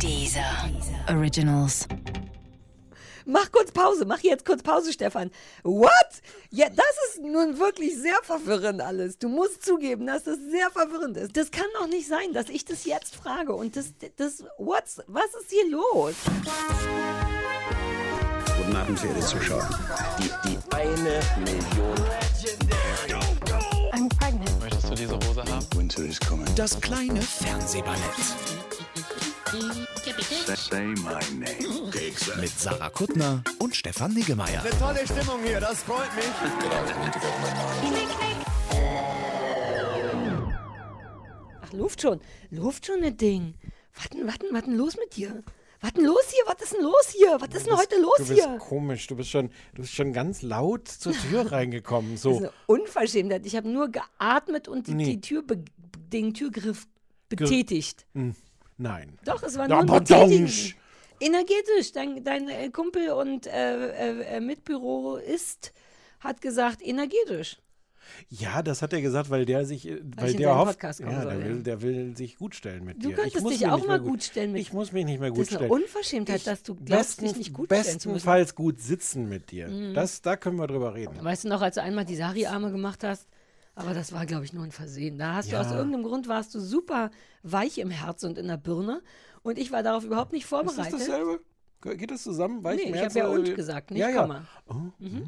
Dieser Originals. Mach kurz Pause, mach jetzt kurz Pause, Stefan. What? Ja, das ist nun wirklich sehr verwirrend alles. Du musst zugeben, dass das sehr verwirrend ist. Das kann doch nicht sein, dass ich das jetzt frage und das, das, what's, was ist hier los? Guten Abend, verehrte Zuschauer. Die, die eine Million. I'm pregnant. Möchtest du diese Hose haben? Winter is coming. Das kleine Fernsehballett. Mit Sarah Kuttner und Stefan Niggemeier. Tolle Stimmung hier, das freut mich. Ach, Luft schon. Luft schon, das Ding. Warten, warten, warten, los mit dir. Was denn los hier? Was ist denn los hier? Was ist denn heute los Du bist hier? komisch, du bist schon, du bist schon ganz laut zur Tür reingekommen. Das So. ist eine Unverschämtheit. Ich habe nur geatmet und die, Nee. die Tür be den Türgriff betätigt. Nein. Doch, es war nur ein aber Betätigen. Energetisch. Dein, dein äh, Kumpel und äh, äh, äh, Mitbüro ist, hat gesagt, energetisch. Ja, das hat er gesagt, weil der sich, äh, weil ich in der hofft, ja, der, will, der will sich gut stellen mit Du dir. könntest ich muss dich auch mal gut stellen mit- Ich muss mich nicht mehr gut Das ist eine stellen. Unverschämtheit, dass du glaubst, besten, dich nicht gut stellen zu müssen. Mhm. Bestenfalls gut sitzen mit dir. Das, da können wir drüber reden. Weißt du noch, als du einmal die Sari-Arme gemacht hast? Aber das war, glaube ich, nur ein Versehen. Da hast Ja. du aus irgendeinem Grund warst du super weich im Herz und in der Birne. Und ich war darauf überhaupt nicht Ist das vorbereitet. dasselbe? Geht das zusammen? Weich Nee, ich habe ja und gesagt, nicht ja, ja. Komma. Mhm.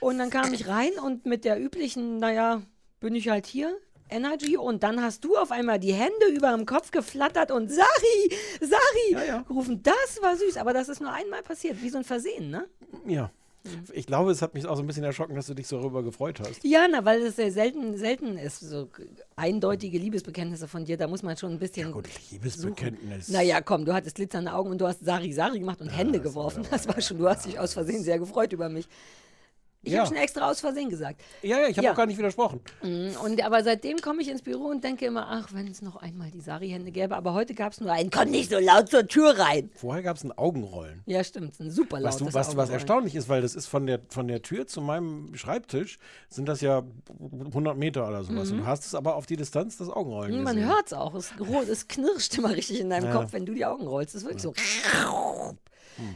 Und dann kam ich rein und mit der üblichen, naja, bin ich halt hier, Energy. Und dann hast du auf einmal die Hände über dem Kopf geflattert und Sari, Sari Ja, ja. gerufen. Das war süß, aber das ist nur einmal passiert, wie so ein Versehen, ne? Ja. Ich glaube, es hat mich auch so ein bisschen erschrocken, dass du dich so darüber gefreut hast. Ja, na, weil es sehr selten, selten ist, so eindeutige Liebesbekenntnisse von dir, da muss man schon ein bisschen. Gut, Liebesbekenntnis. Naja, komm, du hattest glitzernde Augen und du hast Sari Sari gemacht und Hände geworfen. Das war schon, du hast dich aus Versehen sehr gefreut über mich. Ich Ja. habe schon extra aus Versehen gesagt. Ja, ja, ich habe Ja. auch gar nicht widersprochen. Mm, Und, aber seitdem komme ich ins Büro und denke immer, ach, wenn es noch einmal die Sari-Hände gäbe. Aber heute gab es nur einen, komm nicht so laut zur Tür rein. Vorher gab es ein Augenrollen. Ja, stimmt, ein super lautes Weißt du, was, was erstaunlich ist, weil das ist von der, von der Tür zu meinem Schreibtisch, sind das ja 100 Meter oder sowas. Und du hast es aber auf die Distanz das Augenrollen Man hört es auch. Es, knirscht immer richtig in deinem Kopf, wenn du die Augen rollst. Es ist wirklich so.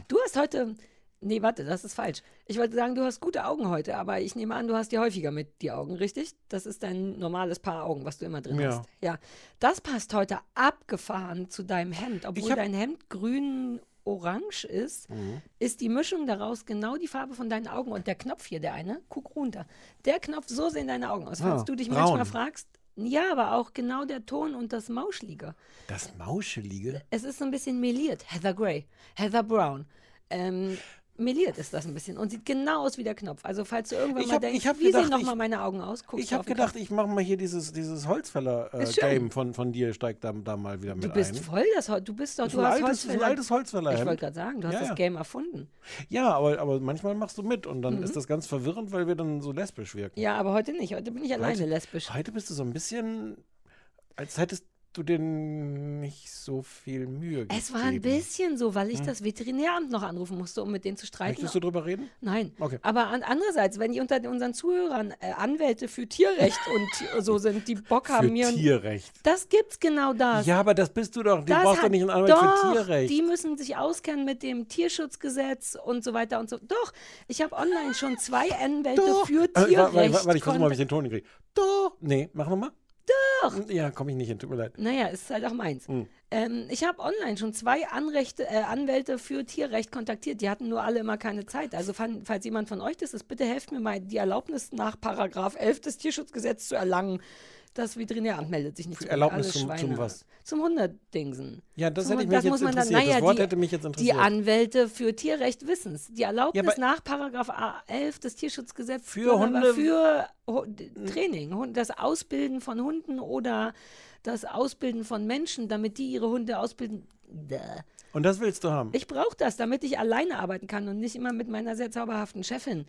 Du hast heute. Nee, warte, das ist falsch. Ich wollte sagen, du hast gute Augen heute, aber ich nehme an, du hast die häufiger mit die Augen, richtig? Das ist dein normales Paar Augen, was du immer drin Ja. hast. Ja. Das passt heute abgefahren zu deinem Hemd. Obwohl dein Hemd grün orange ist, Mhm. ist die Mischung daraus genau die Farbe von deinen Augen. Und der Knopf hier, der eine, guck runter. Der Knopf, so sehen deine Augen aus. Falls Ah, du dich braun. manchmal fragst, ja, aber auch genau der Ton und das Mauschlige. Das Mauschelige? Es ist so ein bisschen meliert. Heather Gray, Heather Brown. Ähm, meliert ist das ein bisschen und sieht genau aus wie der Knopf. Also falls du irgendwann Ich mal hab- denkst, wie gedacht, sehen nochmal meine Augen aus? Guckst Ich habe gedacht, ich mache mal hier dieses, dieses. Holzfäller-Game von, von dir, steigt da, da mal wieder mit Du bist ein. voll das Hol- du bist doch, du ein hast altes, ist ein Holzfäller. altes Holzfäller. Ich wollte gerade sagen, du hast Ja, das ja. Game erfunden. Ja, aber, aber manchmal machst du mit und dann ist das ganz verwirrend, weil wir dann so lesbisch wirken. Mhm. Ja, aber heute nicht. Heute bin ich alleine Heute- lesbisch. Heute bist du so ein bisschen, als hättest du dir nicht so viel Mühe gegeben. Es war ein bisschen so, weil ich das Veterinäramt noch anrufen musste, um mit denen zu streiten. Möchtest du drüber reden? Nein. Okay. Aber an, andererseits, wenn die unter unseren Zuhörern äh, Anwälte für Tierrecht und so sind, die Bock haben, Für mir. Tierrecht. Das gibt's genau das. Ja, aber das bist du doch. Du Das brauchst doch nicht einen Anwalt doch, für Tierrecht. Die müssen sich auskennen mit dem Tierschutzgesetz und so weiter und so. Doch, ich habe online schon zwei Anwälte Doch. für Äh, Tierrecht. Warte, warte, warte, ich versuche mal, ob ich den Ton hinkriege. Doch. Nee, mach nochmal. Doch. Ja, komme ich nicht hin, tut mir leid. Naja, ist halt auch meins. Hm. Ähm, ich habe online schon zwei Anrechte, äh, Anwälte für Tierrecht kontaktiert. Die hatten nur alle immer keine Zeit. Also fan- falls jemand von euch das ist, bitte helft mir mal, die Erlaubnis nach Paragraph 11 des Tierschutzgesetzes zu erlangen. Das Veterinäramt meldet sich nicht zurück. Erlaubnis zum- zum was? Zum Hunderdingsen. Ja, das Zum hätte ich mich das jetzt muss man dann- interessiert. naja, das Wort die- hätte mich jetzt Die interessiert. Anwälte für Tierrecht wissen's. Die Erlaubnis Ja, nach Paragraph A 11 des Tierschutzgesetzes Für Hunde- für Training, das Ausbilden von Hunden oder das Ausbilden von Menschen, damit die ihre Hunde ausbilden. Und das willst du haben. Ich brauche das, damit ich alleine arbeiten kann und nicht immer mit meiner sehr zauberhaften Chefin.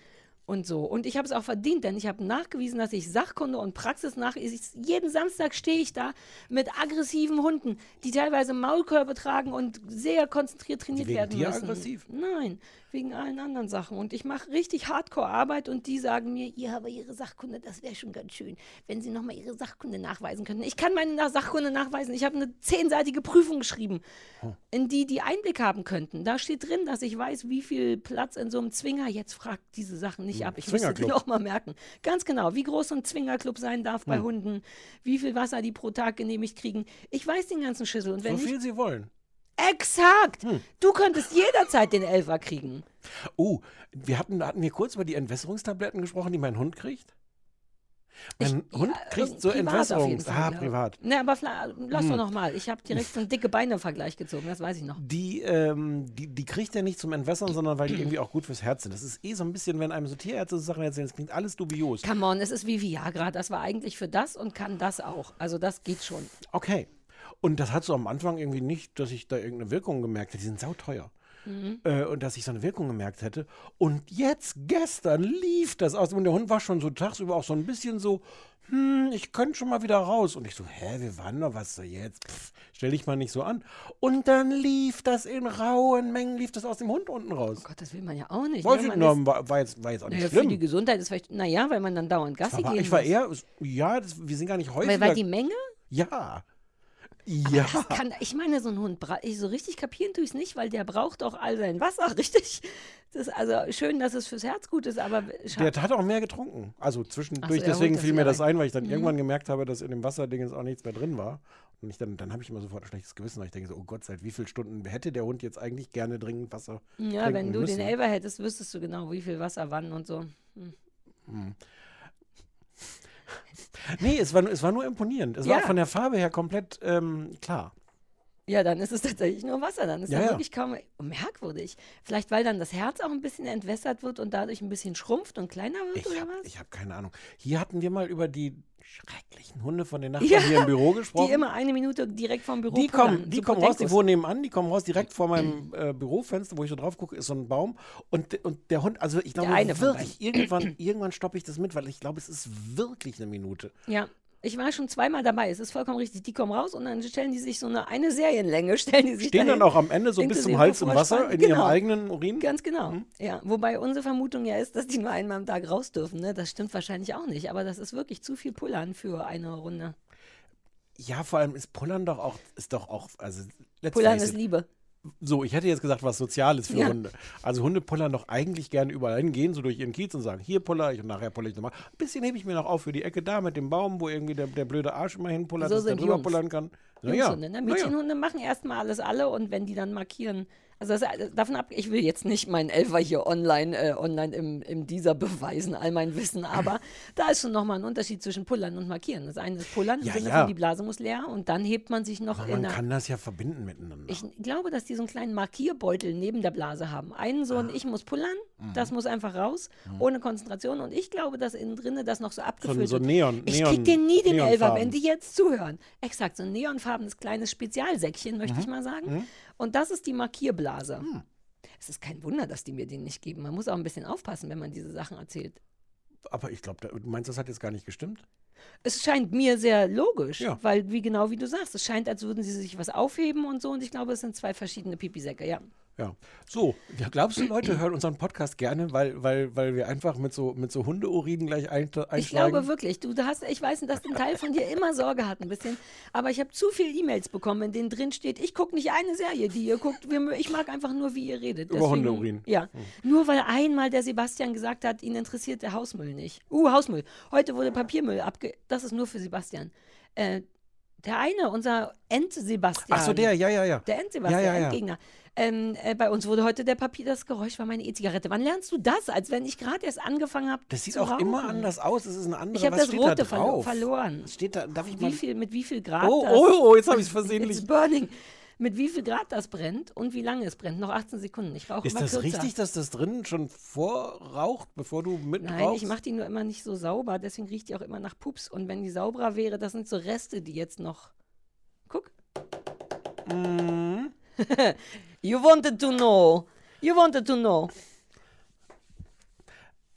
Und so. Und ich habe es auch verdient, denn ich habe nachgewiesen, dass ich Sachkunde und Praxis nach. Jeden Samstag stehe ich da mit aggressiven Hunden, die teilweise Maulkörbe tragen und sehr konzentriert trainiert werden müssen. aggressiv? Nein, wegen allen anderen Sachen. Und ich mache richtig Hardcore-Arbeit und die sagen mir, ihr aber Ihre Sachkunde, das wäre schon ganz schön, wenn Sie nochmal Ihre Sachkunde nachweisen könnten. Ich kann meine Sachkunde nachweisen. Ich habe eine zehnseitige Prüfung geschrieben, in die die Einblick haben könnten. Da steht drin, dass ich weiß, wie viel Platz in so einem Zwinger, jetzt fragt diese Sachen nicht ab. Ich müsste die Zwingerclub. noch mal merken. Ganz genau, wie groß so ein Zwingerclub sein darf Hm. bei Hunden, wie viel Wasser die pro Tag genehmigt kriegen. Ich weiß den ganzen Schüssel. Und wenn So ich viel sie wollen. Exakt! Hm. Du könntest jederzeit den Elfer kriegen. Oh, wir hatten, hatten wir kurz über die Entwässerungstabletten gesprochen, die mein Hund kriegt? Mein Ich- Hund ja, kriegt so auf jeden Entwässerungs... Fall, Ah, ja. privat. Ne, aber lass doch noch mal. Ich habe direkt so einen dicke Beine-Vergleich gezogen, das weiß ich noch. Die, ähm, die, die kriegt er nicht zum Entwässern, sondern weil die irgendwie auch gut fürs Herz sind. Das ist eh so ein bisschen, wenn einem so Tierärzte so Sachen erzählen, das klingt alles dubios. Come on, es ist wie Viagra. Das war eigentlich für das und kann das auch. Also das geht schon. Okay. Und das hat so am Anfang irgendwie nicht, dass ich da irgendeine Wirkung gemerkt hätte. Die sind sauteuer. Mhm. Äh, und dass ich so eine Wirkung gemerkt hätte. Und jetzt, gestern, lief das aus. Und der Hund war schon so tagsüber auch so ein bisschen so, hm, ich könnte schon mal wieder raus. Und ich so, hä, wir waren doch, was so jetzt? Pff, stell dich mal nicht so an. Und dann lief das in rauen Mengen, lief das aus dem Hund unten raus. Gott, das will man ja auch nicht. Weiß ne? ich, na, war, war, jetzt, war jetzt auch nicht naja, für die schlimm. Gesundheit ist vielleicht, naja, weil man dann dauernd Gassi Aber gehen ich war eher, ja, das, wir sind gar nicht häufiger. weil, weil die Menge? ja. Ja. Kann, ich meine, so ein Hund, so richtig kapieren tue ich es nicht, weil der braucht auch all sein Wasser, richtig? Das ist also schön, dass es fürs Herz gut ist, aber. Der hat auch mehr getrunken. Also zwischendurch, so, deswegen fiel mir das ein, weil ich dann irgendwann gemerkt habe, dass in dem Wasserding jetzt auch nichts mehr drin war. Und ich dann, dann habe ich immer sofort ein schlechtes Gewissen, weil ich denke so, oh Gott, seit wie vielen Stunden hätte der Hund jetzt eigentlich gerne dringend Wasser Ja, wenn du müssen? den Elber hättest, wüsstest du genau, wie viel Wasser wann und so. Nee, es war, es war nur imponierend. Es Ja. war von der Farbe her komplett ähm, klar. Ja, dann ist es tatsächlich nur Wasser. Dann ist Ja, ja, wirklich kaum merkwürdig. Vielleicht, weil dann das Herz auch ein bisschen entwässert wird und dadurch ein bisschen schrumpft und kleiner wird Ich oder habe was? hab keine Ahnung. Hier hatten wir mal über die schrecklichen Hunde von den Nachbarn Ja, hier im Büro gesprochen. Die immer eine Minute direkt vom Büro Die kommen, die kommen raus, die wohnen nebenan, die kommen raus direkt vor meinem äh, Bürofenster, wo ich so drauf gucke, ist so ein Baum. Und, und der Hund, also ich glaube wirklich, irgendwann, irgendwann stoppe ich das mit, weil ich glaube, es ist wirklich eine Minute. Ja, ich war schon zweimal dabei. Es ist vollkommen richtig. Die kommen raus und dann stellen die sich so eine, eine Serienlänge, stellen die sich Stehen dann dahin. auch am Ende so bis zum Hals im Wasser in ihrem Genau. eigenen Urin? Ganz genau. Hm? Ja, wobei unsere Vermutung ja ist, dass die nur einmal am Tag raus dürfen. Ne? Das stimmt wahrscheinlich auch nicht, aber das ist wirklich zu viel Pullern für eine Runde. Ja, vor allem ist Pullern doch auch, ist doch auch, also Pullern ist. Liebe. So, ich hätte jetzt gesagt, was Soziales für Ja. Hunde. Also Hunde pullern doch eigentlich gerne überall hingehen, so durch ihren Kiez und sagen, hier puller ich und nachher puller ich nochmal. Ein bisschen hebe ich mir noch auf für die Ecke da mit dem Baum, wo irgendwie der, der blöde Arsch immer hinpullert, So dass der drüber Jungs. pullern kann. Na ja, Jungshunde, ne? Mädchenhunde machen erstmal alles alle und wenn die dann markieren, also das, davon ab, ich will jetzt nicht meinen Elfer hier online, äh, online im, im dieser beweisen, all mein Wissen, aber da ist schon nochmal ein Unterschied zwischen Pullern und Markieren. Das eine ist Pullern, Ja, ja. von die Blase muss leer und dann hebt man sich noch Aber in man kann das ja verbinden miteinander. ich glaube, dass die so einen kleinen Markierbeutel neben der Blase haben. Einen so Ah. und ich muss pullern, Mhm. das muss einfach raus, ohne Konzentration. Und ich glaube, dass innen drinne das noch so abgefüllt so wird. Neon- ich Neon- krieg den nie, den Elfer, Neonfarben. wenn die jetzt zuhören. Exakt, so ein neonfarbenes kleines Spezialsäckchen, möchte Mhm. ich mal sagen. Und das ist die Markierblase. Es ist kein Wunder, dass die mir den nicht geben. Man muss auch ein bisschen aufpassen, wenn man diese Sachen erzählt. Aber ich glaube, du meinst, das hat jetzt gar nicht gestimmt? Es scheint mir sehr logisch, Ja. weil, wie genau wie du sagst, es scheint, als würden sie sich was aufheben und so. Und ich glaube, es sind zwei verschiedene Pipisäcke, ja. Ja. So, ja, glaubst du, Leute hören unseren Podcast gerne, weil, weil, weil wir einfach mit so, mit so Hundeurinen gleich ein, einsteigen? Ich glaube wirklich, du hast, ich weiß, dass ein Teil von dir immer Sorge hat, ein bisschen, aber ich habe zu viele E-Mails bekommen, in denen drin steht, ich gucke nicht eine Serie, die ihr guckt, ich mag einfach nur, wie ihr redet. Über Hundeurin. Ja, nur weil einmal der Sebastian gesagt hat, ihn interessiert der Hausmüll nicht. Uh, Hausmüll. Heute wurde Papiermüll abge... Das ist nur für Sebastian. Äh, der eine, unser End-Sebastian. Ach so, der, ja, ja, ja. Der End-Sebastian, Ja, ja, ja. Endgegner. Ähm, äh, bei uns wurde heute der Papier, das Geräusch war meine E-Zigarette. Wann lernst du das? Als wenn ich gerade erst angefangen habe. Das sieht auch rauchen. immer anders aus. Es ist eine andere. Ich habe das da Rote drauf? verloren. Was steht da? Darf ich mal? Wie viel, mit wie viel Grad Oh, oh, oh, jetzt habe ich es versehentlich. It's burning. Mit wie viel Grad das brennt und wie lange es brennt. Noch 18 Sekunden. Ich rauche Ist das kürzer. richtig, dass das drin schon vorraucht, bevor du mit Nein, rauchst? ich mache die nur immer nicht so sauber, deswegen riecht die auch immer nach Pups. Und wenn die sauberer wäre, das sind so Reste, die jetzt noch. Guck. Mhm. you wanted to know. You wanted to know.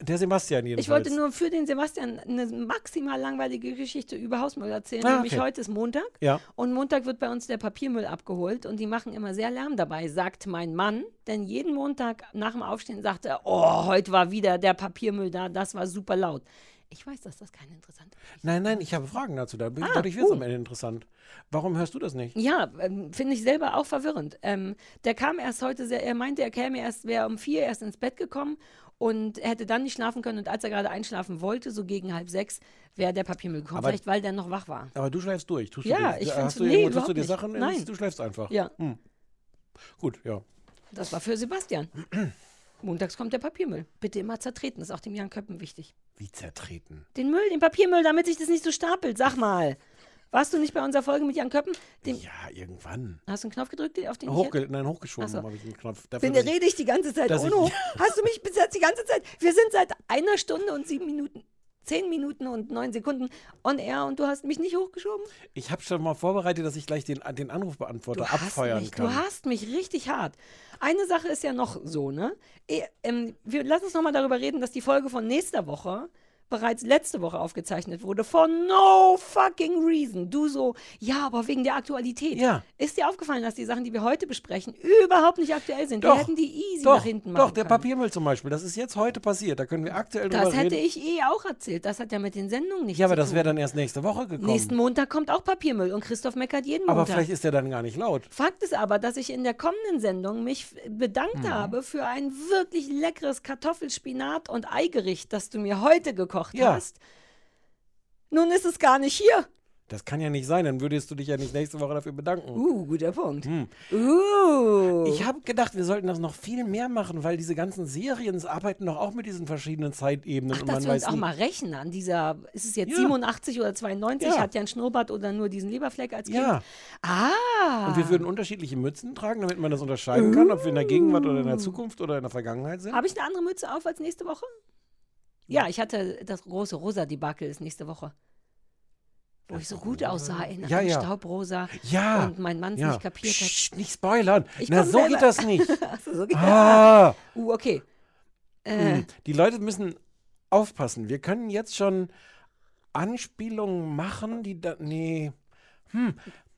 Der Sebastian jedenfalls. Ich wollte nur für den Sebastian eine maximal langweilige Geschichte über Hausmüll erzählen. Ah, nämlich okay. heute ist Montag. Ja. Und Montag wird bei uns der Papiermüll abgeholt und die machen immer sehr Lärm dabei, sagt mein Mann. Denn jeden Montag nach dem Aufstehen sagt er, oh, heute war wieder der Papiermüll da, das war super laut. Ich weiß, dass das keine interessante Geschichte Nein, nein, ich habe Fragen dazu. Da- Ah, Dadurch wird es uh. am Ende interessant. Warum hörst du das nicht? Ja, ähm, finde ich selber auch verwirrend. Ähm, der kam erst heute sehr, er meinte, er käme erst, wäre um vier erst ins Bett gekommen und er hätte dann nicht schlafen können. Und als er gerade einschlafen wollte, so gegen halb sechs, wäre der Papiermüll gekommen. Aber- Vielleicht, weil der noch wach war. Aber du schläfst durch. Tust Ja, du ich find's- du, nee, tust du dir. Sachen Nein. Du schläfst einfach. Ja, Gut, ja. das war für Sebastian. Montags kommt der Papiermüll. Bitte immer zertreten, ist auch dem Jan Köppen wichtig. Wie zertreten. Den Müll, den Papiermüll, damit sich das nicht so stapelt. Sag mal. Warst du nicht bei unserer Folge mit Jan Köppen? Den, Ja, irgendwann. Hast du einen Knopf gedrückt, auf den ich Hochge nein, hochgeschoben so. habe ich einen Knopf. Dafür, Bin ich- rede ich die ganze Zeit ohne ich- hoch. Hast du mich bis jetzt die ganze Zeit? Wir sind seit einer Stunde und sieben Minuten, zehn Minuten und neun Sekunden on air und du hast mich nicht hochgeschoben? Ich habe schon mal vorbereitet, dass ich gleich den, den Anrufbeantworter Du hast abfeuern mich, kann. du hast mich richtig hart. Eine Sache ist ja noch so, ne? Eh, ähm, wir lassen uns nochmal darüber reden, dass die Folge von nächster Woche bereits letzte Woche aufgezeichnet wurde. For no fucking reason. Du so, ja, aber wegen der Aktualität. Ja. Ist dir aufgefallen, dass die Sachen, die wir heute besprechen, überhaupt nicht aktuell sind? Doch, wir hätten die easy doch, nach hinten machen Doch, der können. Papiermüll zum Beispiel. Das ist jetzt heute passiert. Da können wir aktuell drüber Das hätte reden. ich eh auch erzählt. Das hat ja mit den Sendungen nichts ja, aber das wäre dann erst nächste Woche gekommen. Nächsten Montag kommt auch Papiermüll und Christoph meckert jeden aber Montag. vielleicht ist der dann gar nicht laut. Fakt ist aber, dass ich in der kommenden Sendung mich bedankt Mhm. habe für ein wirklich leckeres Kartoffelspinat- und Eigericht, das du mir heute gekocht Ja. hast. Nun ist es gar nicht hier. Das kann ja nicht sein. Dann würdest du dich ja nicht nächste Woche dafür bedanken. Uh, guter Punkt. Uh. Ich habe gedacht, wir sollten das noch viel mehr machen, weil diese ganzen Serien arbeiten doch auch mit diesen verschiedenen Zeitebenen. Ach, und dass man wir uns weiß auch nie, mal rechnen an dieser, ist es jetzt Ja. 87 oder 92? Ja. Hat ja ein Schnurrbart oder nur diesen Leberfleck als Kind? Ja. Ah. Und wir würden unterschiedliche Mützen tragen, damit man das unterscheiden kann, ob wir in der Gegenwart oder in Uh. der Zukunft oder in der Vergangenheit sind. Habe ich eine andere Mütze auf als nächste Woche? Ja, ich hatte das große Rosa-Debakel ist nächste Woche. Wo ich so gut aussah in Ja, einem ja. Staubrosa Ja. und mein Mann es ja. nicht kapiert hat. Psst, nicht spoilern. Ich Na, so selber. geht das nicht. So geht ah. Uh, okay. Äh, Hm. Die Leute müssen aufpassen. Wir können jetzt schon Anspielungen machen, die da. Nee.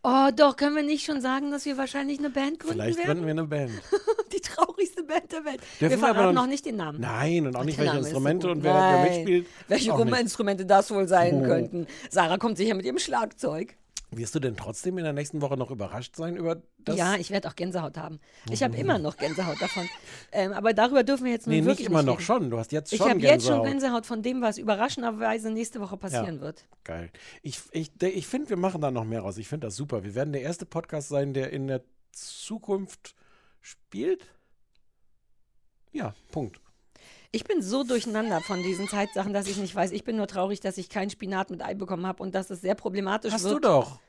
Oh, doch, können wir nicht schon sagen, dass wir wahrscheinlich eine Band gründen Vielleicht werden? gründen wir eine Band. Die traurigste Band der Welt. Dürfen wir verraten noch nicht den Namen. Nein, und auch nicht welche so Instrumente gut. und wer, wer mitspielt. Welche. Instrumente das wohl sein Oh. könnten. Sarah kommt sicher mit ihrem Schlagzeug. Wirst du denn trotzdem in der nächsten Woche noch überrascht sein über das? ja, ich werde auch Gänsehaut haben. Ich habe immer noch Gänsehaut davon. Ähm, aber darüber dürfen wir jetzt nun nee, wirklich nicht immer noch reden. schon. Du hast jetzt Ich schon habe jetzt schon Gänsehaut. Gänsehaut von dem, was überraschenderweise nächste Woche passieren wird. Geil. Ich, ich, ich finde, wir machen da noch mehr raus. Ich finde das super. Wir werden der erste Podcast sein, der in der Zukunft spielt. Ja, Punkt. Ich bin so durcheinander von diesen Zeitsachen, dass ich nicht weiß. Ich bin nur traurig, dass ich keinen Spinat mit Ei bekommen habe und dass es sehr problematisch Hast wird. du doch.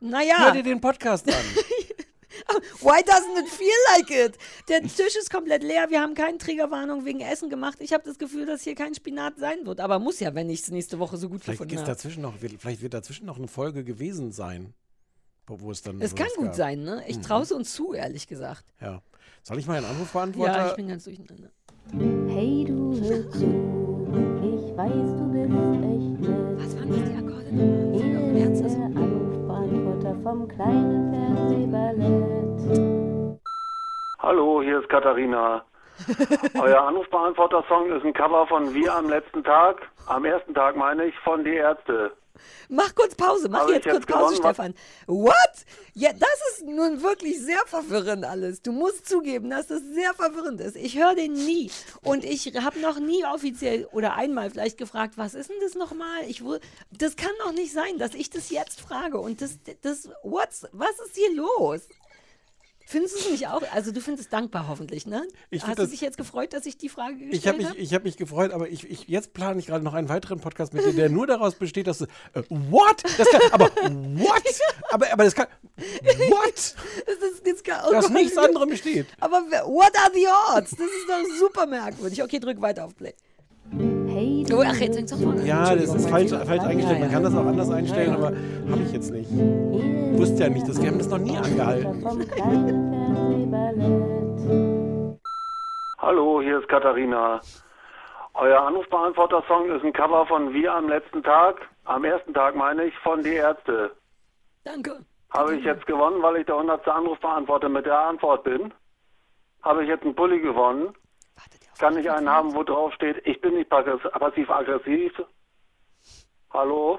Hör Naja, dir den Podcast an. why doesn't it feel like it? Der Tisch ist komplett leer. Wir haben keine Triggerwarnung wegen Essen gemacht. Ich habe das Gefühl, dass hier kein Spinat sein wird. Aber muss ja, wenn ich es nächste Woche so gut vielleicht, gefunden habe. dazwischen noch, vielleicht wird dazwischen noch eine Folge gewesen sein. Wo wo es dann. Es kann gut gab. sein, ne? Ich traue es uns zu, ehrlich gesagt. Ja. Soll ich mal einen Anrufbeantworter? Ja, ich bin ganz durcheinander. Hey, du hör zu, ich weiß, du bist echt nett. Was waren das, die Akkorde nochmal? Vom kleinen Fernsehballett. Hallo, hier ist Katharina. Euer Anrufbeantworter-Song ist ein Cover von Wir am letzten Tag, am ersten Tag meine ich, von Die Ärzte. Mach kurz Pause, mach jetzt kurz Pause, gewonnen? Stefan. What? Ja, das ist nun wirklich sehr verwirrend alles. Du musst zugeben, dass das sehr verwirrend ist. Ich höre den nie. Und ich habe noch nie offiziell oder einmal vielleicht gefragt, was ist denn das nochmal? Ich, das kann doch nicht sein, dass ich das jetzt frage. Und das, das, what's, was ist hier los? Findest du es nicht auch? Also du findest es dankbar hoffentlich, ne? Ich Hast du das- dich jetzt gefreut, dass ich die Frage gestellt Ich habe mich, habe? ich hab mich gefreut, aber ich, ich, jetzt plane ich gerade noch einen weiteren Podcast mit dir, der nur daraus besteht, dass du. Äh, what? Das kann, aber what? Aber, aber das kann. What? Das ist jetzt gar, oh Dass nichts anderem besteht. Aber what are the odds? Das ist doch super merkwürdig. Okay, drück weiter auf Play. Hey, du Oh, ach, jetzt fängt's an. Ja, das ist falsch, falsch eingestellt. Man kann das auch anders einstellen, aber habe ich jetzt nicht. Wusste ja nicht, dass wir haben das noch nie angehalten. Hallo, hier ist Katharina. Euer Anrufbeantworter-Song ist ein Cover von Wir am letzten Tag. Am ersten Tag meine ich von Die Ärzte. Danke. Habe ich jetzt gewonnen, weil ich der 100. Anrufbeantworter mit der Antwort bin? Habe ich jetzt einen Pulli gewonnen? Kann ich einen haben, wo drauf steht, ich bin nicht passiv- passiv-aggressiv? Hallo?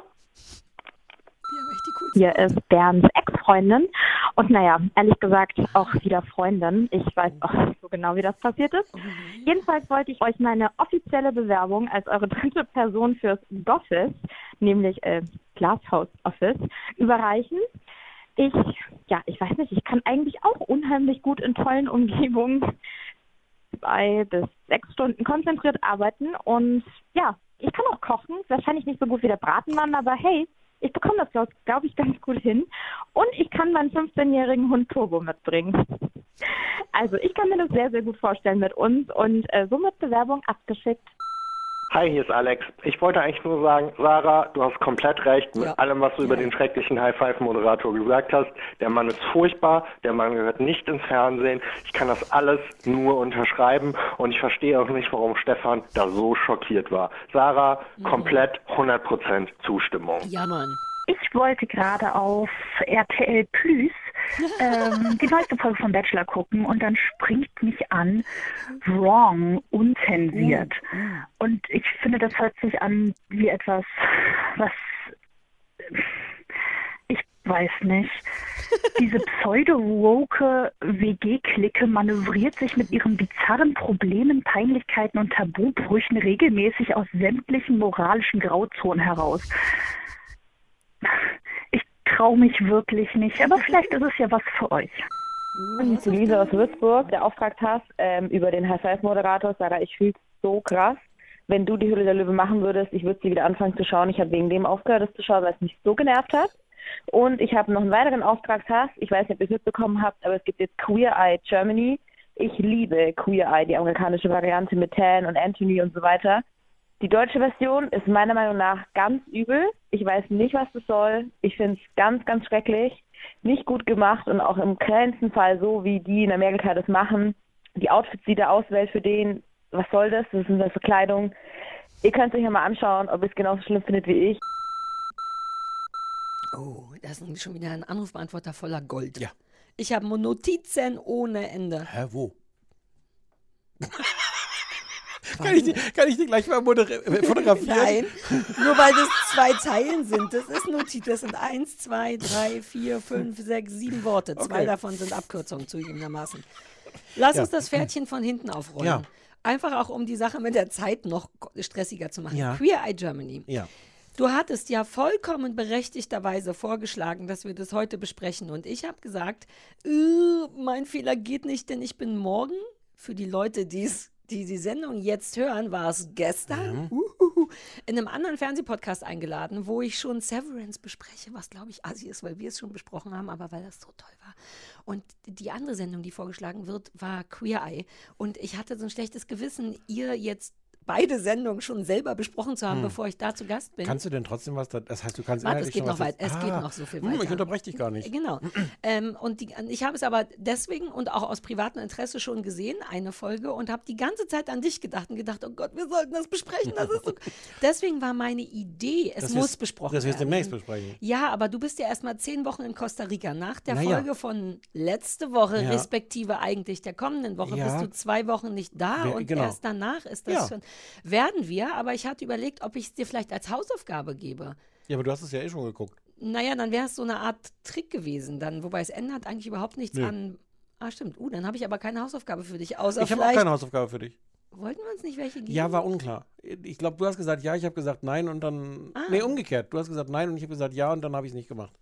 Hier ist Bernds Ex-Freundin und naja, ehrlich gesagt auch wieder Freundin. Ich weiß auch nicht so genau, wie das passiert ist. Jedenfalls wollte ich euch meine offizielle Bewerbung als eure dritte Person fürs Office, nämlich äh, Glashaus Office, überreichen. Ich, ja, ich weiß nicht, ich kann eigentlich auch unheimlich gut in tollen Umgebungen zwei bis sechs Stunden konzentriert arbeiten und ja, ich kann auch kochen, wahrscheinlich nicht so gut wie der Bratenmann, aber hey, ich bekomme das, glaube glaub ich, ganz gut hin. Und ich kann meinen 15-jährigen Hund Turbo mitbringen. Also ich kann mir das sehr, sehr gut vorstellen mit uns und äh, somit Bewerbung abgeschickt. Hi, hier ist Alex. Ich wollte eigentlich nur sagen, Sarah, du hast komplett recht mit Ja. allem, was du über den schrecklichen High-Five-Moderator gesagt hast. Der Mann ist furchtbar, der Mann gehört nicht ins Fernsehen. Ich kann das alles nur unterschreiben und ich verstehe auch nicht, warum Stefan da so schockiert war. Sarah, komplett 100% Zustimmung. Ja, Mann. Ich wollte gerade auf RTL Plus ähm, die neueste Folge von Bachelor gucken und dann springt mich an Wrong, unzensiert. Und ich finde, das hört sich an wie etwas, was ich weiß nicht. Diese pseudo-woke WG-Clique manövriert sich mit ihren bizarren Problemen, Peinlichkeiten und Tabubrüchen regelmäßig aus sämtlichen moralischen Grauzonen heraus. Ich traue mich wirklich nicht, aber vielleicht ist es ja was für euch. Ich bin Lisa aus Würzburg, der Auftrag hast ähm, über den High-Five-Moderator. Sarah, ich fühle so krass. Wenn du die Hülle der Löwe machen würdest, ich würde sie wieder anfangen zu schauen. Ich habe wegen dem aufgehört, das zu schauen, weil es mich so genervt hat. Und ich habe noch einen weiteren Auftrag hast. Ich weiß nicht, ob ihr es mitbekommen habt, aber es gibt jetzt Queer Eye Germany. Ich liebe Queer Eye, die amerikanische Variante mit Tan und Anthony und so weiter. Die deutsche Version ist meiner Meinung nach ganz übel. Ich weiß nicht, was das soll. Ich finde es ganz, ganz schrecklich. Nicht gut gemacht und auch im kleinsten Fall so, wie die in Amerika das machen. Die Outfits, die da auswählt für den, was soll das? Das ist eine Verkleidung. Ihr könnt es euch ja mal anschauen, ob ihr es genauso schlimm findet wie ich. Oh, das ist schon wieder ein Anrufbeantworter voller Gold. Ja. Ich habe Notizen ohne Ende. Hä, wo? kann, ich die, kann ich die gleich mal fotografieren? Nein, nur weil das zwei Zeilen sind. Das ist Notiz. Das sind eins, zwei, drei, vier, fünf, sechs, sieben Worte. Zwei Okay. davon sind Abkürzungen zugegebenermaßen. Lass Ja. uns das Pferdchen von hinten aufrollen. Ja. Einfach auch, um die Sache mit der Zeit noch stressiger zu machen. Ja. Queer Eye Germany. Ja. Du hattest ja vollkommen berechtigterweise vorgeschlagen, dass wir das heute besprechen. Und ich habe gesagt, äh, mein Fehler geht nicht, denn ich bin morgen für die Leute, die's, die die Sendung jetzt hören, war es gestern uhuhu, in einem anderen Fernsehpodcast eingeladen, wo ich schon Severance bespreche, was glaube ich assi ist, weil wir es schon besprochen haben, aber weil das so toll war. Und die andere Sendung, die vorgeschlagen wird, war Queer Eye. Und ich hatte so ein schlechtes Gewissen, ihr jetzt beide Sendungen schon selber besprochen zu haben, Hm. bevor ich da zu Gast bin. Kannst du denn trotzdem was da, Das heißt, du kannst Warte, es geht noch weit. Es Ah. geht noch so viel Hm, Ich weiter. unterbreche dich gar nicht. Genau. ähm, und die, ich habe es aber deswegen und auch aus privatem Interesse schon gesehen, eine Folge, und habe die ganze Zeit an dich gedacht und gedacht, oh Gott, wir sollten das besprechen. Das ist so. Deswegen war meine Idee, es Das muss wirst- besprochen das wirst du werden. demnächst besprechen. Ja, aber du bist ja erst mal zehn Wochen in Costa Rica. Nach der Naja. Folge von letzte Woche, Ja. respektive eigentlich der kommenden Woche, Ja. bist du zwei Wochen nicht da Wer- und genau. erst danach ist das Ja. schon. Werden wir, aber ich hatte überlegt, ob ich es dir vielleicht als Hausaufgabe gebe. Ja, aber du hast es ja eh schon geguckt. Naja, dann wäre es so eine Art Trick gewesen, dann, wobei es ändert eigentlich überhaupt nichts Nö. an. Ah, stimmt. Uh, dann habe ich aber keine Hausaufgabe für dich. Außer Ich habe auch keine Hausaufgabe für dich. Wollten wir uns nicht welche geben? Ja, war unklar. Ich glaube, du hast gesagt ja, ich habe gesagt nein und dann. Ah. Nee, umgekehrt. Du hast gesagt nein und ich habe gesagt ja und dann habe ich es nicht gemacht.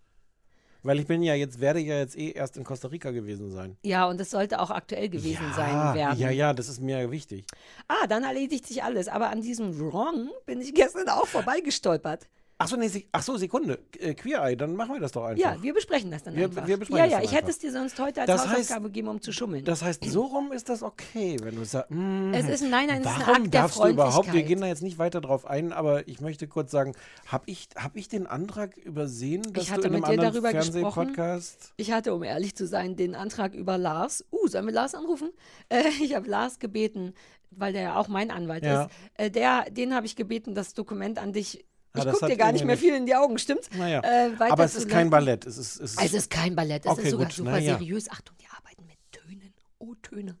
Weil ich bin ja jetzt, werde ja jetzt eh erst in Costa Rica gewesen sein. Ja, und es sollte auch aktuell gewesen sein werden. Ja, ja, das ist mir wichtig. Ah, dann erledigt sich alles. Aber an diesem Wrong bin ich gestern auch vorbeigestolpert. Ach so, nee, ach so, Sekunde. Äh, Queer Eye, dann machen wir das doch einfach. Ja, wir besprechen das dann Wir- einfach. wir besprechen ja, das ja, dann ich hätte es dir sonst heute als Das Hausaufgabe gegeben, um zu schummeln. Das heißt, so rum ist das okay, wenn du sagst, mm, Es ist- nein, nein, es ist ein warum Akt der darfst du überhaupt, wir gehen da jetzt nicht weiter drauf ein, aber ich möchte kurz sagen, habe ich, hab ich den Antrag übersehen, dass ich hatte du in mit dir darüber gesprochen. Fernsehpodcast... Ich hatte, um ehrlich zu sein, den Antrag über Lars. Uh, sollen wir Lars anrufen? Äh, ich habe Lars gebeten, weil der ja auch mein Anwalt Ja. ist. Äh, der, den habe ich gebeten, das Dokument an dich. Ah, Ich das gucke dir gar nicht mehr viel in die Augen, stimmt's? Naja, Äh, aber es ist kein Ballett. Es ist, es ist, Es ist kein Ballett, es Okay, ist sogar gut, super na ja. seriös. Achtung, die arbeiten mit Tönen, O-Töne,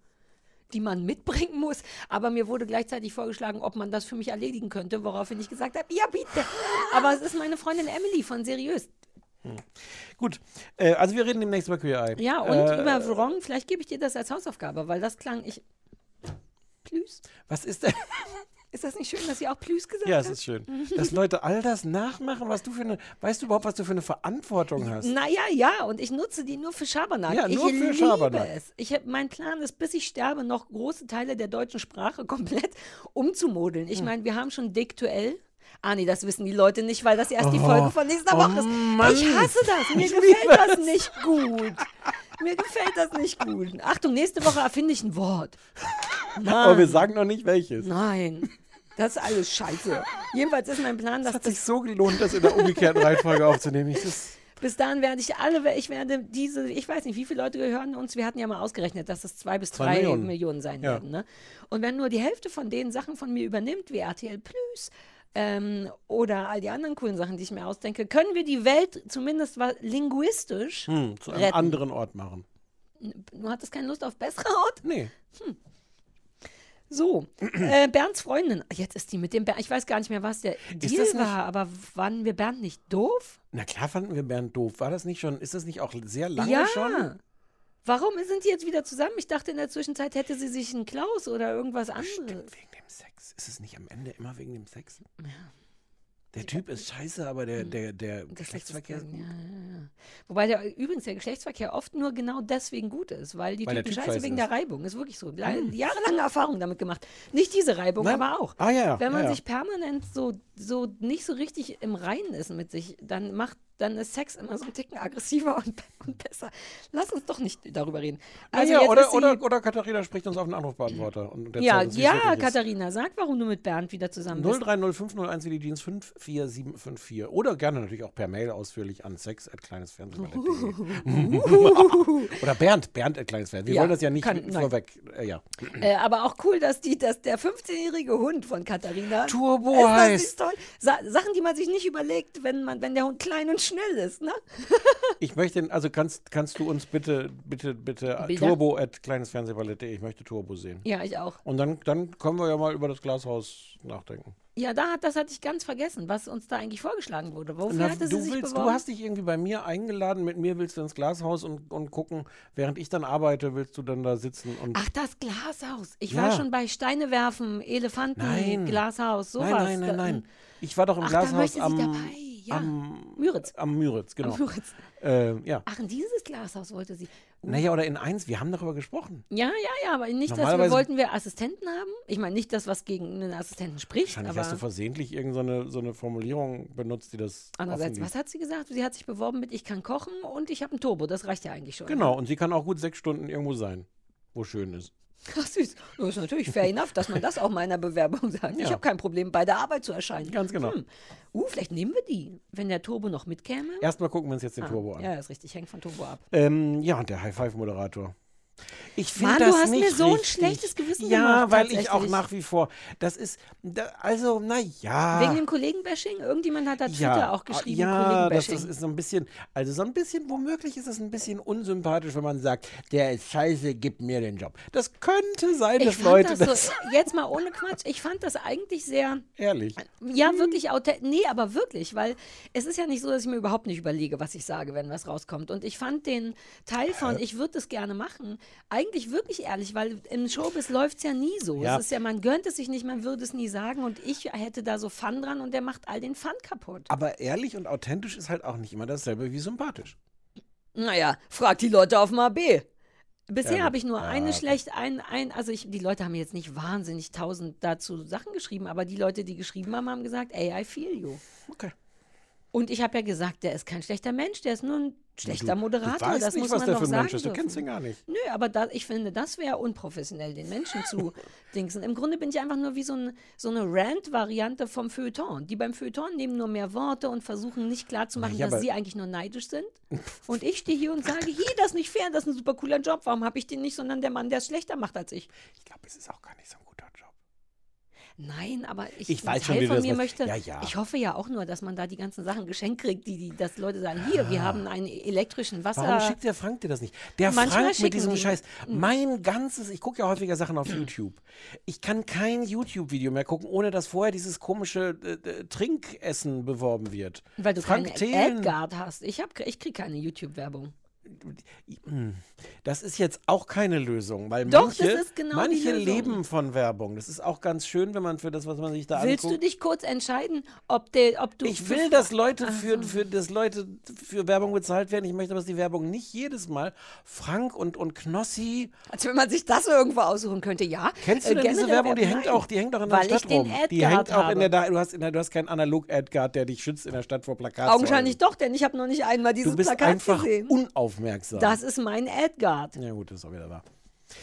die man mitbringen muss. Aber mir wurde gleichzeitig vorgeschlagen, ob man das für mich erledigen könnte, woraufhin ich gesagt habe, ja bitte. Aber es ist meine Freundin Emily von Seriös. Gut, äh, also wir reden demnächst über Queer Eye. Ja, und äh, über Wrong, vielleicht gebe ich dir das als Hausaufgabe, weil das klang ich. Plüs. Was ist denn? Ist das nicht schön, dass sie auch Plüs gesagt Ja, hat? es ist schön. Dass Leute all das nachmachen, was du für eine, weißt du überhaupt, was du für eine Verantwortung hast? Naja, ja, und ich nutze die nur für Schabernack. Ja, nur ich für liebe Schabernack. es. Ich hab, mein Plan ist, bis ich sterbe, noch große Teile der deutschen Sprache komplett umzumodeln. Hm. Ich meine, wir haben schon Diktuell. Ah, nee, das wissen die Leute nicht, weil das erst die Oh. Folge von nächster Oh, Woche ist. Mann. Ich hasse das. Mir Ich gefällt das nicht gut. Mir gefällt das nicht gut. Achtung, nächste Woche erfinde ich ein Wort. Aber wir Mann. sagen noch nicht welches. Nein, das ist alles scheiße. Jedenfalls ist mein Plan, dass Es hat das sich so gelohnt, das in der umgekehrten Reihenfolge aufzunehmen. Ich, das, Bis dahin werde ich alle, ich werde diese, ich weiß nicht, wie viele Leute hören uns, wir hatten ja mal ausgerechnet, dass es zwei bis Zwei drei Millionen. Millionen, sein Ja. werden. Ne? Und wenn nur die Hälfte von den Sachen von mir übernimmt, wie RTL Plus ähm, oder all die anderen coolen Sachen, die ich mir ausdenke, können wir die Welt zumindest linguistisch hm, zu einem retten. anderen Ort machen. Du hattest keine Lust auf bessere Ort? Nee. So, äh, Bernds Freundin, jetzt ist die mit dem Bernd, ich weiß gar nicht mehr, was der Deal war, aber waren wir Bernd nicht doof? Na klar fanden wir Bernd doof. War das nicht schon, ist das nicht auch sehr lange ja. schon? Warum sind die jetzt wieder zusammen? Ich dachte in der Zwischenzeit hätte sie sich einen Klaus oder irgendwas anderes. Wegen dem Sex. Ist es nicht am Ende immer wegen dem Sex? Der Typ ist scheiße, aber der, der, der Geschlechtsverkehr. Ja, ja, ja. Wobei der übrigens der Geschlechtsverkehr oft nur genau deswegen gut ist, weil die Weil Typen Typ scheiße wegen ist. der Reibung. Ist wirklich so. Le- Jahrelange Erfahrung damit gemacht. Nicht diese Reibung, Nein. aber auch. Ah, ja, ja, Wenn man ja, ja. sich permanent so, so nicht so richtig im Reinen ist mit sich, dann macht dann ist Sex immer so ein Ticken aggressiver und, und besser. Lass uns doch nicht darüber reden. Also ja, jetzt oder, oder, oder Katharina spricht uns auf den Anrufbeantworter. Und ja, ja. Katharina, sag, warum du mit Bernd wieder zusammen bist. 0305001 wie die Jeans 54754. Oder gerne natürlich auch per Mail ausführlich an sex.kleinesfernsehen.de. Oder Bernd, Bernd at. Wir Ja, wollen das ja nicht kann- vorweg. Äh, ja. Äh, aber auch cool, dass, die, dass der 15-jährige Hund von Katharina. Turbo heißt. Sa Sachen, die man sich nicht überlegt, wenn, man, wenn der Hund klein und schnell ist. Ne? Ich möchte, also kannst, kannst du uns bitte, bitte, bitte Bilder? turbo at kleinesfernsehballett.de. Ich möchte Turbo sehen. Ja, ich auch. Und dann, dann können wir ja mal über das Glashaus nachdenken. Ja, da hat, das hatte ich ganz vergessen, was uns da eigentlich vorgeschlagen wurde. Wofür Na, du, willst, du hast dich irgendwie bei mir eingeladen, mit mir willst du ins Glashaus und, und gucken, während ich dann arbeite, willst du dann da sitzen und. Ach, das Glashaus. Ich Ja. war schon bei Steine werfen, Elefanten, Nein. Glashaus, sowas. nein, nein, nein, nein. Ich war doch im Ach, Glashaus am, dabei, ja. am Müritz. Am Müritz, genau. Am Müritz. Äh, ja. Ach, in dieses Glashaus wollte sie. Naja, oder in eins, wir haben darüber gesprochen. Ja, ja, ja, aber nicht, dass wir wollten wir Assistenten haben. Ich meine nicht das, was gegen einen Assistenten spricht, Wahrscheinlich aber hast du versehentlich irgendeine so eine Formulierung benutzt, die das. andererseits, was hat sie gesagt? Sie hat sich beworben mit ich kann kochen und ich habe ein Turbo. Das reicht ja eigentlich schon. Genau, und sie kann auch gut sechs Stunden irgendwo sein, wo schön ist. Ach, süß. Das ist natürlich fair enough, dass man das auch mal in der Bewerbung sagt. Ich Ja. habe kein Problem, bei der Arbeit zu erscheinen. Ganz genau. Hm. Uh, vielleicht nehmen wir die, wenn der Turbo noch mitkäme. Erstmal gucken wir uns jetzt den Ah, Turbo an. Ja, ist richtig, hängt von Turbo ab. Ähm, ja, und der High-Five-Moderator. Ich finde das du hast nicht mir so ein richtig. schlechtes Gewissen Ja, gemacht, weil ich auch nach wie vor, das ist, da, also, naja. Wegen dem Kollegenbashing? Irgendjemand hat da Twitter auch geschrieben, Ja, das, das ist so ein bisschen, also so ein bisschen, womöglich ist es ein bisschen unsympathisch, wenn man sagt, der ist scheiße, gib mir den Job. Das könnte sein, ich dass fand Leute das, das, so, jetzt mal ohne Quatsch, ich fand das eigentlich sehr, ehrlich. ja, wirklich authentisch, nee, aber wirklich, weil es ist ja nicht so, dass ich mir überhaupt nicht überlege, was ich sage, wenn was rauskommt. Und ich fand den Teil von, ich würde es gerne machen, eigentlich wirklich ehrlich, weil im Showbiz läuft es ja nie so. Ja. Es ist ja, man gönnt es sich nicht, man würde es nie sagen und ich hätte da so Fun dran und der macht all den Fun kaputt. Aber ehrlich und authentisch ist halt auch nicht immer dasselbe wie sympathisch. Naja, frag die Leute auf dem AB. Bisher Ja, habe ich nur ja, eine schlecht, ein, ein, also ich, die Leute haben mir jetzt nicht wahnsinnig tausend dazu Sachen geschrieben, aber die Leute, die geschrieben haben, haben gesagt, ey, I feel you. Okay. Und ich habe ja gesagt, der ist kein schlechter Mensch, der ist nur ein schlechter Du- Moderator. Du weißt das nicht, muss was man der doch für ein Mensch ist. Du dürfen. kennst ihn gar nicht. Nö, aber da, ich finde, das wäre unprofessionell, den Menschen zu dingsen. Im Grunde bin ich einfach nur wie so, ein, so eine Rant-Variante vom Feuilleton. Die beim Feuilleton nehmen nur mehr Worte und versuchen nicht klarzumachen, Ja, dass sie eigentlich nur neidisch sind. Und ich stehe hier und sage, hier, das ist nicht fair, das ist ein super cooler Job. Warum habe ich den nicht, sondern der Mann, der es schlechter macht als ich? Ich glaube, es ist auch gar nicht so ein Job. Nein, aber ich, Ich weiß schon, Teil du von das mir möchte. Ja, ja. Ich hoffe ja auch nur, dass man da die ganzen Sachen geschenkt kriegt, die, die dass Leute sagen, hier, wir haben einen elektrischen Wasser. Warum schickt der Frank dir das nicht? Der Manchmal Frank mit diesem die. Scheiß. Mhm. Mein ganzes, ich gucke ja häufiger Sachen auf YouTube. Ich kann kein YouTube-Video mehr gucken, ohne dass vorher dieses komische äh, äh, Trinkessen beworben wird. Weil du Frank keine Thelen, Adguard hast. Ich, hab, ich kriege keine YouTube-Werbung. Hm, Das ist jetzt auch keine Lösung, weil Doch, manche, das ist genau manche leben von Werbung. Das ist auch ganz schön, wenn man für das, was man sich da Willst du dich kurz entscheiden, ob, der, ob du. Ich will, dass Leute für, für, dass Leute für Werbung bezahlt werden. Ich möchte, dass die Werbung nicht jedes Mal Frank und, und Knossi. Als wenn man sich das irgendwo aussuchen könnte, ja. Kennst du Äh, denn diese generell Werbung? Die hängt nein. auch, die hängt auch in der Weil Stadt rum. Die hängt auch in der, du hast, in der, du hast keinen Analog-Adguard, der dich schützt in der Stadt vor Plakaten. Augenscheinlich doch, denn ich habe noch nicht einmal dieses Du bist Plakat einfach gesehen. Unaufmerksam. Das ist mein Adguard. ja gut, das ist auch wieder wahr.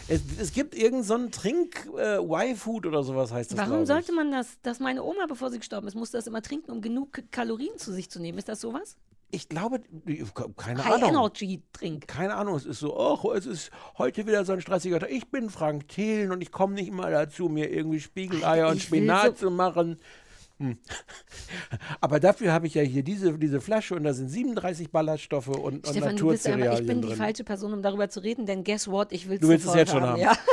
Es, es gibt irgendeinen so einen Trink äh, Y-Food oder sowas heißt das. Warum sollte man das, dass meine Oma, bevor sie gestorben ist, musste das immer trinken, um genug Kalorien zu sich zu nehmen? Ist das sowas? Ich glaube, keine High Ahnung. Energy Trink. Keine Ahnung, es ist so, ach, es ist heute wieder so ein stressiger Tag. Ich bin Frank Thelen und ich komme nicht immer dazu, mir irgendwie Spiegeleier und Ich will Spinat so- zu machen. Hm. Aber dafür habe ich ja hier diese, diese Flasche und da sind 37 Ballaststoffe und, und Stefan, bist einfach, ich bin die drin. falsche Person, um darüber zu reden, denn guess what, ich will Du willst es jetzt schon haben. Ja.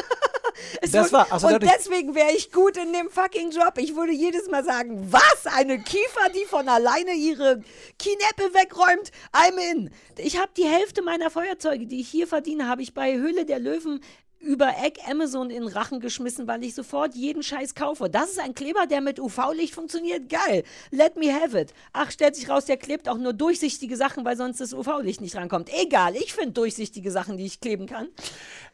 Es Das war- also und deswegen wäre ich gut in dem fucking Job. Ich würde jedes Mal sagen, was? Eine Kiefer, die von alleine ihre Kineppe wegräumt? I'm in. Ich habe die Hälfte meiner Feuerzeuge, die ich hier verdiene, habe ich bei Höhle der Löwen über Eck Amazon in den Rachen geschmissen, weil ich sofort jeden Scheiß kaufe. Das ist ein Kleber, der mit UV-Licht funktioniert. Geil. Let me have it. Ach, stellt sich raus, der klebt auch nur durchsichtige Sachen, weil sonst das UV-Licht nicht rankommt. Egal, ich finde durchsichtige Sachen, die ich kleben kann.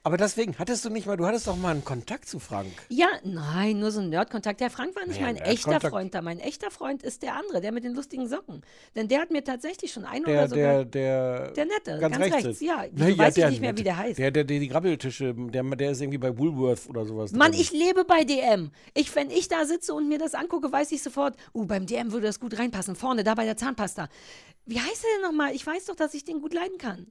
Aber deswegen, hattest du nicht mal, du hattest doch mal einen Kontakt zu Frank. Ja, nein, nur so ein Nerdkontakt. Der Frank war nicht Naja, mein echter Freund da. Mein echter Freund ist der andere, der mit den lustigen Socken. Denn der hat mir tatsächlich schon ein Der, oder sogar... der, der, Der Nette, ganz, ganz rechts, rechts, ja. Na Wieso weiß ich der nicht mehr, wie der heißt. Der, der, der die Grabbeltische, der, der ist irgendwie bei Woolworth oder sowas. Mann, drin. ich lebe bei DM. Ich, wenn ich da sitze und mir das angucke, weiß ich sofort, uh, beim DM würde das gut reinpassen. Vorne, da bei der Zahnpasta. Wie heißt der denn nochmal? Ich weiß doch, dass ich den gut leiden kann.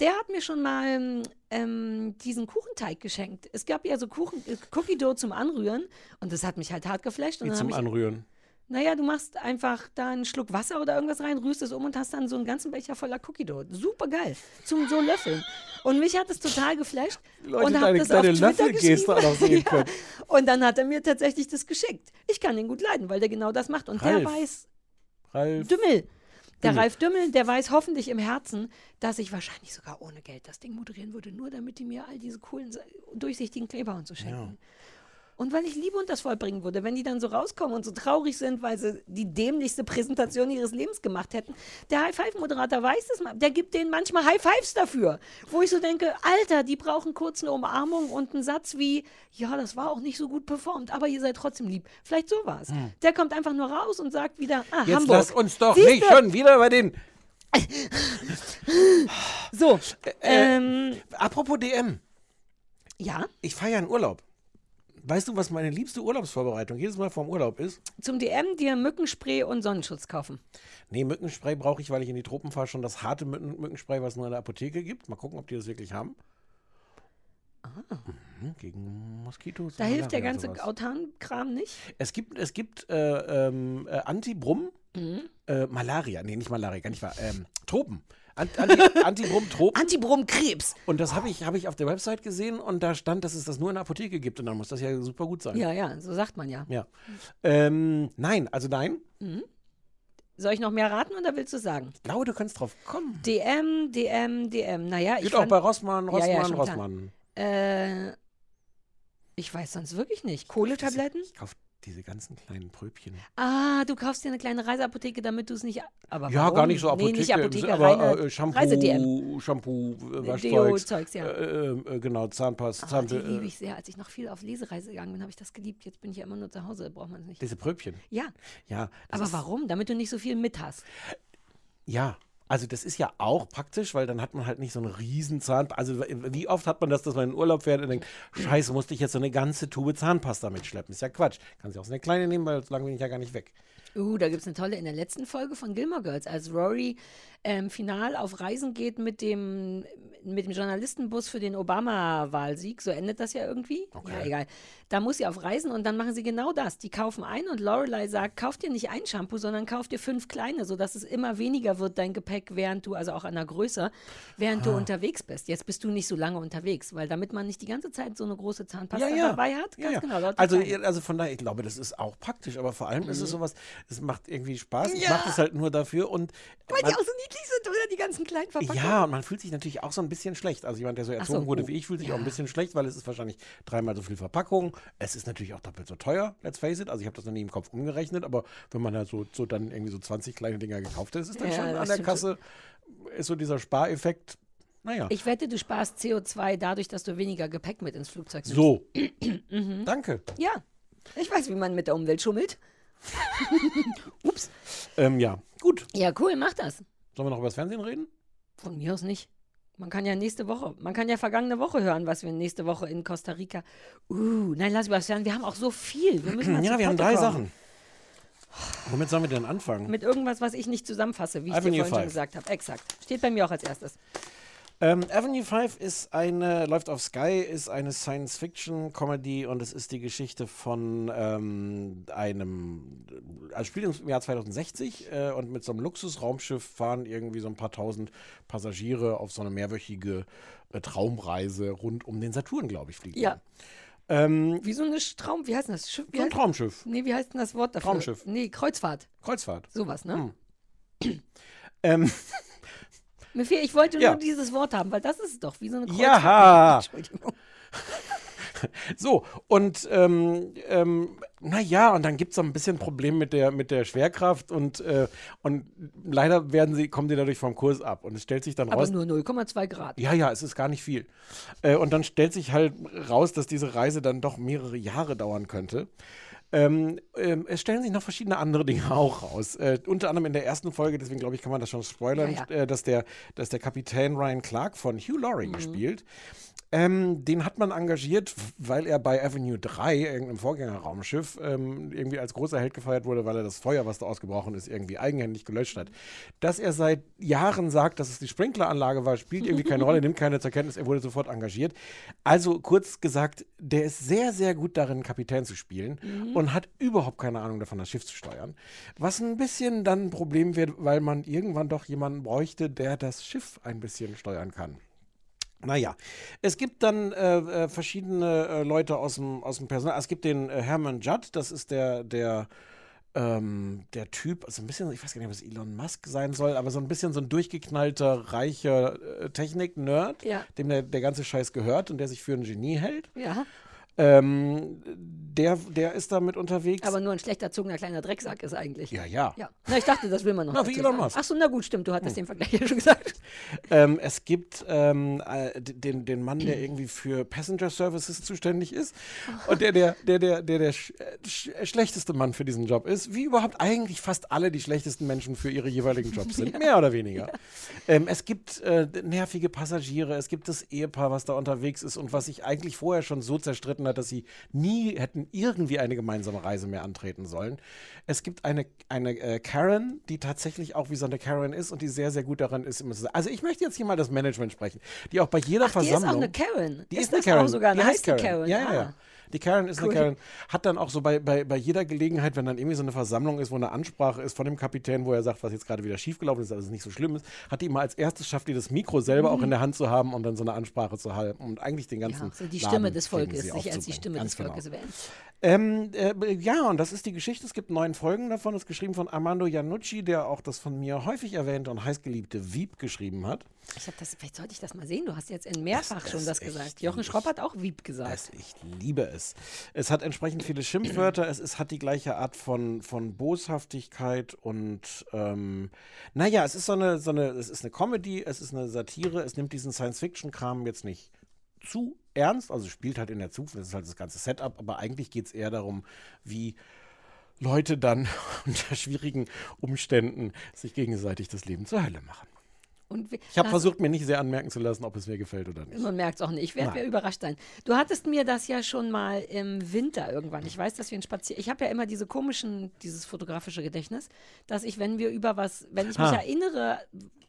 Der hat mir schon mal ähm, diesen Kuchenteig geschenkt. Es gab ja so Kuchen, äh, Cookie Dough zum Anrühren und das hat mich halt hart geflasht. Und Wie zum Anrühren. Naja, du machst einfach da einen Schluck Wasser oder irgendwas rein, rührst es um und hast dann so einen ganzen Becher voller Cookie Dough. Super geil. Zum so löffeln. Und mich hat es total geflasht. Leute, und hab deine das auf Twitter geschrieben. können. Und dann hat er mir tatsächlich das geschickt. Ich kann ihn gut leiden, weil der genau das macht. Und Ralf. der weiß, Ralf. Dümmel. Der. Ralf Dümmel, der weiß hoffentlich im Herzen, dass ich wahrscheinlich sogar ohne Geld das Ding moderieren würde, nur damit die mir all diese coolen, durchsichtigen Kleber und so schenken. Und weil ich Liebe und das vollbringen würde, wenn die dann so rauskommen und so traurig sind, weil sie die dämlichste Präsentation ihres Lebens gemacht hätten. Der High-Five-Moderator weiß das mal. Der gibt denen manchmal High-Fives dafür. Wo ich so denke, Alter, die brauchen kurz eine Umarmung und einen Satz wie, ja, das war auch nicht so gut performt, aber ihr seid trotzdem lieb. Vielleicht sowas. Hm. Der kommt einfach nur raus und sagt wieder, ah, Jetzt Hamburg. lass uns doch Siehste? nicht schon wieder bei den. So, Äh, ähm, apropos DM. Ja. Ich feiere einen Urlaub. Weißt du, was meine liebste Urlaubsvorbereitung jedes Mal vorm Urlaub ist? zum DM dir Mückenspray und Sonnenschutz kaufen. Nee, Mückenspray brauche ich, weil ich in die Tropen fahre, schon das harte Mücken Mückenspray, was es nur in der Apotheke gibt. Mal gucken, ob die das wirklich haben. Mhm, gegen Moskitos. Ah. Da hilft der ganze. Autan-Kram nicht. Es gibt, es gibt äh, ähm, äh, Antibrum, Mhm. äh, Malaria, nee, nicht Malaria, gar nicht wahr, ähm, Tropen. Ant, Anti, Antibrum, Tropen. Antibrum, Krebs. Und das habe ich, hab ich auf der Website gesehen und da stand, dass es das nur in der Apotheke gibt und dann muss das ja super gut sein. Ja, ja, so sagt man ja. Ja. Ähm, nein, also nein. Mhm. Soll ich noch mehr raten oder willst du sagen? Ich glaube, du kannst drauf kommen. DM, DM, DM. Naja, ich Geht auch fand, bei Rossmann, Ja, Rossmann, ja, klar. Rossmann. Äh, ich weiß sonst wirklich nicht. Kohletabletten? Ich kauf diese ganzen kleinen Pröbchen. Ah, du kaufst dir eine kleine Reiseapotheke, damit du es nicht. Aber Ja, warum? gar nicht so Apotheke, Nee, nicht Apotheke, aber äh, Shampoo. Shampoo, äh, Waschzeugs, Deo-Zeugs, ja. äh, äh, genau, Zahnpasta, Ah, die Zahnpasta. liebe Äh, ich sehr. Als ich noch viel auf Lesereise gegangen bin, habe ich das geliebt. Jetzt bin ich ja immer nur zu Hause, braucht man es nicht. diese Pröbchen. Ja, Ja, aber warum? Damit du nicht so viel mit hast. Ja, also das ist ja auch praktisch, weil dann hat man halt nicht so einen riesen Zahnpasta. Also wie oft hat man das, dass man in den Urlaub fährt und denkt, scheiße, musste ich jetzt so eine ganze Tube Zahnpasta mitschleppen. Ist ja Quatsch. Kannst ja auch so eine kleine nehmen, weil so lange bin ich ja gar nicht weg. Uh, da gibt es eine tolle, in der letzten Folge von Gilmore Girls, als Rory ähm, final auf Reisen geht mit dem, mit dem Journalistenbus für den Obama-Wahlsieg, so endet das ja irgendwie. Ja, egal. Da muss sie auf Reisen und dann machen sie genau das. Die kaufen ein und Lorelei sagt, kauf dir nicht ein Shampoo, sondern kauf dir fünf kleine, sodass es immer weniger wird, dein Gepäck, während du, also auch an der Größe, während du Ah. unterwegs bist. Jetzt bist du nicht so lange unterwegs, weil damit man nicht die ganze Zeit so eine große Zahnpasta Ja, ja. dabei hat, ganz ja. genau. Also, also von daher, ich glaube, das ist auch praktisch, aber vor allem ist es Mhm. sowas, es macht irgendwie Spaß. Ich mache das halt nur dafür und Weil man- die auch so niedlich sind, oder die ganzen kleinen Verpackungen. ja, und man fühlt sich natürlich auch so ein bisschen schlecht. Also jemand, der so Ach so, erzogen wurde oh, wie ich, fühlt sich auch ein bisschen schlecht, weil es ist wahrscheinlich dreimal so viel Verpackung. Es ist natürlich auch doppelt so teuer, let's face it. Also ich habe das noch nie im Kopf umgerechnet, aber wenn man da so, so dann irgendwie so 20 kleine Dinger gekauft hat, ist es dann Ja, schon an der Kasse, ist so dieser Spareffekt, naja. Ich wette, du sparst CO2 dadurch, dass du weniger Gepäck mit ins Flugzeug nimmst. So. mhm. Danke. Ja, ich weiß, wie man mit der Umwelt schummelt. Ups. Ähm, ja, gut. Ja, cool, mach das. Sollen wir noch über das Fernsehen reden? Von mir aus nicht. Man kann ja nächste Woche, man kann ja vergangene Woche hören, was wir nächste Woche in Costa Rica. Uh, nein, lass über das Fernsehen. Wir haben auch so viel. Wir müssen ja, wir haben drei kommen. Sachen. Womit sollen wir denn anfangen? Mit irgendwas, was ich nicht zusammenfasse, wie ich Avenue dir vorhin schon Five. gesagt habe. Exakt. Steht bei mir auch als erstes. Ähm, Avenue 5 ist eine, läuft auf Sky, ist eine Science-Fiction-Comedy und es ist die Geschichte von ähm, einem, also spielt im Jahr 2060 äh, und mit so einem Luxusraumschiff fahren irgendwie so ein paar tausend Passagiere auf so eine mehrwöchige äh, Traumreise rund um den Saturn, glaube ich, fliegen. Ja. Ähm, Wie so ein Traum, wie heißt denn das? Schiff, wie So ein heißt- Traumschiff. Nee, wie heißt denn das Wort dafür? Traumschiff. Nee, Kreuzfahrt. Kreuzfahrt. Sowas, ne? Ähm, Mir fehl, ich wollte Ja. nur dieses Wort haben, weil das ist doch, wie so eine Kreuzfahrt. Ja. Entschuldigung. So, und ähm, ähm, naja, und dann gibt es so ein bisschen Problem mit der, mit der Schwerkraft und, äh, und leider werden sie, kommen sie dadurch vom Kurs ab. Und es stellt sich dann Aber raus. nur 0,2 Grad. Ja, ja, es ist gar nicht viel. Äh, und dann stellt sich halt raus, dass diese Reise dann doch mehrere Jahre dauern könnte. Ähm, ähm, es stellen sich noch verschiedene andere Dinge auch raus. Äh, unter anderem in der ersten Folge, deswegen glaube ich, kann man das schon spoilern, Ja, Äh, dass, der, dass der Kapitän Ryan Clark von Hugh Laurie Mhm. gespielt. Ähm, den hat man engagiert, weil er bei Avenue 3, irgendeinem Vorgängerraumschiff, ähm, irgendwie als großer Held gefeiert wurde, weil er das Feuer, was da ausgebrochen ist, irgendwie eigenhändig gelöscht hat. Dass er seit Jahren sagt, dass es die Sprinkleranlage war, spielt irgendwie keine Rolle, nimmt keine zur Kenntnis, er wurde sofort engagiert. Also kurz gesagt, der ist sehr, sehr gut darin, Kapitän zu spielen Mhm. Und hat überhaupt keine Ahnung davon, das Schiff zu steuern. Was ein bisschen dann ein Problem wird, weil man irgendwann doch jemanden bräuchte, der das Schiff ein bisschen steuern kann. Naja, es gibt dann äh, äh, verschiedene äh, Leute aus dem, aus dem Personal. Es gibt den äh, Herman Judd, das ist der, der, ähm, der Typ, also ein bisschen, ich weiß gar nicht, was Elon Musk sein soll, aber so ein bisschen so ein durchgeknallter, reicher äh, Technik-Nerd, Ja. dem der, der ganze Scheiß gehört und der sich für ein Genie hält. Ja, Ähm, der, der ist damit unterwegs. aber nur ein schlecht erzogener kleiner Drecksack ist eigentlich. ja, ja. Ja. Na, ich dachte, das will man noch. Na, wie Elon. Musk. Ach so, na gut, stimmt, du hattest den Vergleich ja schon gesagt. Ähm, es gibt ähm, äh, den, den Mann, der irgendwie für Passenger Services zuständig ist und der der, der, der, der, der sch sch schlechteste Mann für diesen Job ist, wie überhaupt eigentlich fast alle die schlechtesten Menschen für ihre jeweiligen Jobs sind, mehr oder weniger. Ähm, es gibt äh, nervige Passagiere, es gibt das Ehepaar, was da unterwegs ist und was sich eigentlich vorher schon so zerstritten hat, dass sie nie hätten irgendwie eine gemeinsame Reise mehr antreten sollen. Es gibt eine, eine äh, Karen, die tatsächlich auch wie so eine Karen ist und die sehr, sehr gut daran ist. immer zu sagen- Also ich möchte jetzt hier mal das Management sprechen, die auch bei jeder Ach, die ist Versammlung. auch eine Karen. Die Ist ist, eine Karen. sogar eine die heißt heiße Karen. Karen? Ja, ja, Ah. Die Karen ist Cool. eine Karen. Hat dann auch so bei, bei, bei jeder Gelegenheit, wenn dann irgendwie so eine Versammlung ist, wo eine Ansprache ist von dem Kapitän, wo er sagt, was jetzt gerade wieder schiefgelaufen ist, dass es nicht so schlimm ist, hat die immer als erstes schafft, die das Mikro selber auch in der Hand zu haben und dann so eine Ansprache zu halten und eigentlich den ganzen Mhm. Ja, so die Laden Stimme des kriegen Volkes, sich als die. Stimme Ganz des genau. Volkes wählen. Ähm, äh, ja, und das ist die Geschichte. Es gibt neun Folgen davon. Es ist geschrieben von Armando Iannucci, der auch das von mir häufig erwähnte und heißgeliebte Wieb geschrieben hat. Ich habe das, vielleicht sollte ich das mal sehen. Du hast jetzt in mehrfach Das schon das echt gesagt. Jochen Schropp hat auch Wieb gesagt. Es, ich liebe es. Es hat entsprechend viele Schimpfwörter. Es ist, hat die gleiche Art von, von Boshaftigkeit und ähm, naja, es ist so eine, so eine, es ist eine Comedy, es ist eine Satire, es nimmt diesen Science-Fiction-Kram jetzt nicht zu ernst, also spielt halt in der Zukunft, das ist halt das ganze Setup, aber eigentlich geht es eher darum, wie Leute dann unter schwierigen Umständen sich gegenseitig das Leben zur Hölle machen. Und Ich habe versucht, mir nicht sehr anmerken zu lassen, ob es mir gefällt oder nicht. Man merkt es auch nicht. Ich werde mir überrascht sein. Du hattest mir das ja schon mal im Winter irgendwann. Ich weiß, dass wir ein Spazier. Ich habe ja immer diese komischen, dieses fotografische Gedächtnis, dass ich, wenn wir über was, wenn ich mich Ah. erinnere,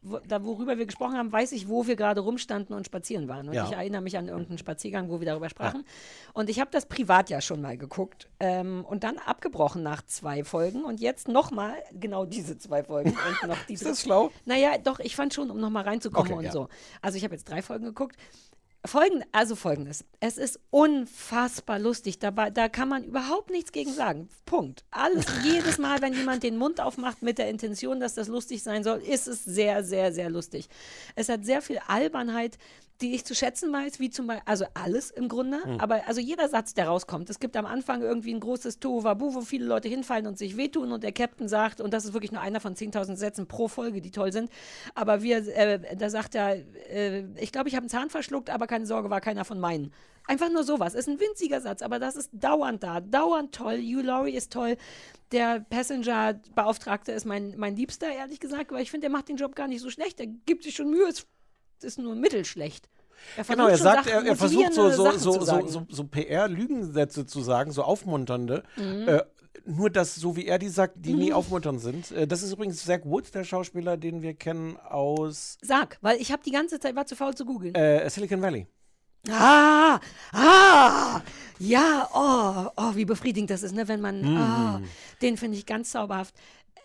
wo, da worüber wir gesprochen haben, weiß ich, wo wir gerade rumstanden und spazieren waren. Und Ja. ich erinnere mich an irgendeinen Spaziergang, wo wir darüber sprachen. Und ich habe das privat ja schon mal geguckt ähm, und dann abgebrochen nach zwei Folgen und jetzt nochmal genau diese zwei Folgen und noch diese. Ist das schlau? Naja, doch, ich fand schon, um nochmal reinzukommen Okay, und ja. so. Also ich habe jetzt drei Folgen geguckt. Folgend, also folgendes. Es ist unfassbar lustig. Dabei, da kann man überhaupt nichts gegen sagen. Punkt. Alles, jedes Mal, wenn jemand den Mund aufmacht mit der Intention, dass das lustig sein soll, ist es sehr, sehr, sehr lustig. Es hat sehr viel Albernheit, die ich zu schätzen weiß, wie zum Beispiel, also alles im Grunde, Hm. aber also jeder Satz, der rauskommt. Es gibt am Anfang irgendwie ein großes Tohuwabu, wo viele Leute hinfallen und sich wehtun und der Captain sagt, und das ist wirklich nur einer von 10.000 Sätzen pro Folge, die toll sind, aber wir, äh, da sagt er, äh, ich glaube, ich habe einen Zahn verschluckt, aber keine Sorge, war keiner von meinen. Einfach nur sowas. Ist ein winziger Satz, aber das ist dauernd da. Dauernd toll. Hugh Laurie ist toll. Der Passenger-Beauftragte ist mein, mein Liebster, ehrlich gesagt, aber ich finde, der macht den Job gar nicht so schlecht. Der gibt sich schon Mühe. Es ist nur mittelschlecht. Er Genau, er sagt, Sachen- er, er versucht so, so, so, so, so, PR-Lügensätze zu sagen, so aufmunternde. Mhm. Äh, nur dass, so wie er die sagt, die nie aufmunternd sind. Äh, das ist übrigens Zach Woods, der Schauspieler, den wir kennen aus Sag, weil ich habe die ganze Zeit, war zu faul zu googeln. äh, Silicon Valley. Ah, ah, ja, oh, oh, wie befriedigend das ist, ne, wenn man, Mhm. ah, den finde ich ganz zauberhaft.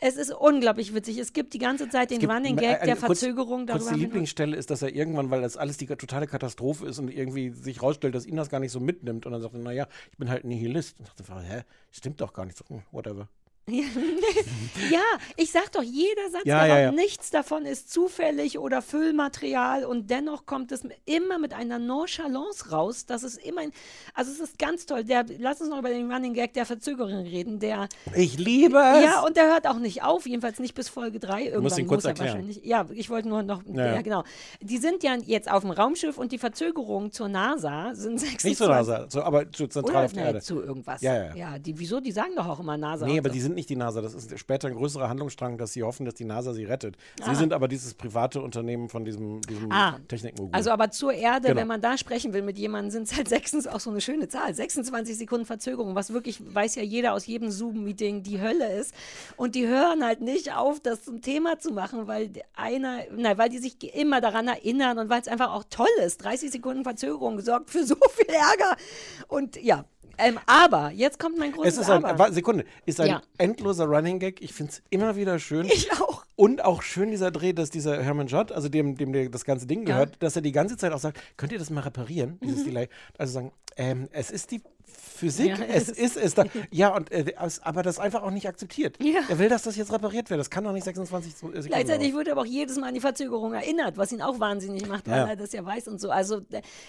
Es ist unglaublich witzig. Es gibt die ganze Zeit den gibt Running äh, Gag eine der kurz- Verzögerung. Kurz darüber die Lieblingsstelle ist, dass er irgendwann, weil das alles die totale Katastrophe ist und irgendwie sich rausstellt, dass ihn das gar nicht so mitnimmt. Und dann sagt er, naja, ich bin halt ein Nihilist. Und dachte, hä, stimmt doch gar nicht. So, whatever. Ja, ich sag doch, jeder Satz Ja, ja, ja. nichts davon ist zufällig oder Füllmaterial und dennoch kommt es immer mit einer Nonchalance raus. Das ist immer ein, also es ist ganz toll. Der, lass uns noch über den Running Gag der Verzögerung reden. Der, Ich liebe es! ja, und der hört auch nicht auf, jedenfalls nicht bis Folge 3. Irgendwann musst ihn kurz muss er erklären. wahrscheinlich. Ja, ich wollte nur noch, Ja, genau. Die sind ja jetzt auf dem Raumschiff und die Verzögerungen zur NASA sind 26. Nicht so NASA, so, aber zu zentral Oder auf der Erde. zu irgendwas. Ja, ja. ja die, wieso? Die sagen doch auch immer NASA. Nee, aber so. die sind nicht die NASA. Das ist später ein größerer Handlungsstrang, dass sie hoffen, dass die NASA sie rettet. Sie Ah. sind aber dieses private Unternehmen von diesem, diesem Ah, Technikmogul. Also aber zur Erde, Genau. wenn man da sprechen will mit jemandem, sind es halt 26, auch so eine schöne Zahl. 26 Sekunden Verzögerung, was wirklich, weiß ja jeder aus jedem Zoom-Meeting, die Hölle ist. Und die hören halt nicht auf, das zum Thema zu machen, weil einer, nein, weil die sich immer daran erinnern und weil es einfach auch toll ist. 30 Sekunden Verzögerung sorgt für so viel Ärger. Und ja, ähm, aber, jetzt kommt mein großes es ist ein, Aber. Sekunde, ist ein Ja. endloser Running Gag. Ich finde es immer wieder schön. Ich auch. Und auch schön dieser Dreh, dass dieser Herman Judd, also dem, dem der das ganze Ding Ja. gehört, dass er die ganze Zeit auch sagt, könnt ihr das mal reparieren, dieses Mhm. Delay? Also sagen, ähm, es ist die Physik, Ja, es ist es da. Ja, und äh, aber das einfach auch nicht akzeptiert. Ja. Er will, dass das jetzt repariert wird. Das kann doch nicht 26 Sekunden Gleichzeitig er aber auch jedes Mal an die Verzögerung erinnert, was ihn auch wahnsinnig macht, weil Ja. er das ja weiß und so. Also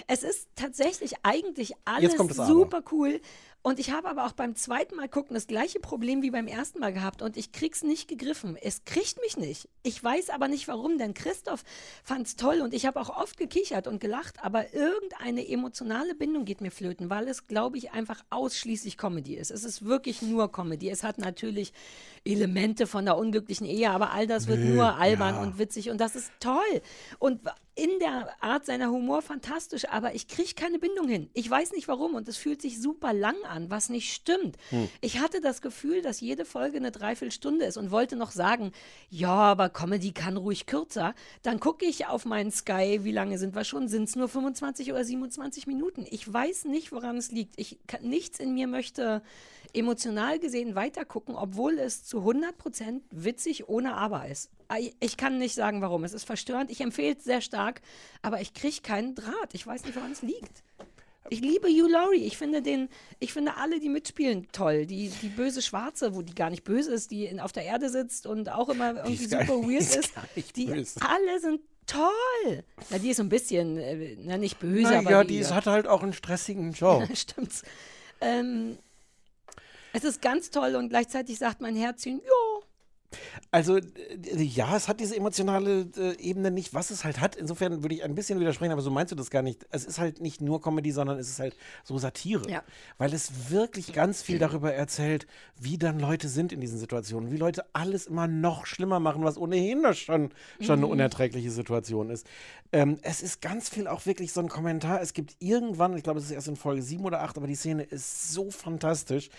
es ist tatsächlich eigentlich alles super cool. Und ich habe aber auch beim zweiten Mal gucken das gleiche Problem wie beim ersten Mal gehabt und ich krieg's nicht gegriffen. Es kriegt mich nicht. Ich weiß aber nicht warum, denn Christoph fand's toll und ich habe auch oft gekichert und gelacht, aber irgendeine emotionale Bindung geht mir flöten, weil es, glaube ich, einfach ausschließlich Comedy ist. Es ist wirklich nur Comedy. Es hat natürlich Elemente von der unglücklichen Ehe, aber all das wird Nö, nur albern ja. und witzig und das ist toll. Und in der Art seiner Humor fantastisch, aber ich kriege keine Bindung hin. Ich weiß nicht warum und es fühlt sich super lang an, was nicht stimmt. Hm. Ich hatte das Gefühl, dass jede Folge eine Dreiviertelstunde ist und wollte noch sagen, ja, aber Comedy kann ruhig kürzer. Dann gucke ich auf meinen Sky, wie lange sind wir schon? Sind es nur 25 oder 27 Minuten? Ich weiß nicht, woran es liegt. Ich kann, nichts in mir möchte emotional gesehen weitergucken, obwohl es zu 100% witzig ohne Aber ist. Ich kann nicht sagen, warum. Es ist verstörend. Ich empfehle es sehr stark, aber ich kriege keinen Draht. Ich weiß nicht, woran es liegt. Ich liebe Hugh Laurie. Ich finde den, ich finde alle, die mitspielen, toll. Die, die böse Schwarze, wo die gar nicht böse ist, die in, auf der Erde sitzt und auch immer irgendwie super nicht- weird ist Die böse. alle sind toll. Na, die ist so ein bisschen, äh, na, nicht böse, Na, aber ja, die ist, hat halt auch einen stressigen Job. Stimmt's. Ähm, es ist ganz toll und gleichzeitig sagt mein Herzchen, ja. Also, äh, ja, es hat diese emotionale äh, Ebene nicht, was es halt hat. Insofern würde ich ein bisschen widersprechen, aber so meinst du das gar nicht. Es ist halt nicht nur Comedy, sondern es ist halt so Satire. Ja. Weil es wirklich ganz viel darüber erzählt, wie dann Leute sind in diesen Situationen. Wie Leute alles immer noch schlimmer machen, was ohnehin schon, schon eine Mhm. unerträgliche Situation ist. Ähm, es ist ganz viel auch wirklich so ein Kommentar. Es gibt irgendwann, ich glaube, es ist erst in Folge 7 oder 8, aber die Szene ist so fantastisch.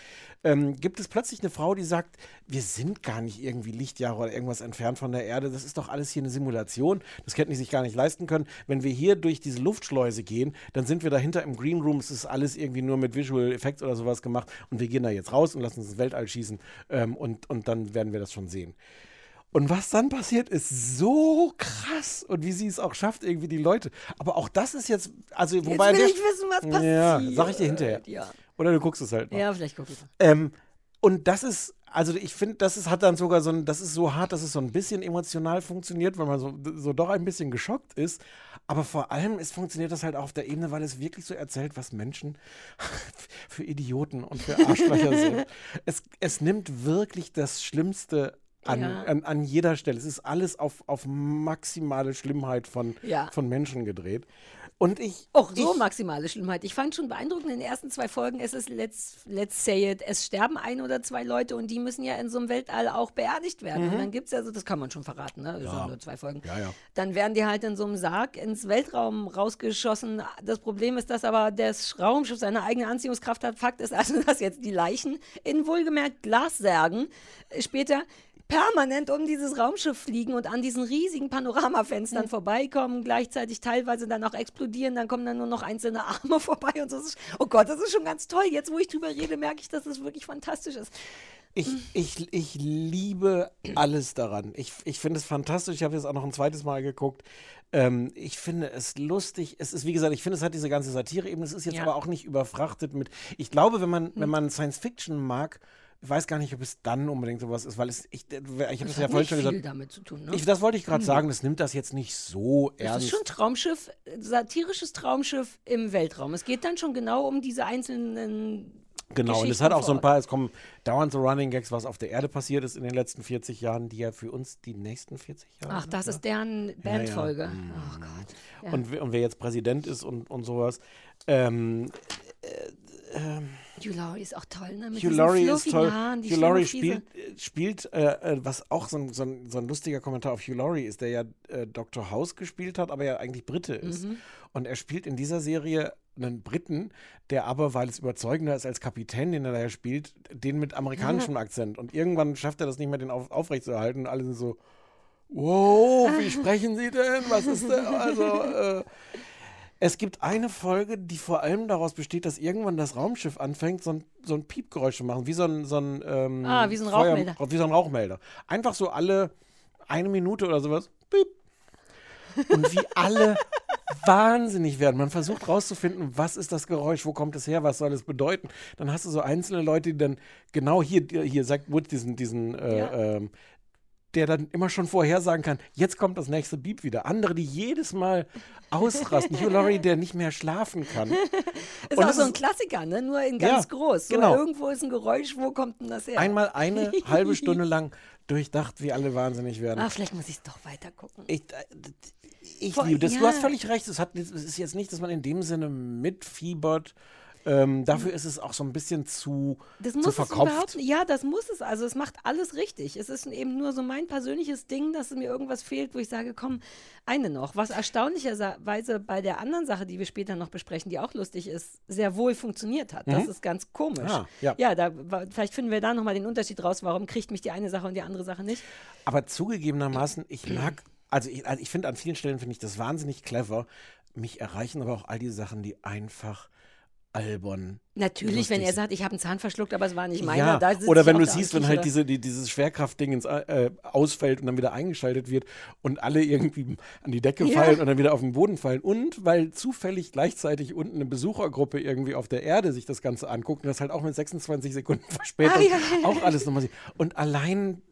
Ähm, gibt es plötzlich eine Frau, die sagt, wir sind gar nicht irgendwie Lichtjahre oder irgendwas entfernt von der Erde. Das ist doch alles hier eine Simulation. Das hätten die sich gar nicht leisten können. Wenn wir hier durch diese Luftschleuse gehen, dann sind wir dahinter im Green Room. Es ist alles irgendwie nur mit Visual Effects oder sowas gemacht. Und wir gehen da jetzt raus und lassen uns ins Weltall schießen. Ähm, und, und dann werden wir das schon sehen. Und was dann passiert, ist so krass. Und wie sie es auch schafft, irgendwie die Leute. Aber auch das ist jetzt, also wobei. will der- ich wissen, was Ja, passiert. sag ich dir hinterher. Ja. Oder du guckst es halt noch. Ja, vielleicht gucke ich. Ähm, und das ist, also ich finde, das ist, hat dann sogar so ein, das ist so hart, dass es so ein bisschen emotional funktioniert, weil man so, so doch ein bisschen geschockt ist. Aber vor allem es funktioniert das halt auch auf der Ebene, weil es wirklich so erzählt, was Menschen für Idioten und für Arschlöcher sind. Es, es nimmt wirklich das Schlimmste an, Ja. an, an jeder Stelle. Es ist alles auf, auf maximale Schlimmheit von, Ja. von Menschen gedreht. Und ich. Auch so maximale Schlimmheit. Ich fand schon beeindruckend in den ersten zwei Folgen, es ist let's, let's say it, es sterben ein oder zwei Leute und die müssen ja in so einem Weltall auch beerdigt werden. Mhm. Und dann gibt es ja so, das kann man schon verraten, ne? Das Ja. sind nur zwei Folgen. Ja, ja. Dann werden die halt in so einem Sarg ins Weltraum rausgeschossen. Das Problem ist, dass aber das Raumschiff seine eigene Anziehungskraft hat. Fakt ist also, dass jetzt die Leichen in wohlgemerkt Glassärgen später permanent um dieses Raumschiff fliegen und an diesen riesigen Panoramafenstern vorbeikommen, gleichzeitig teilweise dann auch explodieren, dann kommen dann nur noch einzelne Arme vorbei und so. Das ist- Oh Gott, das ist schon ganz toll. Jetzt, wo ich drüber rede, merke ich, dass es wirklich fantastisch ist. Ich, ich, ich liebe alles daran. Ich, ich finde es fantastisch. Ich habe jetzt auch noch ein zweites Mal geguckt. Ähm, ich finde es lustig. Es ist, wie gesagt, ich finde, es hat diese ganze Satire-Ebene. Es ist jetzt Ja. aber auch nicht überfrachtet mit. Ich glaube, wenn man, Hm. wenn man Science Fiction mag, ich weiß gar nicht, ob es dann unbedingt sowas ist, weil es, ich, ich habe Das es ja vorhin schon viel gesagt. damit zu tun, ne? Ich, das wollte ich gerade Hm. sagen. Das nimmt das jetzt nicht so Es ernst. ist schon Traumschiff, äh, satirisches Traumschiff im Weltraum. Es geht dann schon genau um diese einzelnen Genau, und es hat auch so ein paar, es kommen dauernd so Running Gags, was auf der Erde passiert ist in den letzten 40 Jahren, die ja für uns die nächsten 40 Jahre Ach, sind, das ne? ist deren Ja, ja. Bandfolge. Mhm. Oh Gott. Ja. Und, wer- und wer jetzt Präsident ist und, und sowas. Ähm, ähm, Hugh Laurie ist auch toll, ne? Mit Hugh Laurie ist toll. Haaren, Hugh Laurie spielt, spielt äh, äh, was auch so ein, so, ein, so ein lustiger Kommentar auf Hugh Laurie ist, der ja äh, Dr. House gespielt hat, aber ja eigentlich Brite ist. Mhm. Und er spielt in dieser Serie einen Briten, der aber, weil es überzeugender ist als Kapitän, den er da ja spielt, den mit amerikanischem Akzent. Und irgendwann schafft er das nicht mehr, den auf, aufrechtzuerhalten. Und alle sind so, wow, wie sprechen Sie denn? Was ist denn? Also, äh, es gibt eine Folge, die vor allem daraus besteht, dass irgendwann das Raumschiff anfängt, so ein, so ein Piepgeräusch zu machen, wie so ein, so ein, ähm, Ah, wie so ein Feuer- Rauchmelder. Wie so ein Rauchmelder. Einfach so alle eine Minute oder sowas. Piep. Und wie alle wahnsinnig werden. Man versucht rauszufinden, was ist das Geräusch, wo kommt es her, was soll es bedeuten. Dann hast du so einzelne Leute, die dann genau hier, hier sagt Wood diesen, diesen äh, Ja. ähm, der dann immer schon vorhersagen kann, jetzt kommt das nächste Beep wieder. Andere, die jedes Mal ausrasten. Hugh Laurie, der nicht mehr schlafen kann. Ist Und auch so ein ist- Klassiker, ne? Nur in Ja, ganz groß. So genau. Irgendwo ist ein Geräusch, wo kommt denn das her? Einmal eine halbe Stunde lang durchdacht, wie alle wahnsinnig werden. Ah, vielleicht muss ich es doch weiter gucken. Ich, äh, ich liebe das. Du ja. hast völlig recht. Es, hat, es ist jetzt nicht, dass man in dem Sinne mitfiebert. Ähm, dafür ist es auch so ein bisschen zu, Das zu muss es verkopft. Ja, das muss es. Also es macht alles richtig. Es ist eben nur so mein persönliches Ding, dass mir irgendwas fehlt, wo ich sage, komm, eine noch. Was erstaunlicherweise bei der anderen Sache, die wir später noch besprechen, die auch lustig ist, sehr wohl funktioniert hat. Das Mhm. ist ganz komisch. Ah, ja. ja da, vielleicht finden wir da nochmal den Unterschied raus, warum kriegt mich die eine Sache und die andere Sache nicht. Aber zugegebenermaßen, ich mag, also ich, also ich finde an vielen Stellen finde ich das wahnsinnig clever. Mich erreichen aber auch all die Sachen, die einfach albern. Natürlich, lustig wenn er sagt, ich habe einen Zahn verschluckt, aber es war nicht meiner. Ja, oder wenn du siehst, wenn halt diese, die, dieses Schwerkraftding ins, äh, ausfällt und dann wieder eingeschaltet wird und alle irgendwie an die Decke Ja. fallen und dann wieder auf den Boden fallen. Und weil zufällig gleichzeitig unten eine Besuchergruppe irgendwie auf der Erde sich das Ganze anguckt und das halt auch mit 26 Sekunden Verspätung Ah, ja, auch alles nochmal sieht. Und allein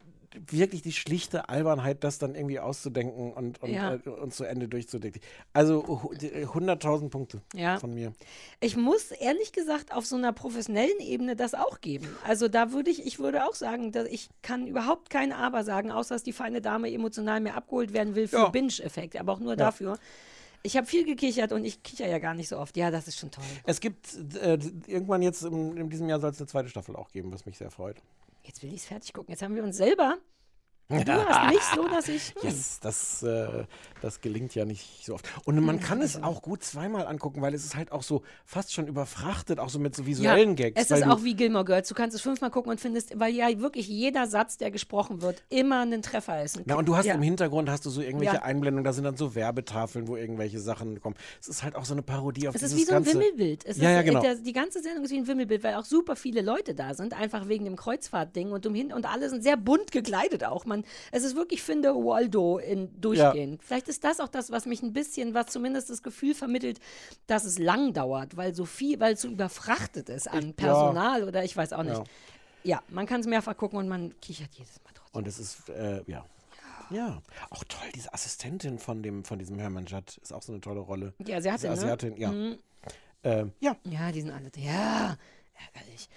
wirklich die schlichte Albernheit, das dann irgendwie auszudenken und, und, Ja. äh, und zu Ende durchzudenken. Also hu- die- 100.000 Punkte Ja. von mir. Ich muss ehrlich gesagt auf so einer professionellen Ebene das auch geben. Also da würde ich, ich würde auch sagen, dass ich kann überhaupt kein Aber sagen, außer dass die feine Dame emotional mehr abgeholt werden will für Ja. Binge-Effekt, aber auch nur dafür. Ich habe viel gekichert und ich kicher ja gar nicht so oft. Ja, das ist schon toll. Es gibt äh, irgendwann jetzt im, in diesem Jahr soll es eine zweite Staffel auch geben, was mich sehr freut. Jetzt will ich es fertig gucken. Jetzt haben wir uns selber. Du hast mich so, dass ich. Hm. Yes, das, äh, das gelingt ja nicht so oft. Und man kann es auch gut zweimal angucken, weil es ist halt auch so fast schon überfrachtet, auch so mit so visuellen Gags. Es ist auch wie Gilmore Girls. Du kannst es fünfmal gucken und findest, weil ja wirklich jeder Satz, der gesprochen wird, immer ein Treffer ist. Na, und du hast ja. im Hintergrund hast du so irgendwelche Ja. Einblendungen, da sind dann so Werbetafeln, wo irgendwelche Sachen kommen. Es ist halt auch so eine Parodie auf Es ist dieses wie so ein. Wimmelbild. Es ja, ist, ja, genau. der, die ganze Sendung ist wie ein Wimmelbild, weil auch super viele Leute da sind, einfach wegen dem Kreuzfahrtding und, um hin, und alle sind sehr bunt gekleidet auch. Man, es ist wirklich, finde, Waldo in Durchgehen. Vielleicht ist das auch das, was mich ein bisschen, was zumindest das Gefühl vermittelt, dass es lang dauert, weil so viel, weil es so überfrachtet ist an Personal oder ich weiß auch nicht. Ja. Ja, man kann es mehrfach gucken und man kichert jedes Mal trotzdem. Und es ist, äh, ja. Ja, auch toll, diese Assistentin von dem, von diesem Hermann Judd ist auch so eine tolle Rolle. Die Asiatin, Diese ne? Asiatin, ja. Mhm. Ähm, ja, Ja, die sind alle. Ja, ärgerlich.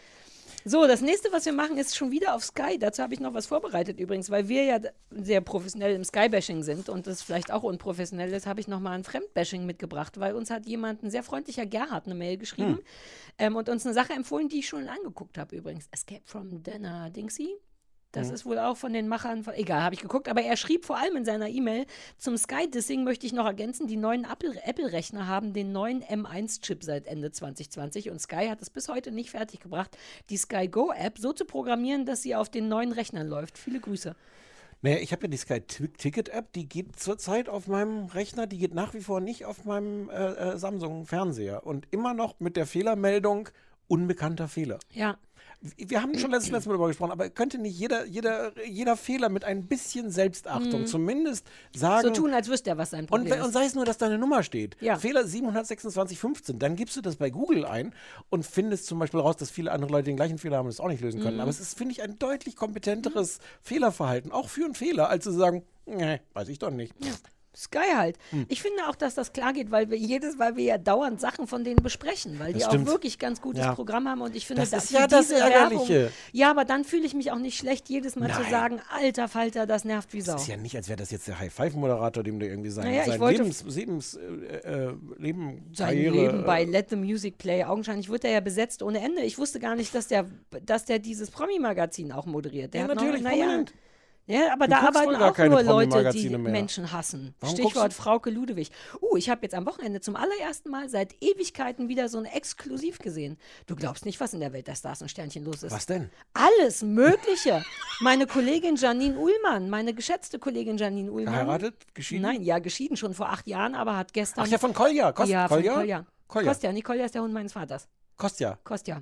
So, das nächste, was wir machen, ist schon wieder auf Sky. Dazu habe ich noch was vorbereitet übrigens, weil wir ja sehr professionell im Sky-Bashing sind und das vielleicht auch unprofessionell ist, habe ich noch mal ein Fremdbashing mitgebracht, weil uns hat jemand, ein sehr freundlicher Gerhard, eine Mail geschrieben Hm. ähm, und uns eine Sache empfohlen, die ich schon angeguckt habe übrigens. Escape from Dana Dingsy. Das Mhm. ist wohl auch von den Machern von. Egal, habe ich geguckt. Aber er schrieb vor allem in seiner E-Mail zum Sky-Dissing möchte ich noch ergänzen: Die neuen Apple- Apple-Rechner haben den neuen M1-Chip seit Ende 2020 und Sky hat es bis heute nicht fertiggebracht, die Sky Go-App so zu programmieren, dass sie auf den neuen Rechnern läuft. Viele Grüße. Naja, ich habe ja die Sky Ti- Ticket App, die geht zurzeit auf meinem Rechner, die geht nach wie vor nicht auf meinem äh, äh, Samsung Fernseher und immer noch mit der Fehlermeldung unbekannter Fehler. Ja. Wir haben schon letztes, letztes Mal darüber gesprochen, aber könnte nicht jeder, jeder, jeder Fehler mit ein bisschen Selbstachtung Mhm. zumindest sagen. So tun, als wüsste er, was sein und, Problem und ist. sei es nur, dass da eine Nummer steht. Ja. Fehler 72615. Dann gibst du das bei Google ein und findest zum Beispiel raus, dass viele andere Leute den gleichen Fehler haben und es auch nicht lösen können. Mhm. Aber es ist, finde ich, ein deutlich kompetenteres Fehlerverhalten, auch für einen Fehler, als zu sagen, nee, weiß ich doch nicht. Sky halt. Hm. Ich finde auch, dass das klar geht, weil wir jedes, weil wir ja dauernd Sachen von denen besprechen, weil Das die stimmt. auch wirklich ganz gutes Ja. Programm haben und ich finde, Das dass ist ja das diese Werbung, Ärgerliche. ja, aber dann fühle ich mich auch nicht schlecht, jedes Mal zu Nein. sagen, alter Falter, das nervt wie Sau. Das ist ja nicht, als wäre das jetzt der High-Five-Moderator, dem du irgendwie sein, Naja, sein Lebens, Lebens, äh, äh, Leben, Sein Karriere, Leben bei äh, Let the Music Play. Augenscheinlich wird er ja besetzt ohne Ende. Ich wusste gar nicht, dass der, dass der dieses Promi-Magazin auch moderiert. Der Ja, hat natürlich, noch, naja, prominent. Ja, aber Du da arbeiten auch nur Leute, die mehr. Menschen hassen. Warum Stichwort Frauke Ludewig. Uh, ich habe jetzt am Wochenende zum allerersten Mal seit Ewigkeiten wieder so ein Exklusiv gesehen. Du glaubst nicht, was in der Welt der Stars und Sternchen los ist. Was denn? Alles Mögliche. meine Kollegin Janine Ullmann, meine geschätzte Kollegin Janine Ullmann. Geheiratet? Geschieden? Nein, ja, geschieden schon vor acht Jahren, aber hat gestern. Ach ja, von Kolja. Kost, ja, von Kolja? Kolja. Kostja, nicht Kolja ist der Hund meines Vaters. Kostja. Kostja.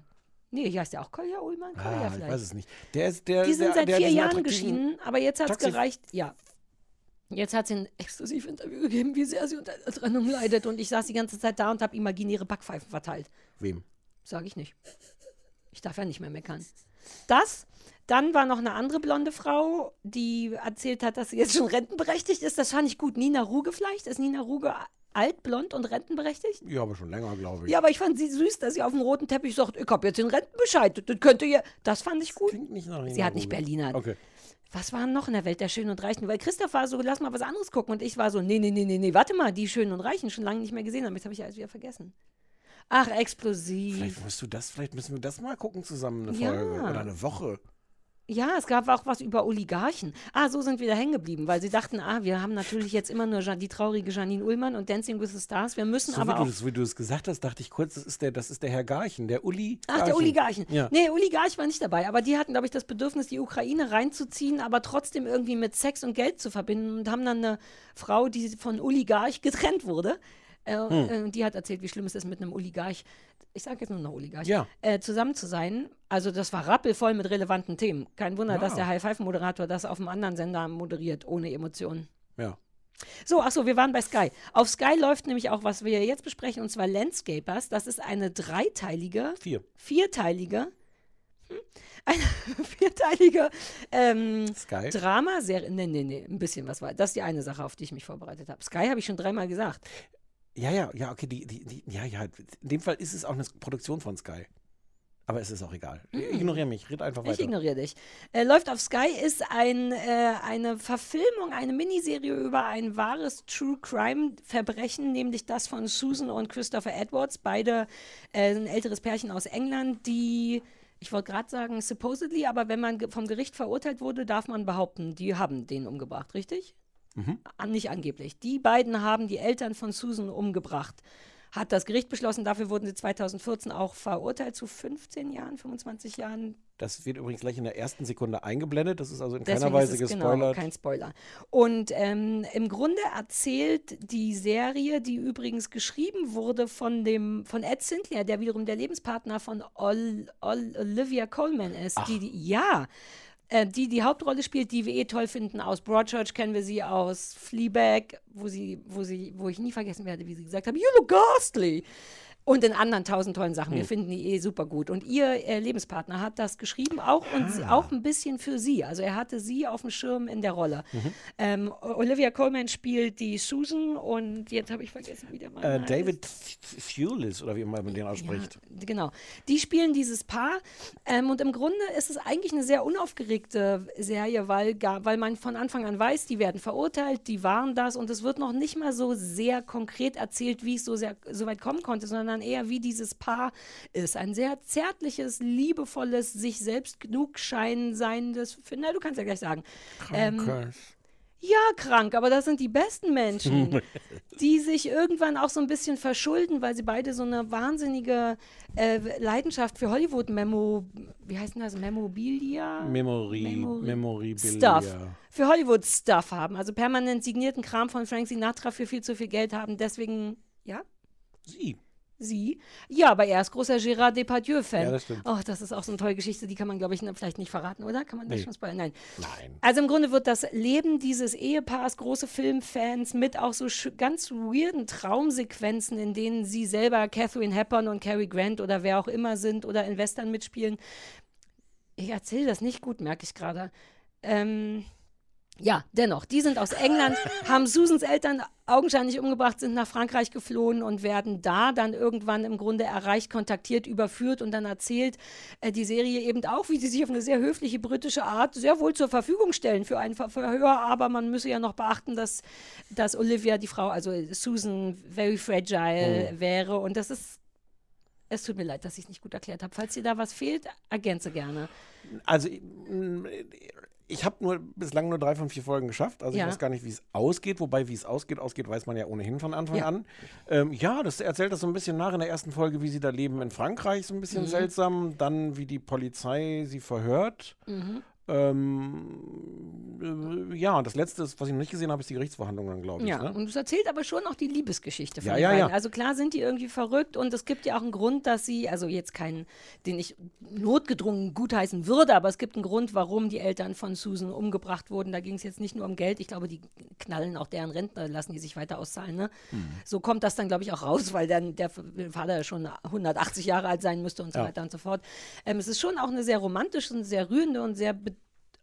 Nee, hier heißt der auch Kolja Ullmann, Kolja Ah, ich vielleicht. weiß es nicht. Der ist der, Die sind der, seit der vier Jahren geschieden, aber jetzt hat es gereicht. Ja. Jetzt hat sie ein Exklusivinterview gegeben, wie sehr sie unter der Trennung leidet. Und ich saß die ganze Zeit da und habe imaginäre Backpfeifen verteilt. Wem? Sage ich nicht. Ich darf ja nicht mehr meckern. Das, dann war noch eine andere blonde Frau, die erzählt hat, dass sie jetzt schon rentenberechtigt ist. Das fand ich gut. Nina Ruge vielleicht. Ist Nina Ruge alt, blond und rentenberechtigt? Ja, aber schon länger, glaube ich. Ja, aber ich fand sie süß, dass sie auf dem roten Teppich sagt, ich habe jetzt den Rentenbescheid. Das könnte ihr. Das fand ich gut. Klingt nicht nach Sie Nina hat nicht Ruge. Berliner. Okay. Was war noch in der Welt der Schönen und Reichen? Weil Christoph war so, lass mal was anderes gucken. Und ich war so, nee, nee, nee, nee, nee, warte mal, die Schönen und Reichen schon lange nicht mehr gesehen haben. Jetzt habe ich alles wieder vergessen. Ach, explosiv. Vielleicht musst du das, vielleicht müssen wir das mal gucken zusammen, eine Ja. Folge oder eine Woche. Ja, es gab auch was über Oligarchen. Ah, so sind wir da hängen geblieben, weil sie dachten, ah, wir haben natürlich jetzt immer nur die traurige Janine Ullmann und Dancing with the Stars. Wir müssen So wie aber du, auch. das, wie du es gesagt hast, dachte ich kurz, das ist der, das ist der Herr Garchen, der Uli. Ach, der Uli Garchen. Ja. Nee, Uli Garch war nicht dabei, aber die hatten, glaube ich, das Bedürfnis, die Ukraine reinzuziehen, aber trotzdem irgendwie mit Sex und Geld zu verbinden und haben dann eine Frau, die von Oligarch getrennt wurde. Äh, Hm. äh, die hat erzählt, wie schlimm es ist, mit einem Oligarch ich sage jetzt nur noch Oligarch, Ja. äh, zusammen zu sein. Also das war rappelvoll mit relevanten Themen. Kein Wunder, dass Ja. der High-Five-Moderator das auf einem anderen Sender moderiert, ohne Emotionen. Ja. So, ach so, wir waren bei Sky. Auf Sky läuft nämlich auch, was wir jetzt besprechen, und zwar Landscapers. Das ist eine dreiteilige, Vier. vierteilige, hm, eine vierteilige ähm, Sky. Dramaserie. Nee, nee, nee, ein bisschen was war. Das ist die eine Sache, auf die ich mich vorbereitet habe. Sky habe ich schon dreimal gesagt. Ja, ja, ja, okay, die, die, die, ja, ja, in dem Fall ist es auch eine Produktion von Sky. Aber es ist auch egal. Ignoriere mich, red einfach Ich weiter. ignoriere dich. Äh, läuft auf Sky, ist ein, äh, eine Verfilmung, eine Miniserie über ein wahres True Crime Verbrechen, nämlich das von Susan und Christopher Edwards, beide äh, ein älteres Pärchen aus England, die, ich wollte gerade sagen, supposedly, aber wenn man vom Gericht verurteilt wurde, darf man behaupten, die haben den umgebracht, richtig? Mhm. An- Nicht angeblich. Die beiden haben die Eltern von Susan umgebracht. Hat das Gericht beschlossen, dafür wurden sie 2014 auch verurteilt zu 15 Jahren, 25 Jahren Das wird übrigens gleich in der ersten Sekunde eingeblendet. Das ist also in Deswegen keiner Weise es gespoilert. Genau, kein Spoiler. Und ähm, im Grunde erzählt die Serie, die übrigens geschrieben wurde von dem von Ed Sinclair, der wiederum der Lebenspartner von Ol, Ol, Olivia Colman ist, die, die ja äh, die die Hauptrolle spielt, die wir eh toll finden. Aus Broadchurch kennen wir sie aus Fleabag, wo sie, wo sie, wo ich nie vergessen werde, wie sie gesagt haben, you look ghastly. Und in anderen tausend tollen Sachen. Wir Hm. finden die eh super gut. Und ihr äh, Lebenspartner hat das geschrieben, auch und sie, Ah. auch ein bisschen für sie. Also er hatte sie auf dem Schirm in der Rolle. Mhm. Ähm, Olivia Colman spielt die Susan und jetzt habe ich vergessen, wie der Mann Äh. David Thewlis, oder wie immer man den ausspricht. Genau. Die spielen dieses Paar. Ähm, und im Grunde ist es eigentlich eine sehr unaufgeregte Serie, weil, gar, weil man von Anfang an weiß, die werden verurteilt, die waren das. Und es wird noch nicht mal so sehr konkret erzählt, wie es so, sehr, so weit kommen konnte, sondern eher, wie dieses Paar ist. Ein sehr zärtliches, liebevolles, sich selbst genug scheinen seiendes. Na, du kannst ja gleich sagen. Ähm, Krankes. ja, krank, aber das sind die besten Menschen, die sich irgendwann auch so ein bisschen verschulden, weil sie beide so eine wahnsinnige äh, Leidenschaft für Hollywood-Memo, wie heißt denn das, Memobilia? Memory, Memori- Memorabilia. Stuff. Für Hollywood-Stuff haben, also permanent signierten Kram von Frank Sinatra für viel zu viel Geld haben, deswegen, ja? Sie. Sie? Ja, aber er ist großer Gérard Depardieu-Fan. Ja, das stimmt. Oh, das ist auch so eine tolle Geschichte, die kann man, glaube ich, vielleicht nicht verraten, oder? Kann man das Nee. schon spoilern? Nein. Nein. Also im Grunde wird das Leben dieses Ehepaars, große Filmfans, mit auch so ganz weirden Traumsequenzen, in denen sie selber Catherine Hepburn und Cary Grant oder wer auch immer sind oder in Western mitspielen. Ich erzähle das nicht gut, merke ich gerade. Ähm, ja, dennoch, die sind aus England, haben Susans Eltern augenscheinlich umgebracht, sind nach Frankreich geflohen und werden da dann irgendwann im Grunde erreicht, kontaktiert, überführt und dann erzählt äh, die Serie eben auch, wie sie sich auf eine sehr höfliche britische Art sehr wohl zur Verfügung stellen für ein Ver Verhör, aber man müsse ja noch beachten, dass, dass Olivia, die Frau, also Susan, very fragile Hm. wäre und das ist es tut mir leid, dass ich es nicht gut erklärt habe. Falls dir da was fehlt, ergänze gerne. Also, mm, ich habe nur bislang nur drei von vier Folgen geschafft. Also Ja. ich weiß gar nicht, wie es ausgeht. Wobei, wie es ausgeht, ausgeht, weiß man ja ohnehin von Anfang Ja. an. Ähm, ja, das erzählt das so ein bisschen nach in der ersten Folge, wie sie da leben in Frankreich, so ein bisschen Mhm. seltsam. Dann, wie die Polizei sie verhört. Mhm. Ähm, äh, ja, und das letzte, ist, was ich noch nicht gesehen habe, ist die Gerichtsverhandlung dann, glaube ich. Ja, ne? und es erzählt aber schon auch die Liebesgeschichte von Ja, den ja, beiden. ja. Also klar sind die irgendwie verrückt und es gibt ja auch einen Grund, dass sie, also jetzt keinen, den ich notgedrungen gutheißen würde, aber es gibt einen Grund, warum die Eltern von Susan umgebracht wurden. Da ging es jetzt nicht nur um Geld, ich glaube, die knallen auch deren Rentner, lassen die sich weiter auszahlen. Ne? Mhm. So kommt das dann, glaube ich, auch raus, weil dann der Vater ja schon 180 Jahre alt sein müsste und so Ja. weiter und so fort. Ähm, es ist schon auch eine sehr romantische und sehr rührende und sehr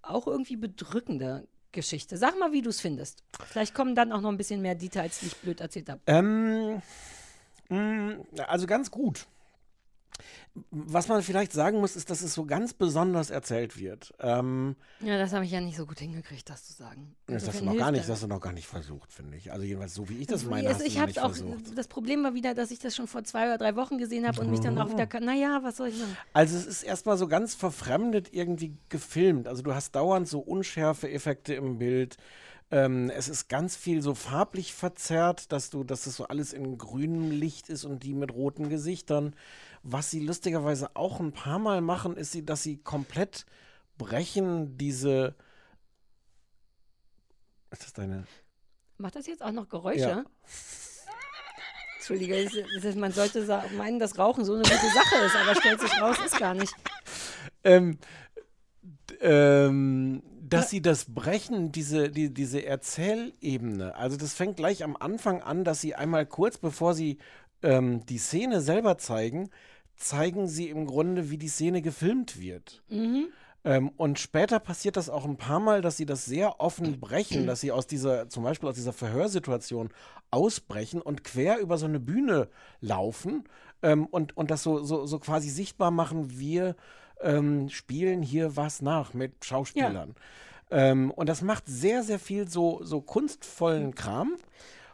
auch irgendwie bedrückende Geschichte. Sag mal, wie du es findest. Vielleicht kommen dann auch noch ein bisschen mehr Details, die ich blöd erzählt habe. Ähm, mh, also ganz gut. Was man vielleicht sagen muss, ist, dass es so ganz besonders erzählt wird. Ähm, Ja, das habe ich ja nicht so gut hingekriegt, das zu sagen. das hast du noch gar nicht, das. hast du noch gar nicht versucht, finde ich. Also jedenfalls so wie ich das meine, Es- hast ich habe auch, versucht. das Problem war wieder, dass ich das schon vor zwei oder drei Wochen gesehen habe und mich dann auch wieder, naja, was soll ich machen? Also es ist erstmal so ganz verfremdet irgendwie gefilmt. Also du hast dauernd so unschärfe Effekte im Bild. Ähm, es ist ganz viel so farblich verzerrt, dass du, dass das so alles in grünem Licht ist und die mit roten Gesichtern. Was sie lustigerweise auch ein paar Mal machen, ist, sie, dass sie komplett brechen diese. Ist das deine? Macht das jetzt auch noch Geräusche? Ja. Entschuldige, ist- ist- man sollte meinen, dass Rauchen so eine gute Sache ist, aber stellt sich raus, ist gar nicht. Ähm, ähm, dass sie das brechen, diese, die, diese Erzählebene. Also das fängt gleich am Anfang an, dass sie einmal kurz bevor sie ähm, die Szene selber zeigen, zeigen sie im Grunde, wie die Szene gefilmt wird. Mhm. Ähm, und später passiert das auch ein paar Mal, dass sie das sehr offen brechen, dass sie aus dieser, zum Beispiel aus dieser Verhörsituation ausbrechen und quer über so eine Bühne laufen ähm, und, und das so, so, so quasi sichtbar machen, wir ähm, spielen hier was nach mit Schauspielern. Ähm, und das macht sehr, sehr viel so, so kunstvollen Kram.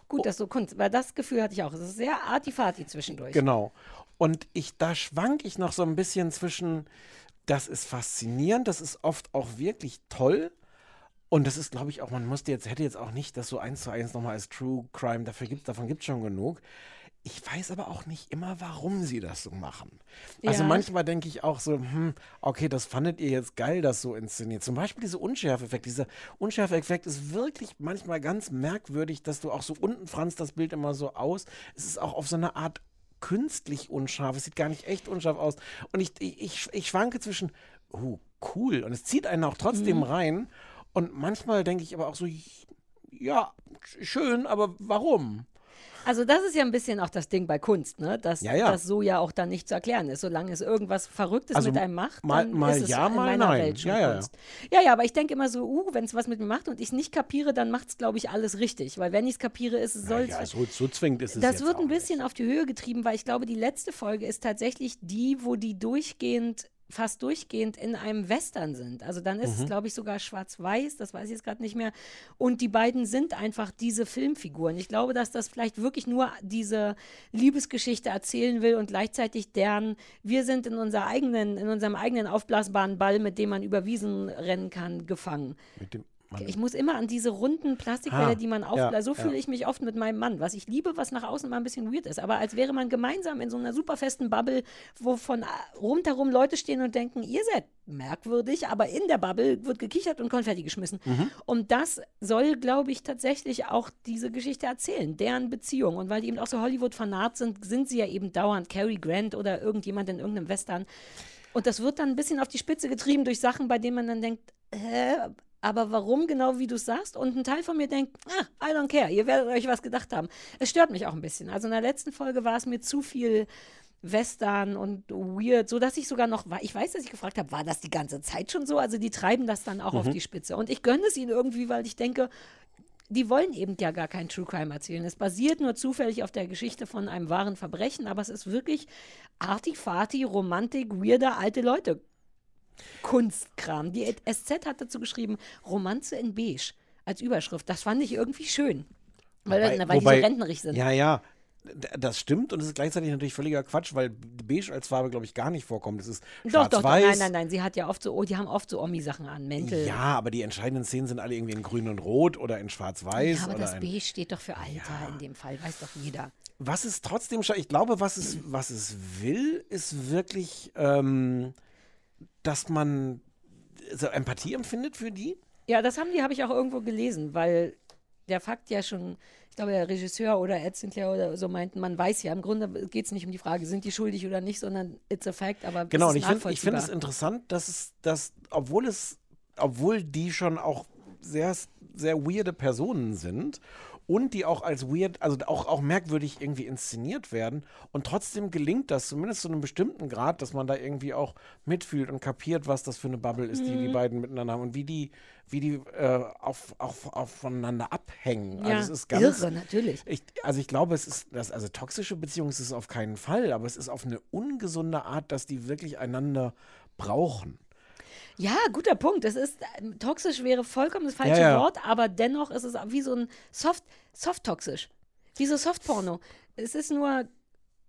Gut, das so Kunst, weil das Gefühl hatte ich auch. Es ist sehr artifati zwischendurch. Genau. Und ich, da schwank ich noch so ein bisschen zwischen, das ist faszinierend, das ist oft auch wirklich toll. Und das ist, glaube ich, auch, man musste jetzt, hätte jetzt auch nicht das so eins zu eins nochmal als True Crime, dafür gibt, davon gibt es schon genug. Ich weiß aber auch nicht immer, warum sie das so machen. Also Ja. manchmal denke ich auch so, hm, okay, das fandet ihr jetzt geil, das so inszeniert. Zum Beispiel dieser Unschärfeffekt. Dieser Unschärfeffekt ist wirklich manchmal ganz merkwürdig, dass du auch so unten franzt das Bild immer so aus. Es ist auch auf so eine Art künstlich unscharf. Es sieht gar nicht echt unscharf aus. Und ich, ich, ich, schwanke zwischen, oh, cool. Und es zieht einen auch trotzdem Mhm. rein. Und manchmal denke ich aber auch so, ja, schön, aber warum? Also das ist ja ein bisschen auch das Ding bei Kunst, ne? Dass Ja, ja. das so ja auch dann nicht zu erklären ist. Solange es irgendwas Verrücktes Also mit einem macht, mal- dann mal ist es ja, in mal meiner nein. Welt schon Ja. Kunst. Ja, ja, aber ich denke immer so, uh, wenn es was mit mir macht und ich es nicht kapiere, dann macht es, glaube ich, alles richtig. Weil wenn ich es kapiere, ist es soll Ja, so, so zwingend ist es das wird ein bisschen auf die Höhe getrieben, weil ich glaube, die letzte Folge ist tatsächlich die, wo die durchgehend, fast durchgehend in einem Western sind. Also dann ist es, Mhm. glaube ich, sogar schwarz-weiß, das weiß ich jetzt gerade nicht mehr. Und die beiden sind einfach diese Filmfiguren. Ich glaube, dass das vielleicht wirklich nur diese Liebesgeschichte erzählen will und gleichzeitig deren, wir sind in unserer eigenen, in unserem eigenen aufblasbaren Ball, mit dem man über Wiesen rennen kann, gefangen. Mit dem, man, Ich muss immer an diese runden Plastikwelle, Ah, die man ja, aufbläst. so ja. fühle ich mich oft mit meinem Mann. Was ich liebe, was nach außen mal ein bisschen weird ist. Aber als wäre man gemeinsam in so einer super festen Bubble, wo von äh, rundherum Leute stehen und denken, ihr seid merkwürdig, aber in der Bubble wird gekichert und Konfetti geschmissen. Mhm. Und das soll, glaube ich, tatsächlich auch diese Geschichte erzählen, deren Beziehung. Und weil die eben auch so Hollywood-Fanat sind, sind sie ja eben dauernd Cary Grant oder irgendjemand in irgendeinem Western. Und das wird dann ein bisschen auf die Spitze getrieben durch Sachen, bei denen man dann denkt, hä, aber warum genau, wie du es sagst? Und ein Teil von mir denkt, ah, I don't care, ihr werdet euch was gedacht haben. Es stört mich auch ein bisschen. Also in der letzten Folge war es mir zu viel Western und weird, so dass ich sogar noch, war, ich weiß, dass ich gefragt habe, war das die ganze Zeit schon so? Also die treiben das dann auch auf Mhm. die Spitze. Und ich gönne es ihnen irgendwie, weil ich denke, die wollen eben ja gar kein True Crime erzählen. Es basiert nur zufällig auf der Geschichte von einem wahren Verbrechen, aber es ist wirklich artifati, Romantik, weirder alte Leute. Kunstkram. Die SZ hat dazu geschrieben, Romanze in Beige als Überschrift. Das fand ich irgendwie schön. Weil, Wobei- na, weil wobei- die so rentnerig sind. Ja, ja. Das stimmt und es ist gleichzeitig natürlich völliger Quatsch, weil Beige als Farbe, glaube ich, gar nicht vorkommt. Es ist doch, doch, doch, nein, nein, nein. Sie hat ja oft so, oh, die haben oft so Omi-Sachen an, Mäntel. Ja, aber die entscheidenden Szenen sind alle irgendwie in grün und rot oder in schwarz-weiß. Ja, aber das Beige steht doch für Alter in dem Fall, weiß doch jeder. Was es trotzdem, ich glaube, was es, was es will, ist wirklich, ähm, dass man so Empathie empfindet für die. Ja, das haben die, habe ich auch irgendwo gelesen, weil der Fakt ja schon, ich glaube, der Regisseur oder Ed Sinclair oder so meinten, man weiß ja, im Grunde geht es nicht um die Frage, sind die schuldig oder nicht, sondern it's a fact, aber Genau, und ich finde ich find es interessant, dass es, dass, obwohl es, obwohl die schon auch sehr, sehr weirde Personen sind und die auch als weird, also auch, auch merkwürdig irgendwie inszeniert werden und trotzdem gelingt das zumindest zu einem bestimmten Grad, dass man da irgendwie auch mitfühlt und kapiert, was das für eine Bubble ist, die die Mhm. beiden miteinander haben und wie die, wie die äh, auf, auf, aufeinander abhängen. Ja, also es ist ganz, irre, natürlich. Ich, also ich glaube, es ist, das, also toxische Beziehungen ist es auf keinen Fall, aber es ist auf eine ungesunde Art, dass die wirklich einander brauchen. Ja, guter Punkt. Es ist ähm, toxisch wäre vollkommen das falsche Ja, ja. Wort, aber dennoch ist es wie so ein Soft, soft toxisch. Wie so Soft-Porno. Es ist nur,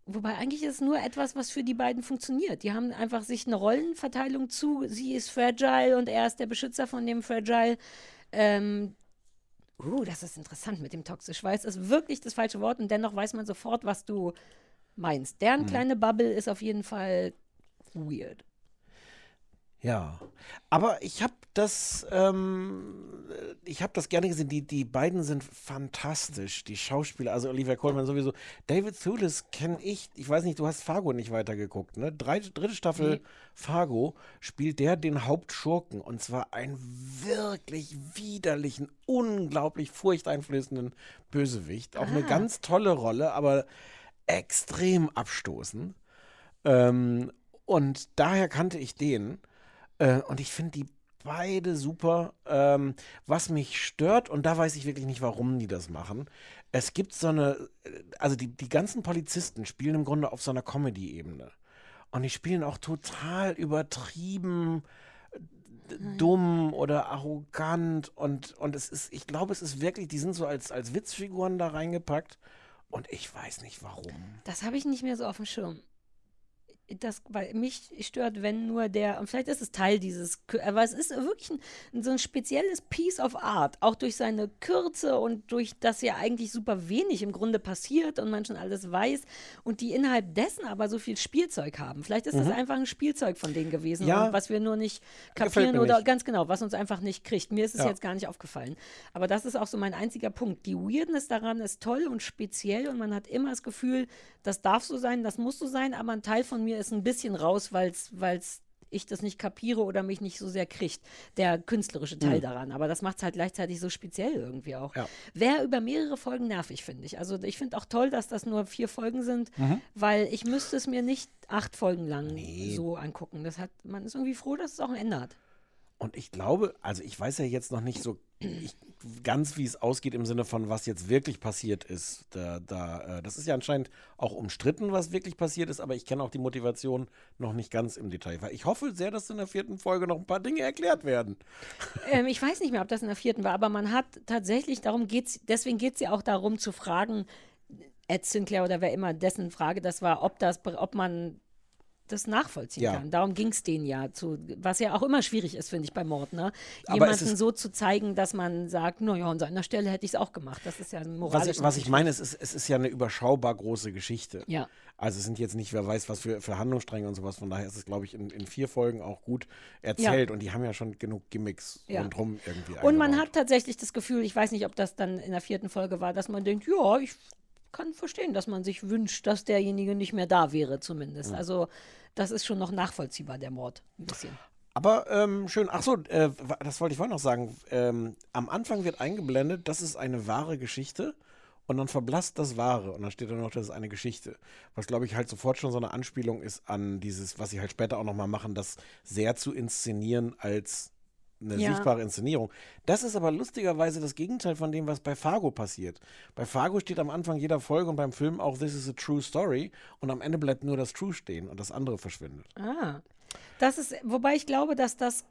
wobei eigentlich ist es nur etwas, was für die beiden funktioniert. Die haben einfach sich eine Rollenverteilung zu. Sie ist fragile und er ist der Beschützer von dem fragile. Ähm, uh, das ist interessant mit dem toxisch, weil es ist wirklich das falsche Wort und dennoch weiß man sofort, was du meinst. Deren Mhm. kleine Bubble ist auf jeden Fall weird. Ja, aber ich habe das, ähm, ich habe das gerne gesehen. Die, die beiden sind fantastisch, die Schauspieler. Also Olivia Colman sowieso. David Thewlis kenne ich. Ich weiß nicht, du hast Fargo nicht weitergeguckt, ne? Drei, dritte Staffel Nee. Fargo spielt der den Hauptschurken und zwar einen wirklich widerlichen, unglaublich furchteinflößenden Bösewicht. Auch eine Ah. ganz tolle Rolle, aber extrem abstoßend. Ähm, und daher kannte ich den. Äh, und ich finde die beide super. Ähm, was mich stört, und da weiß ich wirklich nicht, warum die das machen. Es gibt so eine, also die, die ganzen Polizisten spielen im Grunde auf so einer Comedy-Ebene. Und die spielen auch total übertrieben, d- dumm oder arrogant. Und, und es ist, ich glaube, es ist wirklich, die sind so als, als Witzfiguren da reingepackt. Und ich weiß nicht warum. Das habe ich nicht mehr so auf dem Schirm. Das, weil mich stört, wenn nur der, und vielleicht ist es Teil dieses, aber es ist wirklich ein, so ein spezielles Piece of Art, auch durch seine Kürze und durch das ja eigentlich super wenig im Grunde passiert und man schon alles weiß und die innerhalb dessen aber so viel Spielzeug haben. Vielleicht ist das Mhm. einfach ein Spielzeug von denen gewesen, Ja. was wir nur nicht kapieren oder nicht. ganz genau, was uns einfach nicht kriegt. Mir ist es Ja. jetzt gar nicht aufgefallen. Aber das ist auch so mein einziger Punkt. Die Weirdness daran ist toll und speziell und man hat immer das Gefühl, das darf so sein, das muss so sein, aber ein Teil von mir ist ein bisschen raus, weil es ich das nicht kapiere oder mich nicht so sehr kriegt, der künstlerische Teil Hm. daran. Aber das macht es halt gleichzeitig so speziell irgendwie auch. Ja. Wäre über mehrere Folgen nervig, finde ich. Also ich finde auch toll, dass das nur vier Folgen sind, Mhm. weil ich müsste es mir nicht acht Folgen lang so angucken. Das hat, man ist irgendwie froh, dass es auch ein Ende hat. Und ich glaube, also ich weiß ja jetzt noch nicht so ich, ganz, wie es ausgeht im Sinne von, was jetzt wirklich passiert ist. Da, da, äh, das ist ja anscheinend auch umstritten, was wirklich passiert ist, aber ich kenne auch die Motivation noch nicht ganz im Detail. Weil ich hoffe sehr, dass in der vierten Folge noch ein paar Dinge erklärt werden. Ähm, ich weiß nicht mehr, ob das in der vierten war, aber man hat tatsächlich, darum geht's, deswegen geht es ja auch darum zu fragen, Ed Sinclair oder wer immer dessen Frage das war, ob das, ob man das nachvollziehen Ja. kann. Darum ging es denen ja zu, was ja auch immer schwierig ist, finde ich, bei Mord, ne? Jemanden so zu zeigen, dass man sagt, naja, an seiner Stelle hätte ich es auch gemacht. Das ist ja ein Was moralisch. ich, was ich meine, es ist, es ist ja eine überschaubar große Geschichte. Ja. Also es sind jetzt nicht, wer weiß, was für, für Handlungsstränge und sowas. Von daher ist es, glaube ich, in, in vier Folgen auch gut erzählt. Und die haben ja schon genug Gimmicks Ja. rundherum irgendwie Und man eingebaut. hat tatsächlich das Gefühl, ich weiß nicht, ob das dann in der vierten Folge war, dass man denkt, ja, ich kann verstehen, dass man sich wünscht, dass derjenige nicht mehr da wäre, zumindest. Ja. Also das ist schon noch nachvollziehbar, der Mord, ein bisschen. Aber ähm, schön, ach so, äh, das wollte ich vorhin noch sagen. Ähm, am Anfang wird eingeblendet, das ist eine wahre Geschichte und dann verblasst das Wahre und dann steht da noch, das ist eine Geschichte. Was, glaube ich, halt sofort schon so eine Anspielung ist an dieses, was sie halt später auch nochmal machen, das sehr zu inszenieren als eine Ja. sichtbare Inszenierung. Das ist aber lustigerweise das Gegenteil von dem, was bei Fargo passiert. Bei Fargo steht am Anfang jeder Folge und beim Film auch This is a true story und am Ende bleibt nur das True stehen und das andere verschwindet. Ah. Das ist, wobei ich glaube, dass das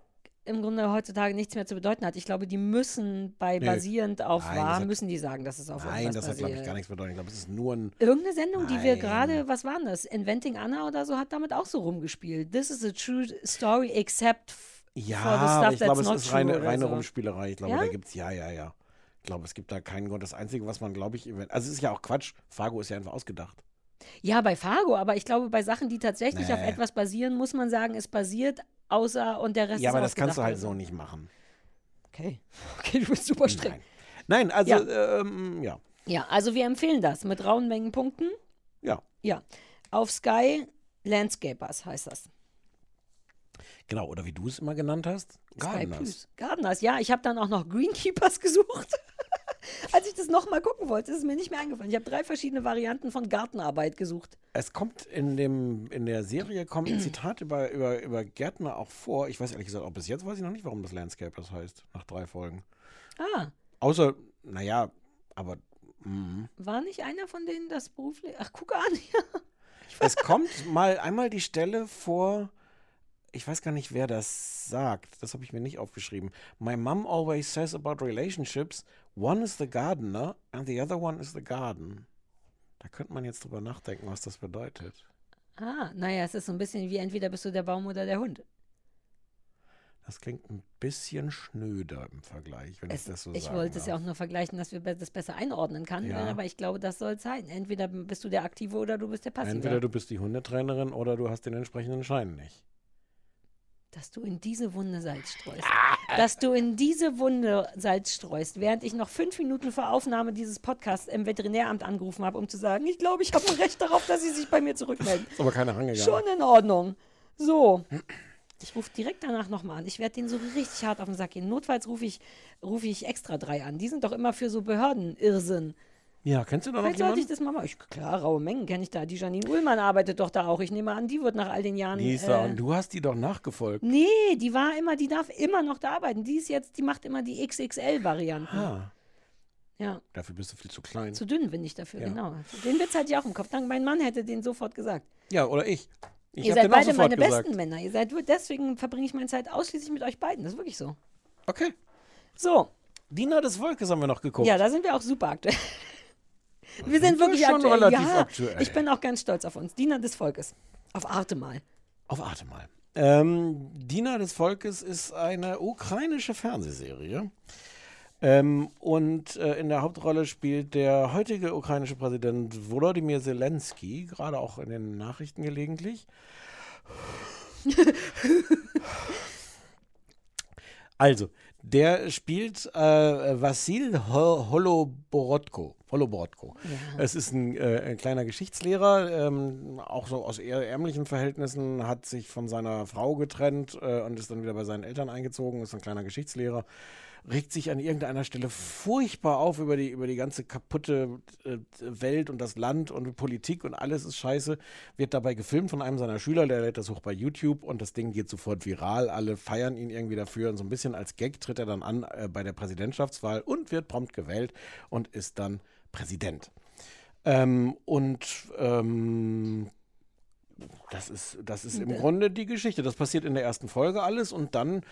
im Grunde heutzutage nichts mehr zu bedeuten hat. Ich glaube, die müssen bei Nee. basierend auf Nein, wahr, das hat- müssen die sagen, dass es auf Nein, irgendwas das hat, glaube ich, basiert. gar nichts bedeutet. Ich glaube, es ist nur ein. Irgendeine Sendung, die wir Nein. gerade, was war denn das? Inventing Anna oder so, hat damit auch so rumgespielt. This is a true story except Ja, ich glaube, es ist reine, reine so. Rumspielerei. Ich glaube, Ja? da gibt es, ja, ja, ja. Ich glaube, es gibt da keinen Grund. Das Einzige, was man, glaube ich, also es ist ja auch Quatsch. Fargo ist ja einfach ausgedacht. Ja, bei Fargo, aber ich glaube, bei Sachen, die tatsächlich auf Nee. etwas basieren, muss man sagen, es basiert, außer und der Rest ja, ist aber das kannst du halt oder so nicht machen. Okay. Okay, du bist super streng. Nein, Nein also, Ja. ähm, ja. Ja, also wir empfehlen das mit rauen Mengen Punkten. Ja. Ja. Auf Sky Landscapers heißt das. Genau, oder wie du es immer genannt hast, Gardeners. Gardeners, ja. Ich habe dann auch noch Greenkeepers gesucht. Als ich das nochmal gucken wollte, ist es mir nicht mehr eingefallen. Ich habe drei verschiedene Varianten von Gartenarbeit gesucht. Es kommt in, dem, in der Serie kommt ein Zitat über, über, über Gärtner auch vor. Ich weiß ehrlich gesagt, auch bis jetzt weiß ich noch nicht, warum das Landscapers heißt, nach drei Folgen. Ah, Außer, naja, aber mm. war nicht einer von denen das beruflich. Ach, guck an. es kommt mal einmal die Stelle vor, ich weiß gar nicht, wer das sagt. Das habe ich mir nicht aufgeschrieben. My mom always says about relationships, one is the gardener and the other one is the garden. Da könnte man jetzt drüber nachdenken, was das bedeutet. Ah, naja, es ist so ein bisschen wie entweder bist du der Baum oder der Hund. Das klingt ein bisschen schnöder im Vergleich, wenn Es, ich das so ich sagen wollte es ja darf. auch nur vergleichen, dass wir das besser einordnen können, Ja. aber ich glaube, das soll es sein. Entweder bist du der Aktive oder du bist der Passive. Entweder du bist die Hundetrainerin oder du hast den entsprechenden Schein nicht. Dass du in diese Wunde Salz streust. Dass du in diese Wunde Salz streust, während ich noch fünf Minuten vor Aufnahme dieses Podcasts im Veterinäramt angerufen habe, um zu sagen, ich glaube, ich habe ein Recht darauf, dass sie sich bei mir zurückmelden. Ist aber keiner rangegangen. Schon in Ordnung. So. Ich rufe direkt danach nochmal an. Ich werde den so richtig hart auf den Sack gehen. Notfalls rufe ich, rufe ich extra drei an. Die sind doch immer für so Behördenirrsinn. Ja, kennst du da noch Vielleicht sollte ich das mal machen. Ich, klar, raue Mengen kenne ich da. Die Janine Ullmann arbeitet doch da auch. Ich nehme an, die wird nach all den Jahren. Die ist da, äh, und du hast die doch nachgefolgt. nee, die war immer, die darf immer noch da arbeiten. Die ist jetzt, die macht immer die XXL-Varianten. Ah, Ja, dafür bist du viel zu klein. zu dünn bin ich dafür, Ja. genau. Den Witz hatte ich auch im Kopf. Dank, mein Mann hätte den sofort gesagt. Ja, oder ich. Ich ihr seid beide meine gesagt. besten Männer. Ihr seid, deswegen verbringe ich meine Zeit ausschließlich mit euch beiden. Das ist wirklich so. Okay. So, Diener des Volkes haben wir noch geguckt. ja, da sind wir auch super aktuell. Wir sind wir wirklich schon aktuell. relativ ja, aktuell. ich bin auch ganz stolz auf uns. Diener des Volkes. Auf Arte mal. Auf Arte mal. Ähm, Diener des Volkes ist eine ukrainische Fernsehserie. Ähm, und äh, in der Hauptrolle spielt der heutige ukrainische Präsident Volodymyr Zelensky, gerade auch in den Nachrichten gelegentlich. Also, der spielt äh, Vassil Ho- Holoborodko. Holoborodko. Es ist ein, äh, ein kleiner Geschichtslehrer, ähm, auch so aus eher ärmlichen Verhältnissen, hat sich von seiner Frau getrennt äh, und ist dann wieder bei seinen Eltern eingezogen, ist ein kleiner Geschichtslehrer regt sich an irgendeiner Stelle furchtbar auf über die, über die ganze kaputte äh, Welt und das Land und Politik und alles ist scheiße. Wird dabei gefilmt von einem seiner Schüler, der lädt das hoch bei YouTube und das Ding geht sofort viral. Alle feiern ihn irgendwie dafür und so ein bisschen als Gag tritt er dann an äh, bei der Präsidentschaftswahl und wird prompt gewählt und ist dann Präsident. Ähm, und ähm, das ist, das ist im Grunde die Geschichte. Das passiert in der ersten Folge alles und dann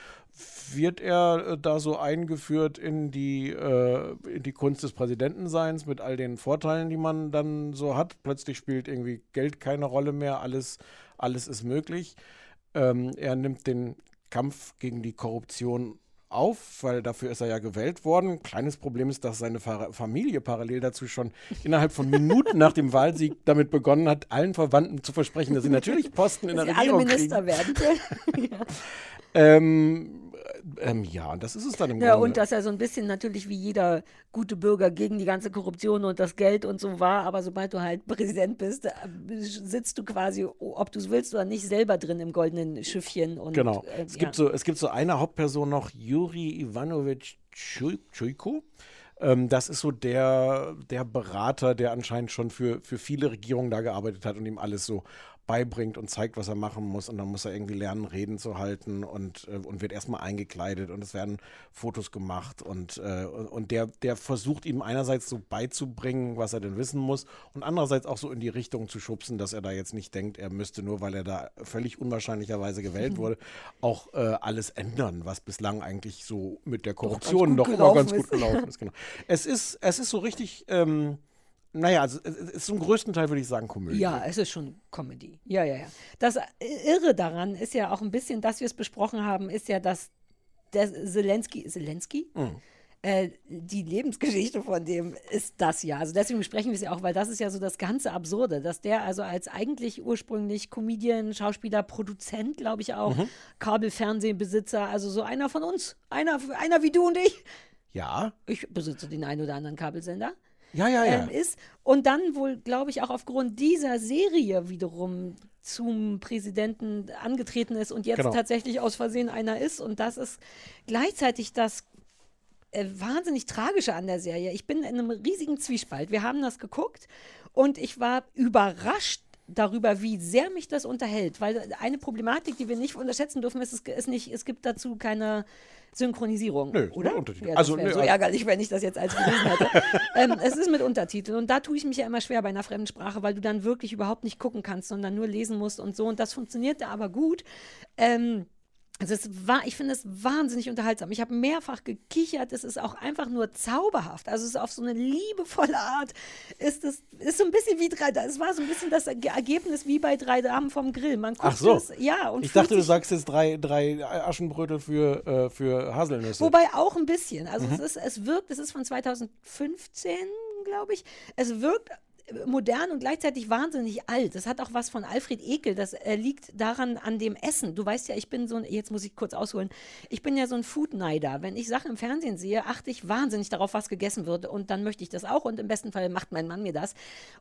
wird er äh, da so eingeführt in die, äh, in die Kunst des Präsidentenseins mit all den Vorteilen, die man dann so hat. Plötzlich spielt irgendwie Geld keine Rolle mehr, alles, alles ist möglich. Ähm, er nimmt den Kampf gegen die Korruption auf, weil dafür ist er ja gewählt worden. Kleines Problem ist, dass seine Fa Familie parallel dazu schon innerhalb von Minuten nach dem Wahlsieg damit begonnen hat, allen Verwandten zu versprechen, dass sie natürlich Posten in der sie alle Regierung Minister kriegen. werden können. ja. Ähm, ähm, ja, und das ist es dann im Ja, Grunde. und dass er so ein bisschen natürlich wie jeder gute Bürger gegen die ganze Korruption und das Geld und so war, aber sobald du halt Präsident bist, äh, sitzt du quasi, ob du es willst oder nicht, selber drin im goldenen Schiffchen. Und, Genau. äh, es, gibt ja. so, es gibt so eine Hauptperson noch, Juri Ivanovich Tschuy- Tschujko. Ähm, das ist so der, der Berater, der anscheinend schon für, für viele Regierungen da gearbeitet hat und ihm alles so beibringt und zeigt, was er machen muss. Und dann muss er irgendwie lernen, Reden zu halten und, äh, und wird erstmal eingekleidet und es werden Fotos gemacht. Und, äh, und der, der versucht ihm einerseits so beizubringen, was er denn wissen muss und andererseits auch so in die Richtung zu schubsen, dass er da jetzt nicht denkt, er müsste nur, weil er da völlig unwahrscheinlicherweise gewählt wurde, auch äh, alles ändern, was bislang eigentlich so mit der Korruption gut doch immer ganz gut gelaufen ist. Genau. Es ist, es ist so richtig, ähm, naja, also es es ist zum größten Teil, würde ich sagen, Komödie. Ja, es ist schon Comedy. Ja, ja, ja. Das Irre daran ist ja auch ein bisschen, dass wir es besprochen haben, ist ja, dass der Zelensky, Zelensky? Mhm. Äh, die Lebensgeschichte von dem ist das ja. Also deswegen besprechen wir es ja auch, weil das ist ja so das ganze Absurde, dass der also als eigentlich ursprünglich Comedian, Schauspieler, Produzent, glaube ich auch, Mhm. Kabelfernsehbesitzer, also so einer von uns, einer, einer wie du und ich. Ja, Ich besitze den einen oder anderen Kabelsender ja, ja, ja. ähm, ist. Und dann wohl, glaube ich, auch aufgrund dieser Serie wiederum zum Präsidenten angetreten ist und jetzt Genau. tatsächlich aus Versehen einer ist. Und das ist gleichzeitig das äh, wahnsinnig Tragische an der Serie. Ich bin in einem riesigen Zwiespalt. Wir haben das geguckt und ich war überrascht darüber, wie sehr mich das unterhält. Weil eine Problematik, die wir nicht unterschätzen dürfen, ist, es, ist nicht, es gibt dazu keine Synchronisierung. Nö, oder? Untertitel. Ja, Also, wäre nö, so also- ärgerlich, wenn ich das jetzt als gelesen hätte. ähm, es ist mit Untertiteln und da tue ich mich ja immer schwer bei einer fremden Sprache, weil du dann wirklich überhaupt nicht gucken kannst, sondern nur lesen musst und so. Und das funktioniert da aber gut. Ähm, also es war, ich finde es wahnsinnig unterhaltsam. Ich habe mehrfach gekichert. Es ist auch einfach nur zauberhaft. Also es ist auf so eine liebevolle Art. Ist es ist so ein bisschen wie drei. Es war so ein bisschen das Erge- Ergebnis wie bei drei Damen vom Grill. Man guckt Ach so. es, ja und ich dachte, du sagst jetzt drei, drei Aschenbrötel für, äh, für Haselnüsse. Wobei auch ein bisschen. Also Mhm. es, ist, es wirkt, es ist von 2015, glaube ich. Es wirkt modern und gleichzeitig wahnsinnig alt. Das hat auch was von Alfred Ekel. Das äh, liegt daran an dem Essen. Du weißt ja, ich bin so ein, jetzt muss ich kurz ausholen, ich bin ja so ein Foodneider. Wenn ich Sachen im Fernsehen sehe, achte ich wahnsinnig darauf, was gegessen wird. Und dann möchte ich das auch. Und im besten Fall macht mein Mann mir das.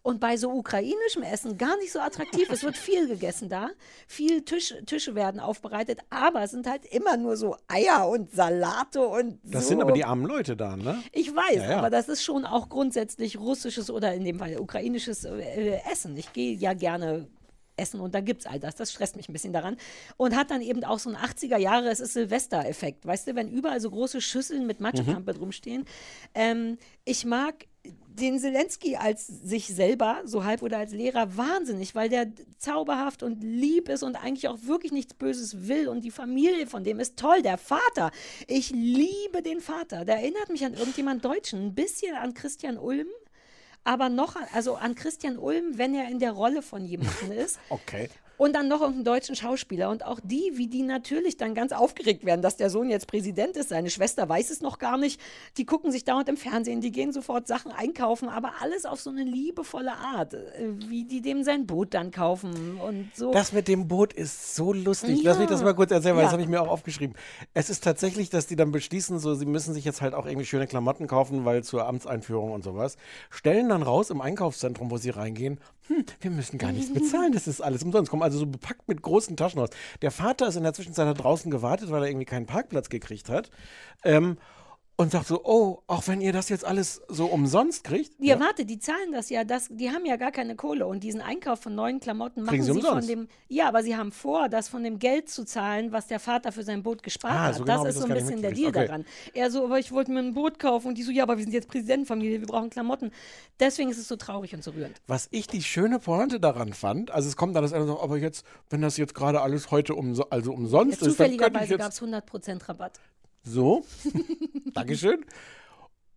Und bei so ukrainischem Essen gar nicht so attraktiv. es wird viel gegessen da. Viel Tisch, Tische werden aufbereitet. Aber es sind halt immer nur so Eier und Salate und Das so. sind aber die armen Leute da, ne? Ich weiß, Ja, ja. aber das ist schon auch grundsätzlich russisches oder in dem Fall ukrainisches äh, Essen. Ich gehe ja gerne essen und da gibt es all das. Das stresst mich ein bisschen daran. Und hat dann eben auch so ein 80er Jahre, es ist Silvester-Effekt. Weißt du, wenn überall so große Schüsseln mit Matschepampe Mhm. drumstehen. Ähm, ich mag den Zelensky als sich selber, so halb oder als Lehrer, wahnsinnig, weil der zauberhaft und lieb ist und eigentlich auch wirklich nichts Böses will. Und die Familie von dem ist toll. Der Vater. Ich liebe den Vater. Der erinnert mich an irgendjemand Deutschen. Ein bisschen an Christian Ulm. Aber noch, an- also an Christian Ulm, wenn er in der Rolle von jemandem ist. Okay. Und dann noch irgendeinen deutschen Schauspieler. Und auch die, wie die natürlich dann ganz aufgeregt werden, dass der Sohn jetzt Präsident ist. Seine Schwester weiß es noch gar nicht. Die gucken sich dauernd im Fernsehen, die gehen sofort Sachen einkaufen, aber alles auf so eine liebevolle Art, äh, wie die dem sein Boot dann kaufen und so. Das mit dem Boot ist so lustig. Ja. Lass mich das mal kurz erzählen, weil Ja. das habe ich mir auch aufgeschrieben. Es ist tatsächlich, dass die dann beschließen, so, sie müssen sich jetzt halt auch irgendwie schöne Klamotten kaufen, weil zur Amtseinführung und sowas. Stellen dann raus im Einkaufszentrum, wo sie reingehen, hm, wir müssen gar nichts bezahlen, das ist alles umsonst. Kommen also so bepackt mit großen Taschen raus. Der Vater ist in der Zwischenzeit da draußen gewartet, weil er irgendwie keinen Parkplatz gekriegt hat. Ähm, und sagt so, oh, auch wenn ihr das jetzt alles so umsonst kriegt. Ja, warte, die zahlen das ja, das, die haben ja gar keine Kohle und diesen Einkauf von neuen Klamotten machen Kriegen sie sie von dem, ja, aber sie haben vor, das von dem Geld zu zahlen, was der Vater für sein Boot gespart Ah, hat. so genau das ist das so ein bisschen der Deal. Okay. daran. Er so, aber ich wollte mir ein Boot kaufen und die so, ja, aber wir sind jetzt Präsidentenfamilie, wir brauchen Klamotten. Deswegen ist es so traurig und so rührend. Was ich die schöne Pointe daran fand, also es kommt dann das eine so, aber jetzt, wenn das jetzt gerade alles heute umso, also umsonst ist, dann könnte ich Zufälligerweise gab jetzt es 100% Rabatt. So, Dankeschön.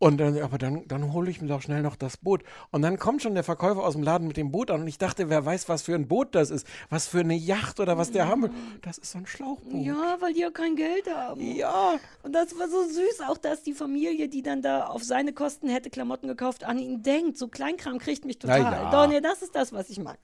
Und dann, aber dann, dann hole ich mir doch schnell noch das Boot. Und dann kommt schon der Verkäufer aus dem Laden mit dem Boot an und ich dachte, wer weiß, was für ein Boot das ist, was für eine Yacht oder was der haben will. Das ist so ein Schlauchboot. Ja, weil die ja kein Geld haben. Ja. Und das war so süß, auch dass die Familie, die dann da auf seine Kosten hätte Klamotten gekauft, an ihn denkt. So Kleinkram kriegt mich total. Ja. Doch, nee, das ist das, was ich mag.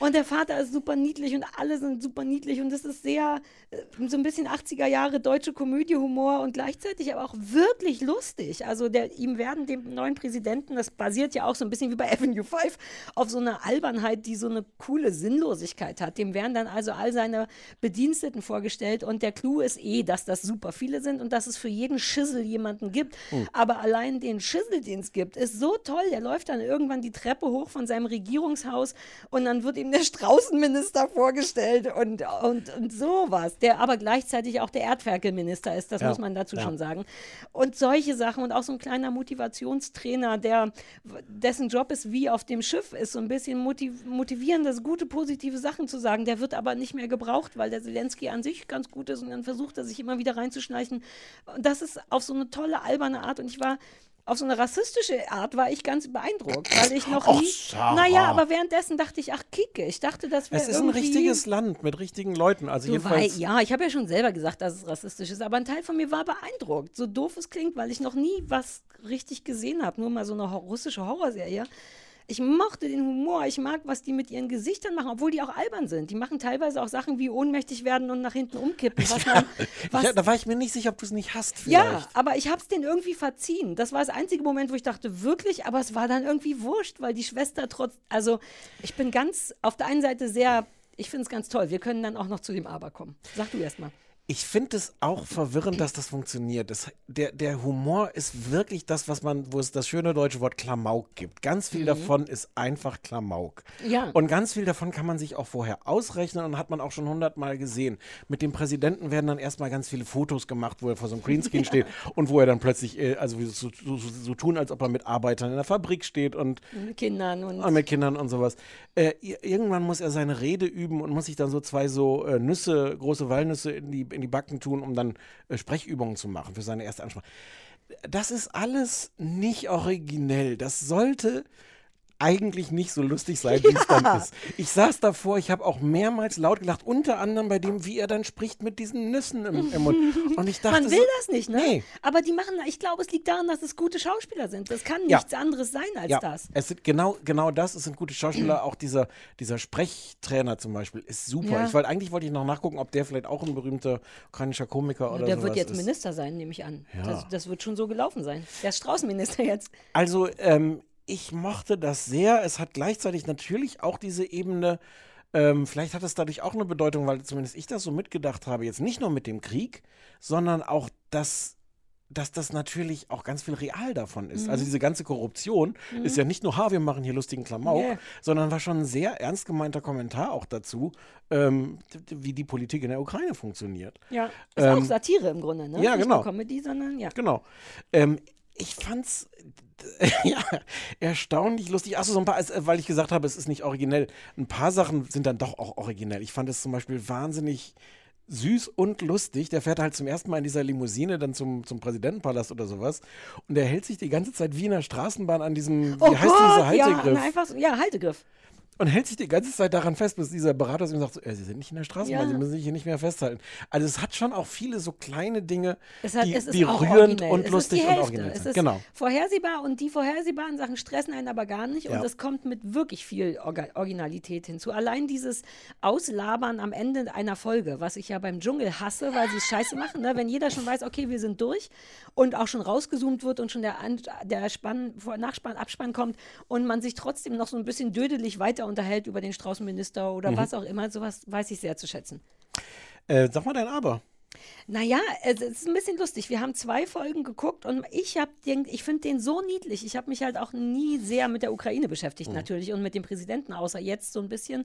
Und der Vater ist super niedlich und alle sind super niedlich und es ist sehr, äh, so ein bisschen 80er Jahre deutsche Komödiehumor und gleichzeitig aber auch wirklich lustig. Also der, ihm werden dem neuen Präsidenten, das basiert ja auch so ein bisschen wie bei Avenue 5, auf so eine Albernheit, die so eine coole Sinnlosigkeit hat. Dem werden dann also all seine Bediensteten vorgestellt und der Clou ist eh, dass das super viele sind und dass es für jeden Schissel jemanden gibt. Hm. Aber allein den Schissel, den es gibt, ist so toll. Der läuft dann irgendwann die Treppe hoch von seinem Regierungshaus und dann wird ihm der Straußenminister vorgestellt und, und, und sowas. Der aber gleichzeitig auch der Erdferkelminister ist, das Ja, muss man dazu ja. schon sagen. Und solche Sachen und auch so ein kleiner Motivationstrainer, der dessen Job ist wie auf dem Schiff ist, so ein bisschen motiv motivieren, das gute, positive Sachen zu sagen. Der wird aber nicht mehr gebraucht, weil der Zelensky an sich ganz gut ist und dann versucht er sich immer wieder reinzuschleichen. Und das ist auf so eine tolle, alberne Art und ich war auf so eine rassistische Art war ich ganz beeindruckt, weil ich noch Och, nie. Sarah. Naja, aber währenddessen dachte ich, ach Kicke, ich dachte, das wäre Es ist ein irgendwie- richtiges Land mit richtigen Leuten. Also Du wei- jedenfalls. ja, ich habe ja schon selber gesagt, dass es rassistisch ist, aber ein Teil von mir war beeindruckt. So doof es klingt, weil ich noch nie was richtig gesehen habe, nur mal so eine russische Horrorserie. Ich mochte den Humor, ich mag, was die mit ihren Gesichtern machen, obwohl die auch albern sind. Die machen teilweise auch Sachen wie ohnmächtig werden und nach hinten umkippen. Was man, was, ja, da war ich mir nicht sicher, ob du es nicht hast. Vielleicht. ja, aber ich habe es denen irgendwie verziehen. Das war das einzige Moment, wo ich dachte, wirklich, aber es war dann irgendwie wurscht, weil die Schwester trotz, also ich bin ganz auf der einen Seite sehr, ich finde es ganz toll. Wir können dann auch noch zu dem Aber kommen. Sag du erst mal. Ich finde es auch verwirrend, dass das funktioniert. Das, der, der Humor ist wirklich das, was man, wo es das schöne deutsche Wort Klamauk gibt. Ganz viel Mhm. davon ist einfach Klamauk. Ja. Und ganz viel davon kann man sich auch vorher ausrechnen und hat man auch schon hundertmal gesehen. Mit dem Präsidenten werden dann erstmal ganz viele Fotos gemacht, wo er vor so einem Greenscreen steht und wo er dann plötzlich, äh, also so, so, so, so tun, als ob er mit Arbeitern in der Fabrik steht und Mit Kindern und. Ah, mit Kindern und sowas. Äh, irgendwann muss er seine Rede üben und muss sich dann so zwei so äh, Nüsse, große Walnüsse in die, in die Backen tun, um dann äh, Sprechübungen zu machen für seine erste Ansprache. Das ist alles nicht originell. Das sollte eigentlich nicht so lustig sein, wie es dann ist. Ich saß davor, ich habe auch mehrmals laut gelacht, unter anderem bei dem, wie er dann spricht mit diesen Nüssen im, im Mund. Und ich dachte, Man will so, das nicht, ne? Nee. Aber die machen, ich glaube, es liegt daran, dass es gute Schauspieler sind. Das kann Ja. nichts anderes sein als ja, das. Es sind genau, genau das. Es sind gute Schauspieler. Auch dieser, dieser Sprechtrainer zum Beispiel ist super. Ja. Ich wollte eigentlich wollte ich noch nachgucken, ob der vielleicht auch ein berühmter ukrainischer Komiker oder Der sowas wird jetzt ist. Minister sein, nehme ich an. Ja. Das, das wird schon so gelaufen sein. Der ist Straußenminister jetzt. Also, ähm, ich mochte das sehr. Es hat gleichzeitig natürlich auch diese Ebene. Ähm, vielleicht hat es dadurch auch eine Bedeutung, weil zumindest ich das so mitgedacht habe. Jetzt nicht nur mit dem Krieg, sondern auch, dass dass das natürlich auch ganz viel real davon ist. Mhm. Also diese ganze Korruption Mhm. ist ja nicht nur, ha, wir machen hier lustigen Klamauk, Yeah. sondern war schon ein sehr ernst gemeinter Kommentar auch dazu, ähm, wie die Politik in der Ukraine funktioniert. Ja. Ist auch Ähm, Satire im Grunde, ne? ja, Nicht genau. nur Comedy, sondern ja. Genau. Ähm, ich fand's ja, erstaunlich lustig. Achso, so ein paar, es- weil ich gesagt habe, es ist nicht originell. Ein paar Sachen sind dann doch auch originell. Ich fand es zum Beispiel wahnsinnig süß und lustig. Der fährt halt zum ersten Mal in dieser Limousine dann zum, zum Präsidentenpalast oder sowas. Und der hält sich die ganze Zeit wie in der Straßenbahn an diesem, wie Oh heißt Gott, dieser ja, Haltegriff? na, einfach ja, Haltegriff. Und hält sich die ganze Zeit daran fest, bis dieser Berater ihm sagt, so, äh, Sie sind nicht in der Straßenbahn, Ja. Sie müssen sich hier nicht mehr festhalten. Also es hat schon auch viele so kleine Dinge, Es, hat, die, es die rührend originell. und es lustig und originell Es sind. ist Genau. vorhersehbar und die vorhersehbaren Sachen stressen einen aber gar nicht Ja. und es kommt mit wirklich viel Orga Originalität hinzu. Allein dieses Auslabern am Ende einer Folge, was ich ja beim Dschungel hasse, weil sie es scheiße machen, ne? wenn jeder schon weiß, okay, wir sind durch und auch schon rausgezoomt wird und schon der, An der Spann, Vor- Nachspann, Abspann kommt und man sich trotzdem noch so ein bisschen dödelig weiter unterhält über den Straußenminister oder Mhm. was auch immer, sowas weiß ich sehr zu schätzen. Äh, sag mal dein Aber. Naja, es ist ein bisschen lustig. Wir haben zwei Folgen geguckt und ich hab den, ich finde den so niedlich. Ich habe mich halt auch nie sehr mit der Ukraine beschäftigt Mhm. natürlich und mit dem Präsidenten, außer jetzt so ein bisschen.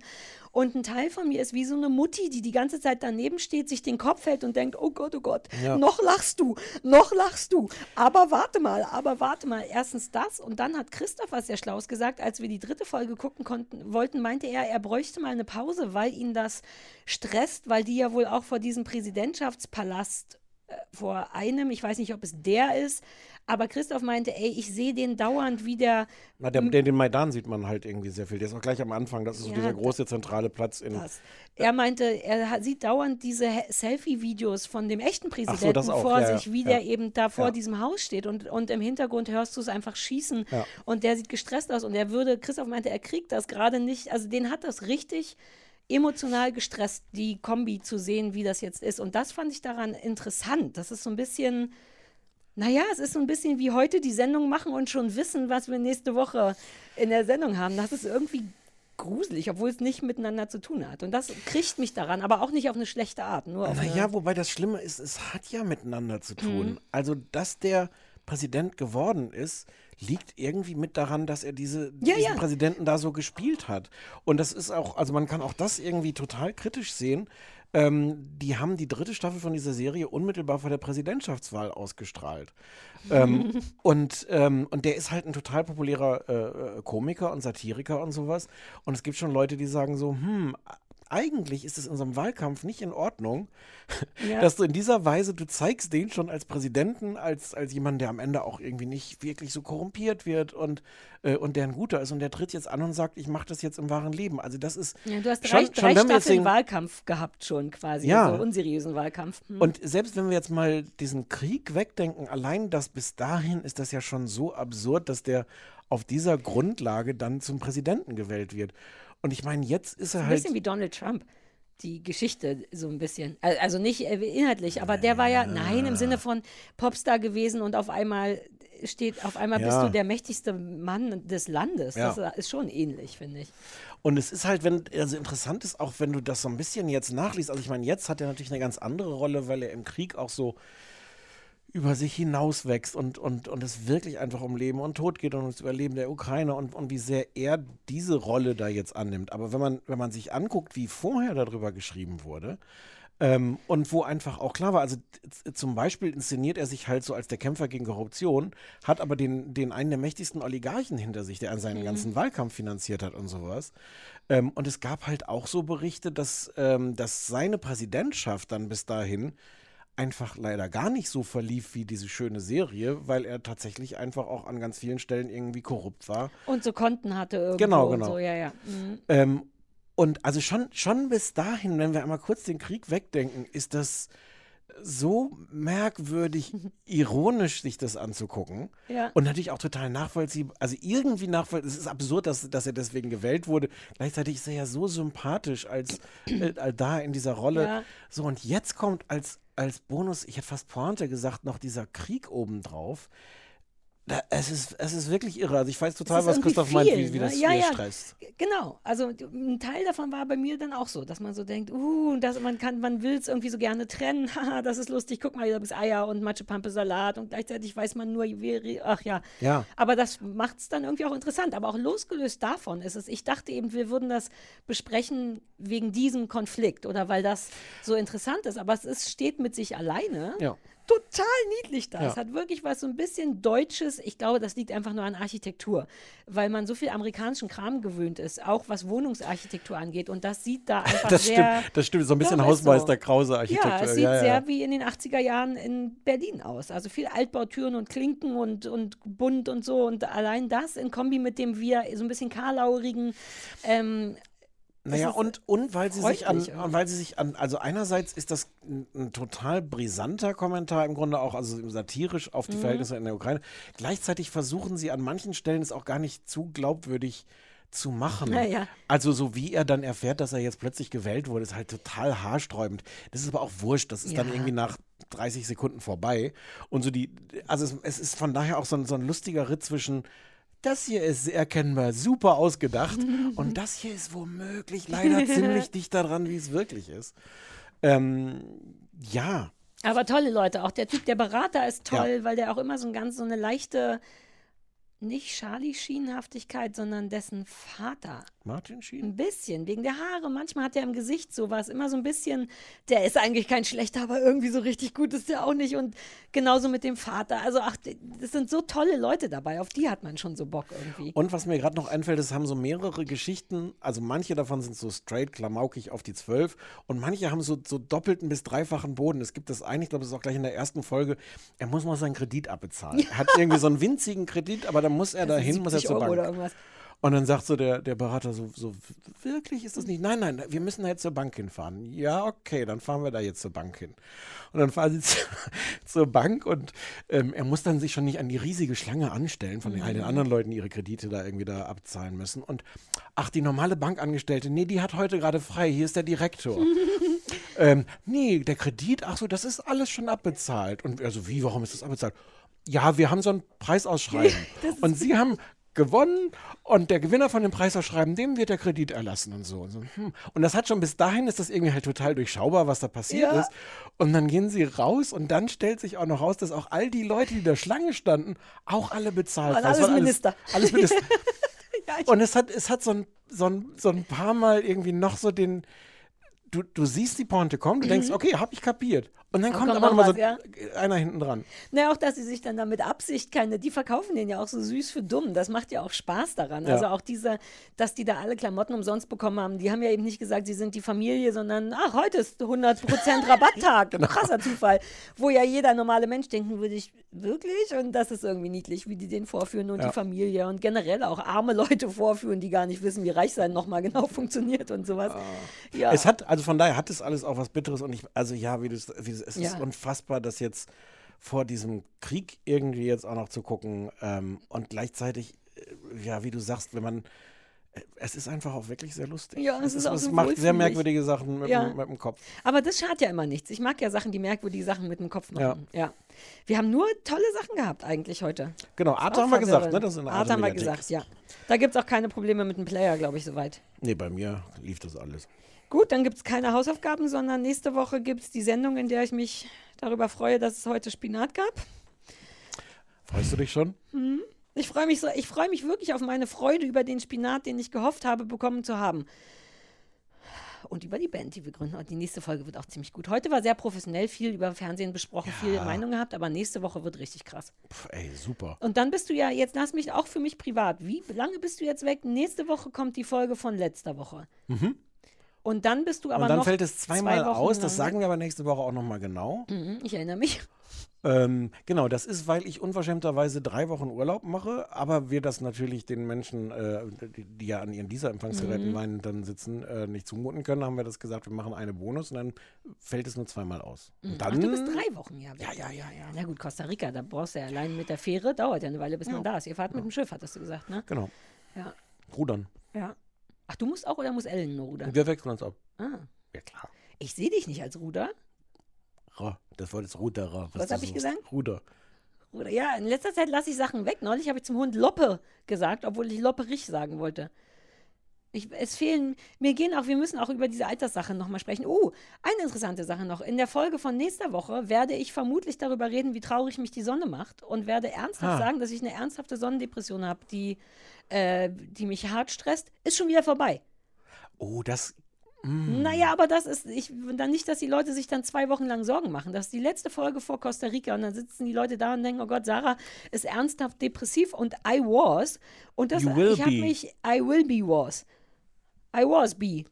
Und ein Teil von mir ist wie so eine Mutti, die die ganze Zeit daneben steht, sich den Kopf hält und denkt, oh Gott, oh Gott, Ja. noch lachst du, noch lachst du. Aber warte mal, aber warte mal. Erstens das und dann hat Christoph was sehr Schlaues gesagt, als wir die dritte Folge gucken konnten, wollten, meinte er, er bräuchte mal eine Pause, weil ihn das stresst, weil die ja wohl auch vor diesem Präsidentschaftspalast äh, vor einem, ich weiß nicht, ob es der ist, aber Christoph meinte, ey, ich sehe den dauernd wie der Na, der, den, den Maidan sieht man halt irgendwie sehr viel. Der ist auch gleich am Anfang. Das ist so Ja, dieser große zentrale Platz in. Das. Er meinte, er hat- sieht dauernd diese Selfie-Videos von dem echten Präsidenten auch, vor ja, sich, wie ja. der eben da vor diesem Haus steht und, und im Hintergrund hörst du es einfach schießen und der sieht gestresst aus und er würde, Christoph meinte, er kriegt das gerade nicht, also den hat das richtig emotional gestresst, die Kombi zu sehen, wie das jetzt ist und das fand ich daran interessant. Das ist so ein bisschen, naja, es ist so ein bisschen wie heute die Sendung machen und schon wissen, was wir nächste Woche in der Sendung haben. Das ist irgendwie gruselig, obwohl es nicht miteinander zu tun hat. Und das kriegt mich daran, aber auch nicht auf eine schlechte Art. Nur auf eine, Naja, wobei das Schlimme ist, es hat ja miteinander zu tun. Mhm. Also, dass der Präsident geworden ist, liegt irgendwie mit daran, dass er diese, Ja, diesen ja. Präsidenten da so gespielt hat. Und das ist auch, also man kann auch das irgendwie total kritisch sehen. Ähm, die haben die dritte Staffel von dieser Serie unmittelbar vor der Präsidentschaftswahl ausgestrahlt. ähm, und, ähm, und der ist halt ein total populärer äh, äh, Komiker und Satiriker und sowas. Und es gibt schon Leute, die sagen so, hm, eigentlich ist es in so einem Wahlkampf nicht in Ordnung, Ja. dass du in dieser Weise, du zeigst den schon als Präsidenten, als, als jemand, der am Ende auch irgendwie nicht wirklich so korrumpiert wird und, äh, und der ein guter ist. Und der tritt jetzt an und sagt, ich mache das jetzt im wahren Leben. Also das ist ja, du hast schon, drei, drei schon jetzt Staffeln den, Wahlkampf gehabt schon quasi, Ja. so unseriösen Wahlkampf. Hm. Und selbst wenn wir jetzt mal diesen Krieg wegdenken, allein das bis dahin ist das ja schon so absurd, dass der auf dieser Grundlage dann zum Präsidenten gewählt wird. Und ich meine, jetzt ist er ein halt. bisschen wie Donald Trump. Die Geschichte so ein bisschen. Al- Also nicht äh, inhaltlich, aber der war ja, nein, im Sinne von Popstar gewesen und auf einmal steht, auf einmal bist Ja. du der mächtigste Mann des Landes. Ja. Das ist schon ähnlich, finde ich. Und es ist halt, wenn, also interessant ist auch, wenn du das so ein bisschen jetzt nachliest. Also ich meine, jetzt hat er natürlich eine ganz andere Rolle, weil er im Krieg auch so über sich hinauswächst und, und, und es wirklich einfach um Leben und Tod geht und ums Überleben der Ukraine und, und wie sehr er diese Rolle da jetzt annimmt. Aber wenn man, wenn man sich anguckt, wie vorher darüber geschrieben wurde, ähm, und wo einfach auch klar war, also zum Beispiel inszeniert er sich halt so als der Kämpfer gegen Korruption, hat aber den, den einen der mächtigsten Oligarchen hinter sich, der an seinen Mhm. ganzen Wahlkampf finanziert hat und sowas. Ähm, und es gab halt auch so Berichte, dass, ähm, dass seine Präsidentschaft dann bis dahin einfach leider gar nicht so verlief wie diese schöne Serie, weil er tatsächlich einfach auch an ganz vielen Stellen irgendwie korrupt war. Und so Konten hatte irgendwo Genau, und genau. so, ja, ja. Mhm. Ähm, und also schon, schon bis dahin, wenn wir einmal kurz den Krieg wegdenken, ist das so merkwürdig ironisch, sich das anzugucken. Ja. Und natürlich auch total nachvollziehbar. Also irgendwie nachvollziehbar. Es ist absurd, dass, dass er deswegen gewählt wurde. Gleichzeitig ist er ja so sympathisch als äh, da in dieser Rolle. Ja. So, und jetzt kommt als, als Bonus, ich hätte fast Pointe gesagt, noch dieser Krieg obendrauf. Da, es, ist, es ist wirklich irre. Also ich weiß total, was Christoph meint, wie, viel, wie ne? das Ja, ja. stresst. Genau, also ein Teil davon war bei mir dann auch so, dass man so denkt, uh, das, man kann, man will es irgendwie so gerne trennen, haha, das ist lustig, guck mal, hier gibt es Eier und Matschepampe Salat und gleichzeitig weiß man nur, wie, ach ja. Ja. Aber das macht es dann irgendwie auch interessant. Aber auch losgelöst davon ist es, ich dachte eben, wir würden das besprechen wegen diesem Konflikt oder weil das so interessant ist. Aber es ist, steht mit sich alleine. Ja. Total niedlich da. Ja. Es hat wirklich was so ein bisschen Deutsches. Ich glaube, das liegt einfach nur an Architektur, weil man so viel amerikanischen Kram gewöhnt ist, auch was Wohnungsarchitektur angeht. Und das sieht da einfach Das sehr. stimmt, das stimmt. So ein bisschen Doch, ist Hausmeister so. Krause Architektur. Ja, es sieht ja, ja. sehr wie in den 80er Jahren in Berlin aus. Also viel Altbautüren und Klinken und, und bunt und so. Und allein das in Kombi mit dem wir so ein bisschen karlaurigen. Ähm, Naja, und, und weil sie sich an, weil sie sich an, also einerseits ist das ein, ein total brisanter Kommentar im Grunde auch, also satirisch auf die Mhm. Verhältnisse in der Ukraine. Gleichzeitig versuchen sie an manchen Stellen es auch gar nicht zu glaubwürdig zu machen. Ja. Also so wie er dann erfährt, dass er jetzt plötzlich gewählt wurde, ist halt total haarsträubend. Das ist aber auch wurscht, das ist dann Ja. irgendwie nach 30 Sekunden vorbei. Und so die, also es, es ist von daher auch so ein, so ein lustiger Ritt zwischen das hier ist erkennbar super ausgedacht und das hier ist womöglich leider ziemlich dicht daran, wie es wirklich ist. Ähm, ja, Aber tolle Leute, auch der Typ, der Berater ist toll, Ja. weil der auch immer so ein ganz so eine leichte, nicht Charlie-Schienenhaftigkeit, sondern dessen Vater. Martin Schien. Ein bisschen, wegen der Haare. Manchmal hat er im Gesicht sowas, immer so ein bisschen, der ist eigentlich kein schlechter, aber irgendwie so richtig gut ist der auch nicht. Und genauso mit dem Vater. Also, ach, das sind so tolle Leute dabei, auf die hat man schon so Bock irgendwie. Und was mir gerade noch einfällt, es haben so mehrere Geschichten, also manche davon sind so straight, klamaukig auf die zwölf und manche haben so, so doppelten bis dreifachen Boden. Es gibt das eine, ich glaube, das ist auch gleich in der ersten Folge, er muss mal seinen Kredit abbezahlen. Er hat irgendwie so einen winzigen Kredit, aber dann muss er Also dahin, muss er 70 zur Euro Bank. oder irgendwas. Und dann sagt so der, der Berater so, so, wirklich ist das nicht? Nein, nein, wir müssen da jetzt zur Bank hinfahren. Ja, okay, dann fahren wir da jetzt zur Bank hin. Und dann fahren sie zu, zur Bank und ähm, er muss dann sich schon nicht an die riesige Schlange anstellen, von den, all den anderen Leuten, die ihre Kredite da irgendwie da abzahlen müssen. Und ach, die normale Bankangestellte, nee, die hat heute gerade frei, hier ist der Direktor. ähm, nee, der Kredit, ach so, das ist alles schon abbezahlt. Und also wie, warum ist das abbezahlt? Ja, wir haben so ein Preisausschreiben. und sie haben gewonnen und der Gewinner von dem Preisausschreiben, dem wird der Kredit erlassen und so. Und, so, hm. und das hat schon bis dahin ist das irgendwie halt total durchschaubar, was da passiert Ja. ist. Und dann gehen sie raus und dann stellt sich auch noch raus, dass auch all die Leute, die da Schlange standen, auch alle bezahlt Waren. Es alles waren Minister. Alles Minister. Ja, Und es hat, es hat so ein, so, ein, so ein paar Mal irgendwie noch so den. Du, du siehst die Pointe kommen, du denkst, okay, hab ich kapiert. Und dann Dann kommt kommt aber noch noch mal was, so einer hinten dran. Na, auch, dass sie sich dann da mit Absicht keine, die verkaufen den ja auch so süß für dumm. Das macht ja auch Spaß daran. Ja. Also auch diese, dass die da alle Klamotten umsonst bekommen haben, die haben ja eben nicht gesagt, sie sind die Familie, sondern, ach, heute ist 100% Rabatttag. Genau. Krasser Zufall. Wo ja jeder normale Mensch denken würde, ich, wirklich? Und das ist irgendwie niedlich, wie die den vorführen und Ja. die Familie und generell auch arme Leute vorführen, die gar nicht wissen, wie reich sein nochmal genau funktioniert und sowas. Ja. Ah. Es hat, also von daher hat es alles auch was Bitteres und ich, also ja, wie du es, wie, du- es Ja. ist unfassbar, dass jetzt vor diesem Krieg irgendwie jetzt auch noch zu gucken ähm, und gleichzeitig, äh, ja, wie du sagst, wenn man, äh, es ist einfach auch wirklich sehr lustig. Ja, es ist auch es so macht sehr merkwürdige Sachen mit, Ja. dem- mit dem Kopf. Aber das schadet ja immer nichts. Ich mag ja Sachen, die merkwürdige Sachen mit dem Kopf machen. Ja. Wir haben nur tolle Sachen gehabt eigentlich heute. Genau, auch haben wir gesagt, ne? Das ist eine Arte haben wir gesagt, ja. Da gibt es auch keine Probleme mit dem Player, glaube ich, soweit. Nee, bei mir lief das alles. Gut, dann gibt es keine Hausaufgaben, sondern nächste Woche gibt es die Sendung, in der ich mich darüber freue, dass es heute Spinat gab. Freust du dich schon? Mhm. Ich freue mich so, ich freue mich wirklich auf meine Freude über den Spinat, den ich gehofft habe, bekommen zu haben. Und über die Band, die wir gründen. Und die nächste Folge wird auch ziemlich gut. Heute war sehr professionell, viel über Fernsehen besprochen, viele Meinungen gehabt, aber nächste Woche wird richtig krass. Puh, ey, super. Und dann bist du ja, jetzt lass mich auch für mich privat. Wie lange bist du jetzt weg? Nächste Woche kommt die Folge von letzter Woche. Mhm. Und dann bist du aber und dann noch fällt es zweimal zwei aus. Das sagen wir aber nächste Woche auch nochmal genau. Mhm, ich erinnere mich. Ähm, genau, das ist, weil ich unverschämterweise drei Wochen Urlaub mache, aber wir das natürlich den Menschen, äh, die, die ja an ihren dieser Empfangsgeräten Mhm. meinen, dann sitzen, äh, nicht zumuten können, haben wir das gesagt, wir machen eine Bonus und dann fällt es nur zweimal aus. Und Mhm. dann, Ach, du bist drei Wochen, ja. Ja, ja, ja, ja. Na gut, Costa Rica, da brauchst du ja allein mit der Fähre, dauert ja eine Weile, bis man da ist. Ihr fahrt mit dem Schiff, hattest du gesagt, ne? Genau, Ja, rudern. ja. Ach, du musst auch oder muss Ellen nur rudern? Wir wechseln uns ab. Ah. Ja, klar. Ich sehe dich nicht als Ruder. Ra, Das Wort ist Ruderer. Was du hab ich gesagt? Ruder. Ruder. Ja, in letzter Zeit lasse ich Sachen weg. Neulich habe ich zum Hund Loppe gesagt, obwohl ich Lopperich sagen wollte. Ich, es fehlen, mir gehen auch, wir müssen auch über diese Alterssache nochmal sprechen. Oh, eine interessante Sache noch. In der Folge von nächster Woche werde ich vermutlich darüber reden, wie traurig mich die Sonne macht und werde ernsthaft Ah. sagen, dass ich eine ernsthafte Sonnendepression habe, die, äh, die mich hart stresst. Ist schon wieder vorbei. Oh, das. Naja, aber das ist, ich dann nicht, dass die Leute sich dann zwei Wochen lang Sorgen machen. Das ist die letzte Folge vor Costa Rica und dann sitzen die Leute da und denken, oh Gott, Sarah ist ernsthaft depressiv und I was. Und das, You will ich habe be. mich, I will be was. I was be.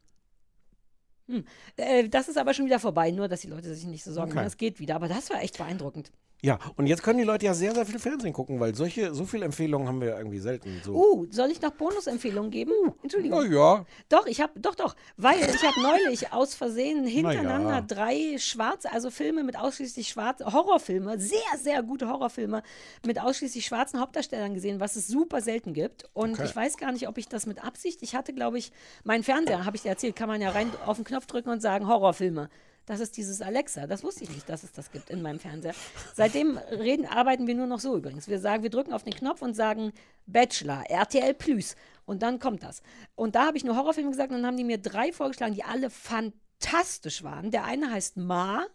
Hm. Äh, das ist aber schon wieder vorbei, nur dass die Leute sich nicht so Sorgen Okay. Es geht wieder, aber das war echt beeindruckend. Ja, und jetzt können die Leute ja sehr, sehr viel Fernsehen gucken, weil solche, so viele Empfehlungen haben wir ja irgendwie selten. So. Uh, soll ich noch Bonusempfehlungen geben? Entschuldigung. Na ja. Doch, ich habe, doch, doch, weil ich habe neulich aus Versehen hintereinander ja. drei schwarze, also Filme mit ausschließlich schwarzen, Horrorfilme, sehr, sehr gute Horrorfilme mit ausschließlich schwarzen Hauptdarstellern gesehen, was es super selten gibt. Und Okay. ich weiß gar nicht, ob ich das mit Absicht, ich hatte, glaube ich, meinen Fernseher, habe ich dir erzählt, kann man ja rein auf den Knopf drücken und sagen, Horrorfilme. Das ist dieses Alexa. Das wusste ich nicht, dass es das gibt in meinem Fernseher. Seitdem reden, arbeiten wir nur noch so übrigens. Wir sagen, wir drücken auf den Knopf und sagen Bachelor, RTL Plus. Und dann kommt das. Und da habe ich nur Horrorfilme gesagt und dann haben die mir drei vorgeschlagen, die alle fantastisch waren. Der eine heißt Ma,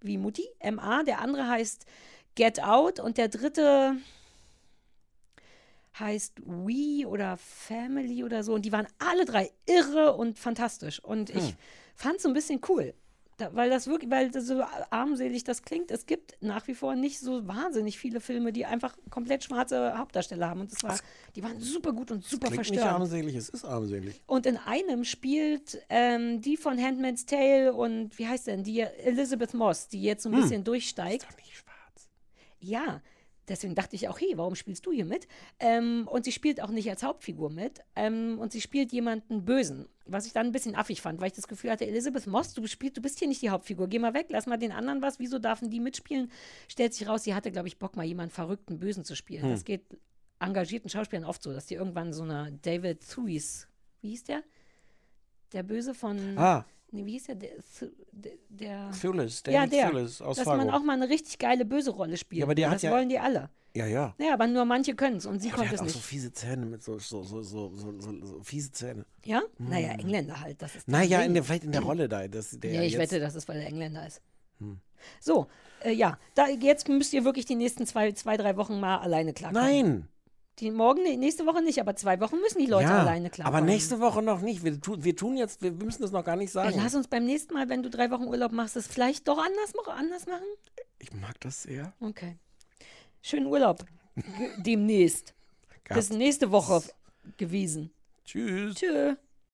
wie Mutti, M-A. Der andere heißt Get Out und der dritte heißt We oder Family oder so. Und die waren alle drei irre und fantastisch. Und ich fand es so ein bisschen cool. Da, weil das wirklich, weil das so armselig das klingt, es gibt nach wie vor nicht so wahnsinnig viele Filme, die einfach komplett schwarze Hauptdarsteller haben. Und das war, die waren super gut und super Klingt nicht verstörend. armselig, es ist armselig. Und in einem spielt ähm, die von Handmaid's Tale und wie heißt denn die Elizabeth Moss, die jetzt so ein Hm. bisschen durchsteigt. Doch nicht schwarz. Ja, deswegen dachte ich auch, hey, warum spielst du hier mit? Ähm, und sie spielt auch nicht als Hauptfigur mit. Ähm, und sie spielt jemanden Bösen, was ich dann ein bisschen affig fand, weil ich das Gefühl hatte, Elizabeth Moss, du, spielst, du bist hier nicht die Hauptfigur, geh mal weg, lass mal den anderen was, wieso dürfen die mitspielen? Stellt sich raus, sie hatte, glaube ich, Bock, mal jemanden verrückten Bösen zu spielen. Hm. Das geht engagierten Schauspielern oft so, dass die irgendwann so eine David Thuis, wie hieß der? Der Böse von, Ah, nee, wie hieß der? Der, der, der ja, der, Phyllis aus dass Fargo. man auch mal eine richtig geile böse Rolle spielt. Ja, aber der hat das ja- wollen die alle. ja, ja. Naja, aber nur manche können es und sie Ja, der konnte es auch nicht. so fiese Zähne mit so, so, so, so, so, so, so fiese Zähne. ja? Naja, Engländer halt. Das ist Naja, in der, vielleicht in der Rolle da. Das, der Ja, ich jetzt, wette, das ist, weil er Engländer ist. Hm. So, äh, ja, da, jetzt müsst ihr wirklich die nächsten zwei, zwei drei Wochen mal alleine klarkommen. Nein! Die morgen, nächste Woche nicht, aber zwei Wochen müssen die Leute ja, alleine klarkommen. aber nächste Woche noch nicht. Wir, tu, wir tun jetzt, wir müssen das noch gar nicht Ja, sagen. lass uns beim nächsten Mal, wenn du drei Wochen Urlaub machst, es vielleicht doch anders, anders machen. ich mag das sehr. Okay. Schönen Urlaub. Demnächst. Bis nächste Woche gewesen. Tschüss. Tschö.